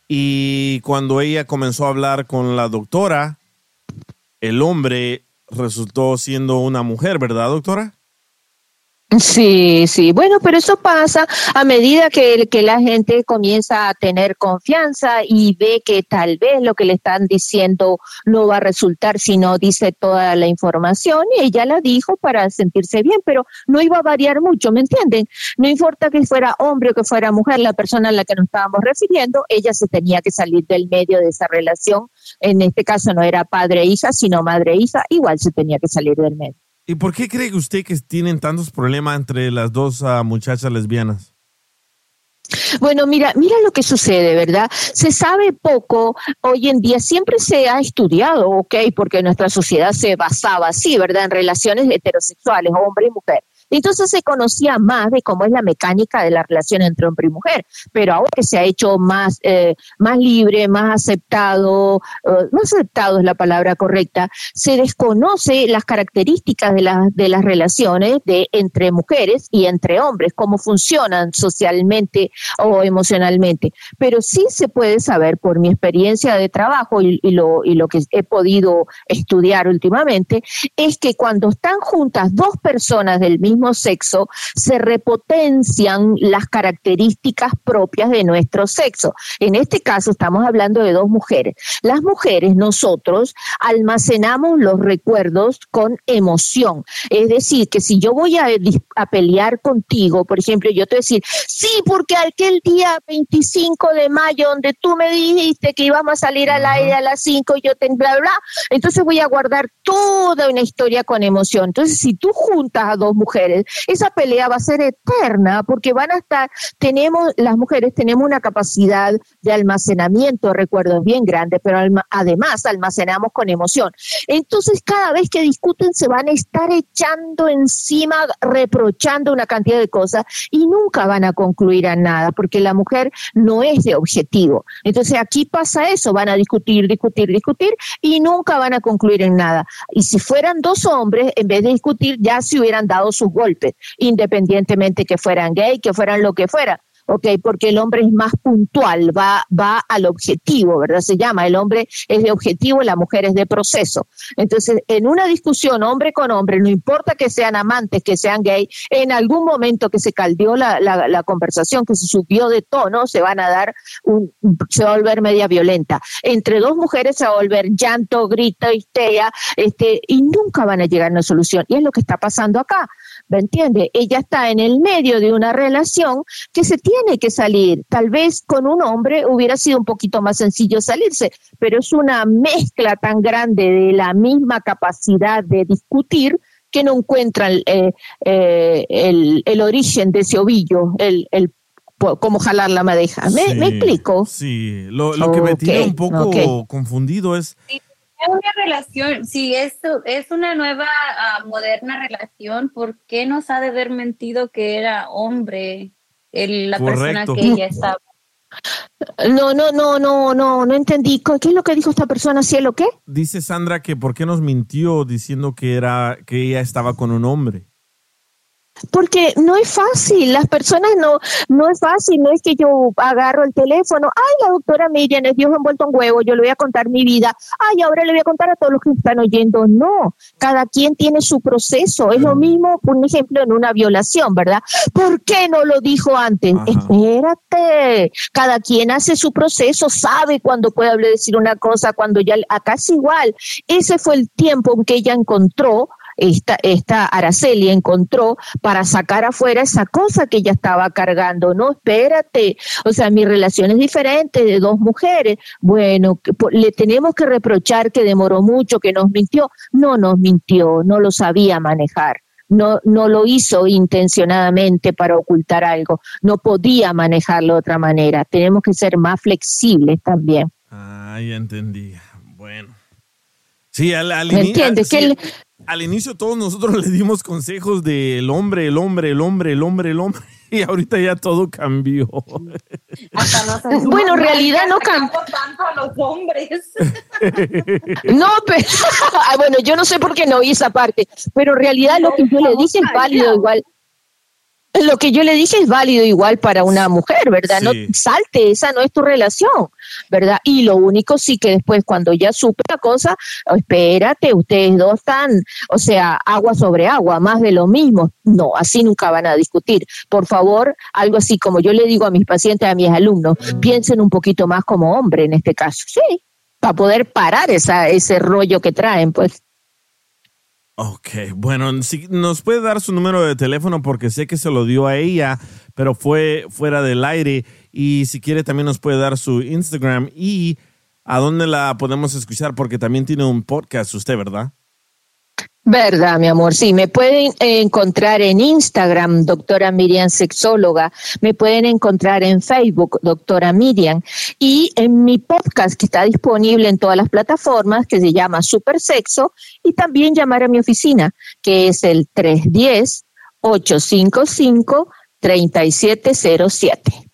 S4: y cuando ella comenzó a hablar con la doctora, el hombre resultó siendo una mujer, ¿verdad, doctora?
S13: Sí, sí. Bueno, pero eso pasa a medida que, que la gente comienza a tener confianza y ve que tal vez lo que le están diciendo no va a resultar si no dice toda la información. Y ella la dijo para sentirse bien, pero no iba a variar mucho, ¿me entienden? No importa que fuera hombre o que fuera mujer, la persona a la que nos estábamos refiriendo, ella se tenía que salir del medio de esa relación. En este caso no era padre-hija, sino madre-hija, igual se tenía que salir del medio.
S4: ¿Y por qué cree usted que tienen tantos problemas entre las dos ah, muchachas lesbianas?
S13: Bueno, mira, mira lo que sucede, ¿verdad? Se sabe poco hoy en día, siempre se ha estudiado, ¿ok? Porque nuestra sociedad se basaba así, ¿verdad? En relaciones heterosexuales, hombre y mujer. Entonces se conocía más de cómo es la mecánica de la relación entre hombre y mujer, pero ahora que se ha hecho más, eh, más libre, más aceptado, eh, no aceptado es la palabra correcta, se desconoce las características de, las de las relaciones de entre mujeres y entre hombres, cómo funcionan socialmente o emocionalmente. Pero sí se puede saber por mi experiencia de trabajo y, y lo, y lo que he podido estudiar últimamente, es que cuando están juntas dos personas del mismo sexo, se repotencian las características propias de nuestro sexo. En este caso estamos hablando de dos mujeres. Las mujeres, nosotros, almacenamos los recuerdos con emoción. Es decir, que si yo voy a, a pelear contigo, por ejemplo, yo te voy a decir, sí, porque aquel día 25 de mayo donde tú me dijiste que íbamos a salir al aire a las 5 y yo te bla, bla, entonces voy a guardar toda una historia con emoción. Entonces, si tú juntas a dos mujeres, esa pelea va a ser eterna porque van a estar, tenemos, las mujeres tenemos una capacidad de almacenamiento de recuerdos bien grande, pero además almacenamos con emoción. Entonces, cada vez que discuten se van a estar echando encima, reprochando una cantidad de cosas y nunca van a concluir a nada porque la mujer no es de objetivo. Entonces, aquí pasa eso, van a discutir, discutir, discutir y nunca van a concluir en nada. Y si fueran dos hombres, en vez de discutir, ya se hubieran dado sus golpes, independientemente que fueran gay, que fueran lo que fuera. ¿ok? Porque el hombre es más puntual, va, va al objetivo, ¿verdad? Se llama, el hombre es de objetivo, la mujer es de proceso. Entonces, en una discusión hombre con hombre, no importa que sean amantes, que sean gay, en algún momento que se caldeó la, la, la conversación, que se subió de tono, se van a dar, un, se va a volver media violenta. Entre dos mujeres se va a volver llanto, grito, histeria, este, y nunca van a llegar a una solución. Y es lo que está pasando acá. ¿Me entiende? Ella está en el medio de una relación que se tiene que salir. Tal vez con un hombre hubiera sido un poquito más sencillo salirse, pero es una mezcla tan grande de la misma capacidad de discutir que no encuentran eh, eh, el, el origen de ese ovillo, el, el cómo jalar la madeja. ¿Me,
S4: Sí,
S13: me explico?
S4: Sí, lo, lo que me tiene un poco confundido es,
S1: Es una relación, si esto es una nueva, ah, moderna relación, ¿por qué nos ha de haber mentido que era hombre el- la persona
S4: Correcto.
S1: que ella estaba?
S13: No, no, no, no, no, no entendí. ¿Qué es lo que dijo esta persona? ¿Cielo qué?
S4: dice Sandra que por qué nos mintió diciendo que era que ella estaba con un hombre.
S13: Porque no es fácil, las personas no, no es fácil, no es que yo agarro el teléfono, ay, la doctora Miriam es Dios envuelto en huevo, yo le voy a contar mi vida, ay, ahora le voy a contar a todos los que están oyendo. No, cada quien tiene su proceso, es lo mismo, por ejemplo, en una violación, ¿verdad? ¿Por qué no lo dijo antes? Espérate, cada quien hace su proceso, sabe cuándo puede decir una cosa, cuando ya, acá es igual. Ese fue el tiempo en que ella encontró esta, esta Araceli encontró para sacar afuera esa cosa que ella estaba cargando. No, espérate. O sea, mi relación es diferente de dos mujeres. Bueno, le tenemos que reprochar que demoró mucho, que nos mintió. No nos mintió, no lo sabía manejar. No, no lo hizo intencionadamente para ocultar algo. No podía manejarlo de otra manera. Tenemos que ser más flexibles también.
S4: Ah, ya entendí. Bueno. Sí, al, al
S13: ¿Me entiendes?
S4: sí,
S13: Que el-
S4: al inicio todos nosotros le dimos consejos del hombre, el hombre, el hombre, el hombre, el hombre. Y ahorita ya todo cambió.
S13: Bueno, en realidad no
S1: cambió tanto a los hombres.
S13: No, pero ah, bueno, yo no sé por qué no oí esa parte, pero en realidad lo que yo le dije es válido igual. Lo que yo le dije es válido igual para una mujer, ¿verdad? No salte, esa no es tu relación, ¿verdad? Y lo único sí que después cuando ya supe la cosa, oh, espérate, ustedes dos están, o sea, agua sobre agua, más de lo mismo. No, así nunca van a discutir. Por favor, algo así como yo le digo a mis pacientes, a mis alumnos, piensen un poquito más como hombre en este caso, sí, para poder parar esa, ese rollo que traen, pues.
S4: Ok, bueno, si nos puede dar su número de teléfono porque sé que se lo dio a ella, pero fue fuera del aire. Y si quiere también nos puede dar su Instagram y a dónde la podemos escuchar porque también tiene un podcast usted, ¿verdad?
S13: Verdad, mi amor. Sí, me pueden encontrar en Instagram, doctora Miriam Sexóloga. Me pueden encontrar en Facebook, doctora Miriam. Y en mi podcast, que está disponible en todas las plataformas, que se llama Super Sexo. Y también llamar a mi oficina, que es el 310-855-3707.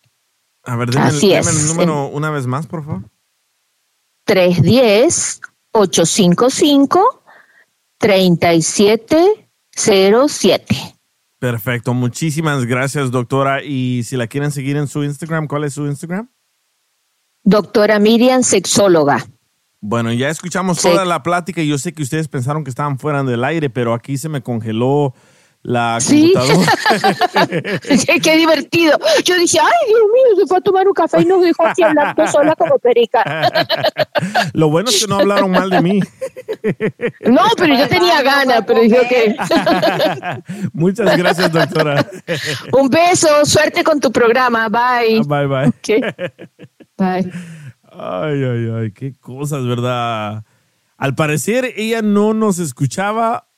S4: A ver, deme,
S13: Así
S4: deme
S13: es.
S4: el número una vez más, por favor.
S13: 310-855-3707.
S4: Perfecto, muchísimas gracias, doctora. Y si la quieren seguir en su Instagram, ¿cuál es su Instagram?
S13: Doctora Miriam Sexóloga.
S4: Bueno, ya escuchamos toda la plática y yo sé que ustedes pensaron que estaban fuera del aire, pero aquí se me congeló la
S13: Sí.
S4: computadora.
S13: qué, qué divertido. Yo dije, ay, Dios mío, se fue a tomar un café y nos dejó aquí hablando sola como perica.
S4: Lo bueno es que no hablaron mal de mí.
S13: No, pero yo tenía ganas, pero dije, ok.
S4: Muchas gracias, doctora.
S13: Un beso, suerte con tu programa. Bye.
S4: Bye, bye.
S13: Ok. Bye.
S4: Ay, ay, ay, qué cosas, ¿verdad? Al parecer ella no nos escuchaba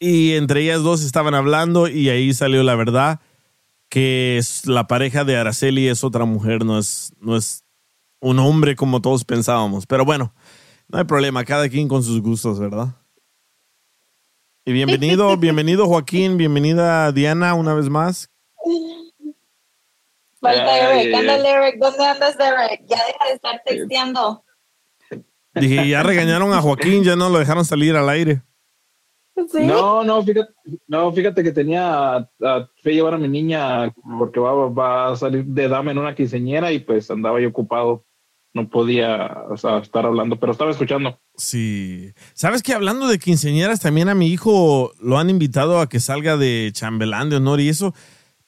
S4: y entre ellas dos estaban hablando y ahí salió la verdad que es- la pareja de Araceli es otra mujer, no es, no es un hombre como todos pensábamos. Pero bueno, no hay problema, cada quien con sus gustos, ¿verdad? Y bienvenido, bienvenido Joaquín, bienvenida Diana una vez más.
S1: Falta Eric,
S4: ay.
S1: Eric, ¿dónde andas Eric? Ya deja de estar texteando.
S4: Dije, ya regañaron a Joaquín, ya no lo dejaron salir al aire.
S6: No, no, fíjate, no, fíjate que tenía a, a- fui a llevar a mi niña porque va, va a salir de dama en una quinceñera y pues andaba yo ocupado. No podía o sea, estar hablando, pero estaba escuchando.
S4: Sí. ¿Sabes que hablando de quinceañeras, también a mi hijo lo han invitado a que salga de chambelán de honor y eso?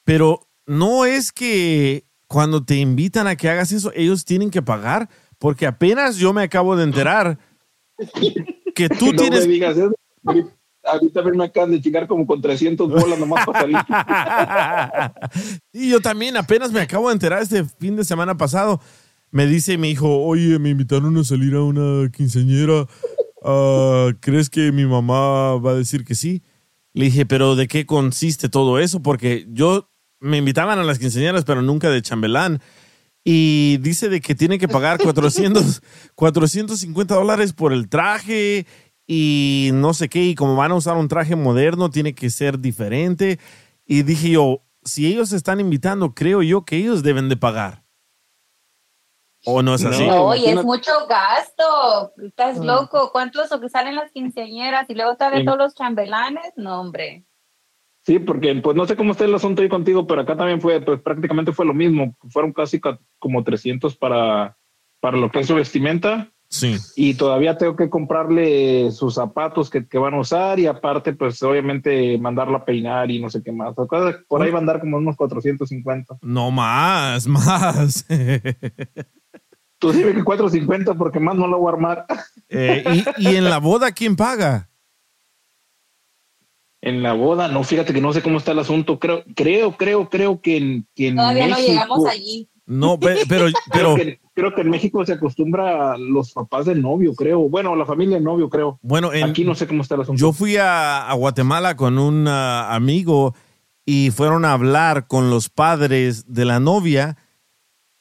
S4: Pero no es que cuando te invitan a que hagas eso, ellos tienen que pagar, porque apenas yo me acabo de enterar que tú
S6: no
S4: tienes...
S6: me digas eso. Ahorita me acaban de chingar como con 300 bolas nomás para salir.
S4: y yo también apenas me acabo de enterar este fin de semana pasado. Me dice mi hijo, oye, me invitaron a salir a una quinceañera. Ah, ¿Crees que mi mamá va a decir que sí? Le dije, pero ¿de qué consiste todo eso? Porque yo me invitaban a las quinceañeras, pero nunca de chambelán. Y dice de que tiene que pagar 400, 450 dólares por el traje y no sé qué. Y como van a usar un traje moderno, tiene que ser diferente. Y dije yo, si ellos están invitando, creo yo que ellos deben de pagar. ¿O no es así?
S1: No, y es mucho gasto. Estás loco. ¿Cuánto es lo que salen las quinceañeras y luego salen
S6: Sí.
S1: todos los chambelanes? No, hombre.
S6: Sí, porque pues no sé cómo está el asunto ahí contigo, pero acá también fue, pues prácticamente fue lo mismo. Fueron casi ca- como 300 para, para lo que es su vestimenta.
S4: Sí.
S6: Y todavía tengo que comprarle sus zapatos que, que van a usar y aparte, pues obviamente mandarla a peinar y no sé qué más. O sea, Por ahí va a andar como unos 450.
S4: No más, más.
S6: Tú dime que 450 porque más no la voy a armar.
S4: Eh, y, y en la boda quién paga?
S6: En la boda, no, fíjate que no sé cómo está el asunto. Creo, creo, creo, creo que en, que en
S1: Todavía no llegamos allí.
S4: No, pe- pero, pero
S6: que, creo que en México se acostumbra a los papás del novio, creo. Bueno, la familia del novio, creo.
S4: Bueno, en-
S6: aquí no sé cómo está el asunto.
S4: yo fui a, a Guatemala con un ah, amigo y fueron a hablar con los padres de la novia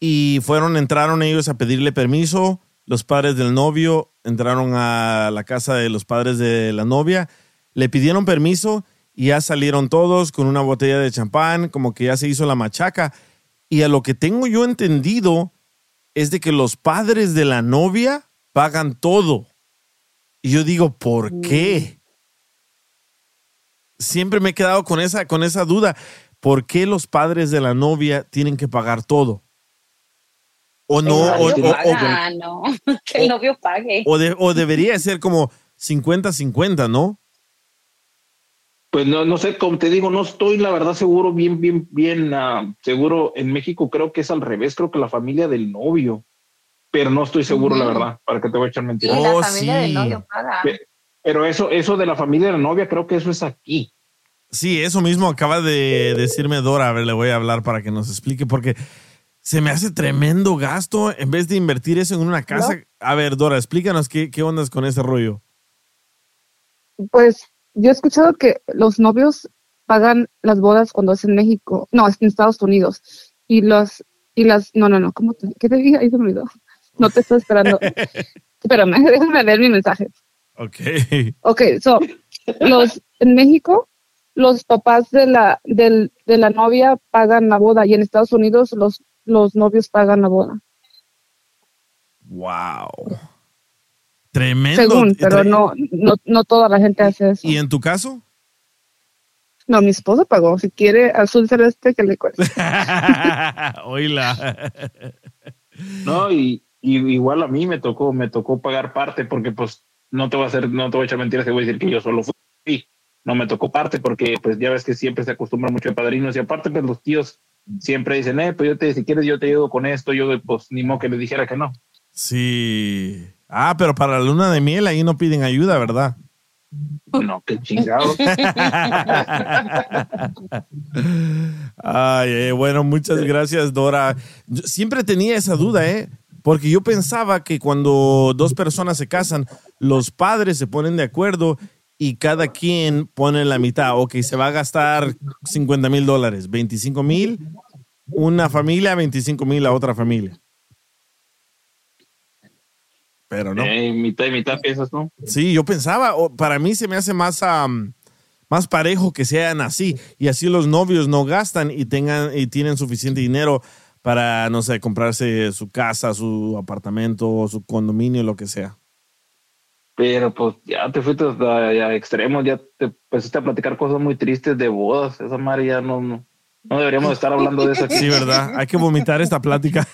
S4: y fueron, entraron ellos a pedirle permiso. Los padres del novio entraron a la casa de los padres de la novia, le pidieron permiso y ya salieron todos con una botella de champán, como que ya se hizo la machaca. Y a lo que tengo yo entendido es de que los padres de la novia pagan todo. Y yo digo, ¿por qué? Siempre me he quedado con esa, con esa duda. ¿Por qué los padres de la novia tienen que pagar todo? O no, o, o-
S1: no. Que el novio pague.
S4: o- o de- o debería ser como 50-50, ¿no?
S6: Pues no, no sé, como te digo, no estoy la verdad seguro, bien, bien, bien ah, seguro. En México creo que es al revés, creo que la familia del novio, pero no estoy seguro, la verdad, para que te voy a echar
S1: Sí,
S6: mentiras.
S1: la familia del novio paga.
S6: Pe- Pero eso, eso de la familia de la novia, creo que eso es aquí.
S4: Sí, eso mismo acaba de decirme Dora. A ver, le voy a hablar para que nos explique, porque se me hace tremendo gasto en vez de invertir eso en una casa. A ver, Dora, explícanos qué, qué ondas con ese rollo.
S11: Pues yo he escuchado que los novios pagan las bodas cuando es en México, no, es en Estados Unidos. Y los, y las, no, no, no, ¿cómo te, qué te dije? Ahí se me olvidó. No te estoy esperando. Espérame, déjame leer mi mensaje.
S4: Ok.
S11: Ok, so, los, en México, los papás de la, del, de la novia pagan la boda y en Estados Unidos los, los novios pagan la boda.
S4: Wow. Tremendo.
S11: Según, pero no, no, no toda la gente hace eso.
S4: ¿Y en tu caso?
S11: No, mi esposo pagó. Si quiere azul celeste, que le cueste.
S4: Oíla.
S6: No, y, y igual a mí me tocó, me tocó pagar parte porque pues no te voy a hacer, no te voy a echar mentiras, te voy a decir que yo solo fui. No me tocó parte porque pues ya ves que siempre se acostumbra mucho de padrinos y aparte pues los tíos siempre dicen, eh, pues yo te, si quieres yo te ayudo con esto, yo pues ni modo que le dijera que no.
S4: Sí. Ah, pero para la luna de miel ahí no piden ayuda, ¿verdad?
S6: No, qué chingado.
S4: Ay, eh, bueno, muchas gracias, Dora. Yo siempre tenía esa duda, ¿eh? Porque yo pensaba que cuando dos personas se casan, los padres se ponen de acuerdo y cada quien pone la mitad. Ok, se va a gastar 50 mil dólares, 25 mil, una familia, 25 mil a otra familia. Pero no.
S6: Eh, mitad y mitad piensas, ¿no?
S4: Sí, yo pensaba, o para mí se me hace más, más parejo que sean así y así los novios no gastan y tengan y tienen suficiente dinero para, no sé, comprarse su casa, su apartamento, su condominio, lo que sea.
S6: Pero pues ya te fuiste hasta a extremos, ya te empezaste a platicar cosas muy tristes de bodas. Esa madre ya no, no, no deberíamos estar hablando de eso aquí.
S4: Sí, ¿verdad? Hay que vomitar esta plática.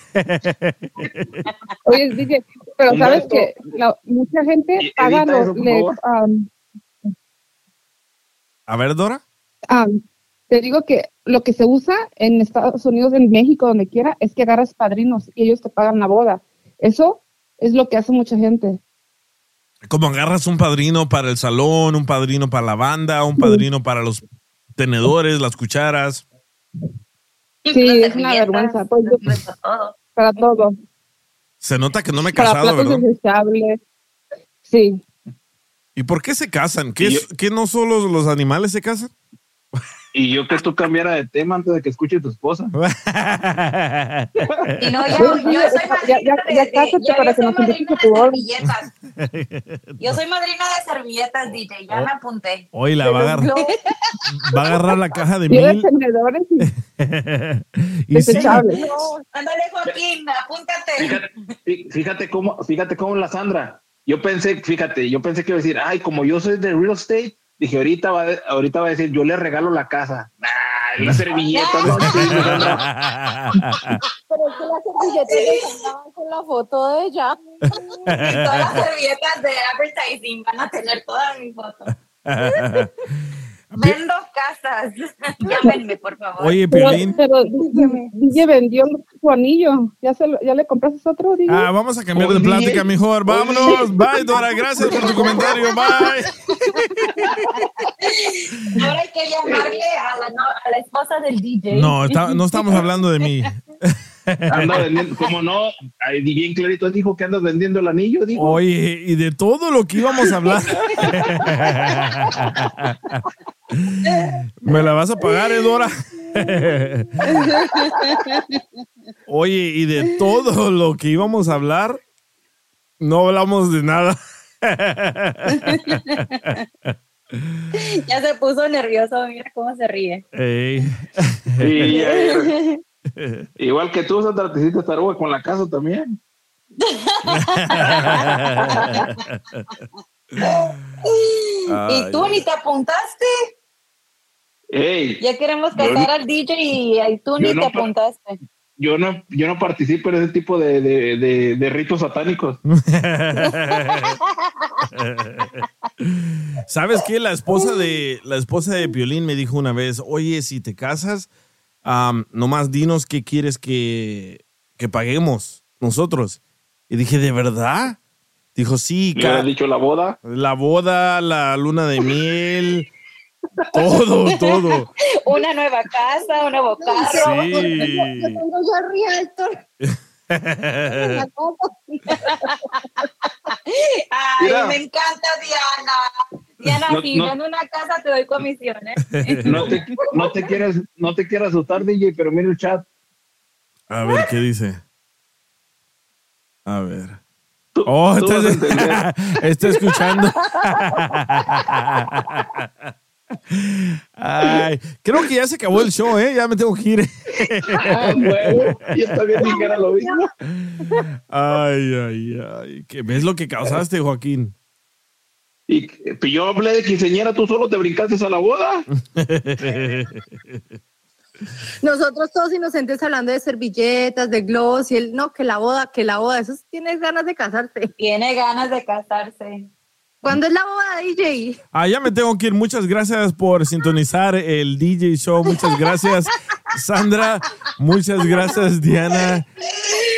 S14: Oye, DJ, pero sabes
S6: Humberto.
S14: que la- mucha gente
S6: Y-
S14: paga los,
S4: A ver, Dora.
S14: te digo que lo que se usa en Estados Unidos, en México, donde quiera, es que agarras padrinos y ellos te pagan la boda. Eso es lo que hace mucha gente.
S4: Como agarras un padrino para el salón, un padrino para la banda, un padrino para los tenedores, las cucharas.
S14: Sí, es una vergüenza. Pues, yo- para todo.
S4: Se nota que no me he
S14: Para
S4: casado,
S14: platos
S4: ¿verdad?
S14: desechables. Sí.
S4: ¿Y por qué se casan? ¿Qué, qué no solo los animales se casan?
S6: Y yo que tú cambiara de tema antes de que escuche tu esposa.
S1: Y no, yo, soy
S14: ya- ya-
S1: madrina
S14: ya
S1: de, yo-
S14: para que
S1: soy madrina servilletas. Yo soy madrina de servilletas, DJ, ya
S4: Oh.
S1: me apunté.
S4: Hoy la va a agarrar, va a agarrar la caja de mil.
S14: tenedores y
S4: y sí,
S1: ándale, Joaquín, apúntate.
S6: Fí- Fíjate cómo, fíjate cómo la Sandra. Yo pensé, fíjate, yo pensé que iba a decir, ay, como yo soy de real estate, dije, ahorita va, a- ahorita va a decir, yo le regalo la casa. Nah, la servilleta, no Sandra.
S9: Pero es que las servilletas andaban con la foto de ella.
S1: Todas las servilletas de advertising van a tener todas mis fotos. Vendo casas. Llámenme, por favor.
S4: Oye, Piolín.
S14: pero DJ, DJ vendió su anillo. ¿Ya, se lo- ¿Ya le compraste otro, DJ?
S4: Ah, vamos a cambiar de plática mejor. Vámonos. Bye, Dora. Gracias por tu comentario. Bye.
S1: Ahora hay que llamarle a la, no- a la esposa del DJ.
S4: No, está- no estamos hablando de mí.
S6: Anda vendiendo, como no, ahí bien clarito dijo que andas vendiendo el anillo, dijo.
S4: Oye, y de todo lo que íbamos a hablar. ¿Me la vas a pagar, Edora? Oye, y de todo lo que íbamos a hablar, no hablamos de nada.
S1: ya se puso nervioso, mira cómo se ríe.
S4: Ey.
S6: Y, eh, igual que tú, Sandra, te hiciste taruga con la casa también.
S1: y tú ni te apuntaste.
S6: Ey,
S1: Ya queremos casar
S6: no-
S1: al DJ y, y tú ni
S6: no
S1: te apuntaste.
S6: yo no, yo no participo en ese tipo de, de, de, de ritos satánicos.
S4: ¿Sabes qué? La esposa de la esposa de Piolín me dijo una vez, oye, si te casas, am, nomás dinos qué quieres que, que paguemos nosotros. Y dije, ¿de verdad? Dijo, sí.
S6: ¿Le hubieras dicho la boda?
S4: La boda, la luna de miel, todo, todo.
S1: Una nueva casa, un nuevo carro.
S4: Sí.
S9: Yo tengo ya.
S1: Ay,
S6: Mira.
S1: me encanta Diana. Diana,
S6: No-
S1: si
S6: no-
S1: vendo una casa te doy comisiones.
S6: No te, no te quieras, no te quieras asustar, DJ, pero mira el chat.
S4: A ver, ¿qué dice? A ver. Oh,
S6: tú
S4: está, está escuchando. Ay, creo que ya se acabó el show, ¿eh? Ya me tengo que ir.
S6: Ah, bueno, yo también dije que era lo mismo.
S4: Ay, ay, ay. ¿Qué- ¿Ves lo que causaste, Joaquín?
S6: Y pues, yo hablé de quinceañera, tú solo te brincaste a la boda.
S9: Nosotros todos inocentes hablando de servilletas, de gloss y el no, que la boda, que la boda. Eso tienes ganas de casarte.
S1: Tiene ganas de casarse.
S9: ¿Cuándo es la boda, DJ?
S4: Ah, ya me tengo que ir. Muchas gracias por sintonizar el DJ Show. Muchas gracias, Sandra. Muchas gracias, Diana.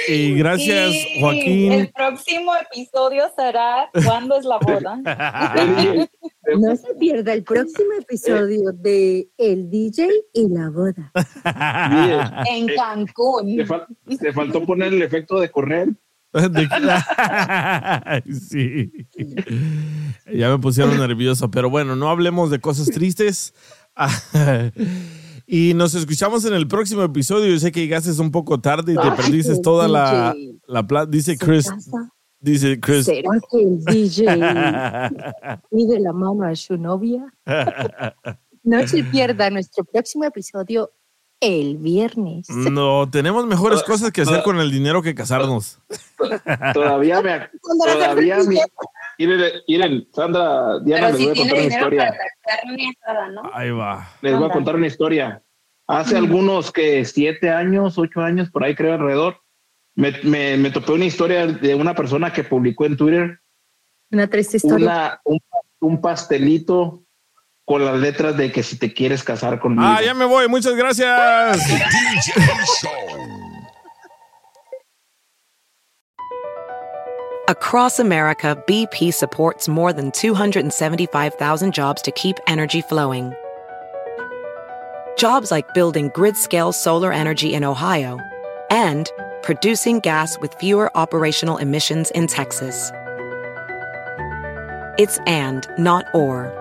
S4: Y gracias, Joaquín.
S1: El próximo episodio será ¿Cuándo es la boda?
S9: No se pierda el próximo episodio de El DJ y la boda.
S1: en Cancún.
S6: Te, fal- te faltó poner el efecto de correr.
S4: Sí. Ya me pusieron nervioso, pero bueno, no hablemos de cosas tristes. Y nos escuchamos en el próximo episodio. Yo sé que llegaste un poco tarde y te perdiste toda la, la plata. Dice Chris. Dice Chris.
S9: ¿Será que el DJ pide la mano a su novia? No se pierda nuestro próximo episodio el viernes.
S4: No, tenemos mejores cosas que hacer con el dinero que casarnos.
S6: Todavía me, todavía mi, Miren, miren, Sandra, Diana,
S1: Pero
S6: les voy a contar una historia.
S1: para carne asada, ¿no?
S4: Ahí va.
S6: Les voy a contar una historia. Hace algunos que siete años, ocho años, por ahí creo alrededor, me, me, me topé una historia de una persona que publicó en Twitter
S9: Una triste historia.
S6: una, un, un pastelito con las letras de que si te quieres casar conmigo.
S4: Ah, ya me voy. Muchas gracias.
S15: DJ Show.
S10: Across America, BP supports more than 275,000 jobs to keep energy flowing. Jobs like building grid scale solar energy in Ohio and producing gas with fewer operational emissions in Texas. It's and, not or.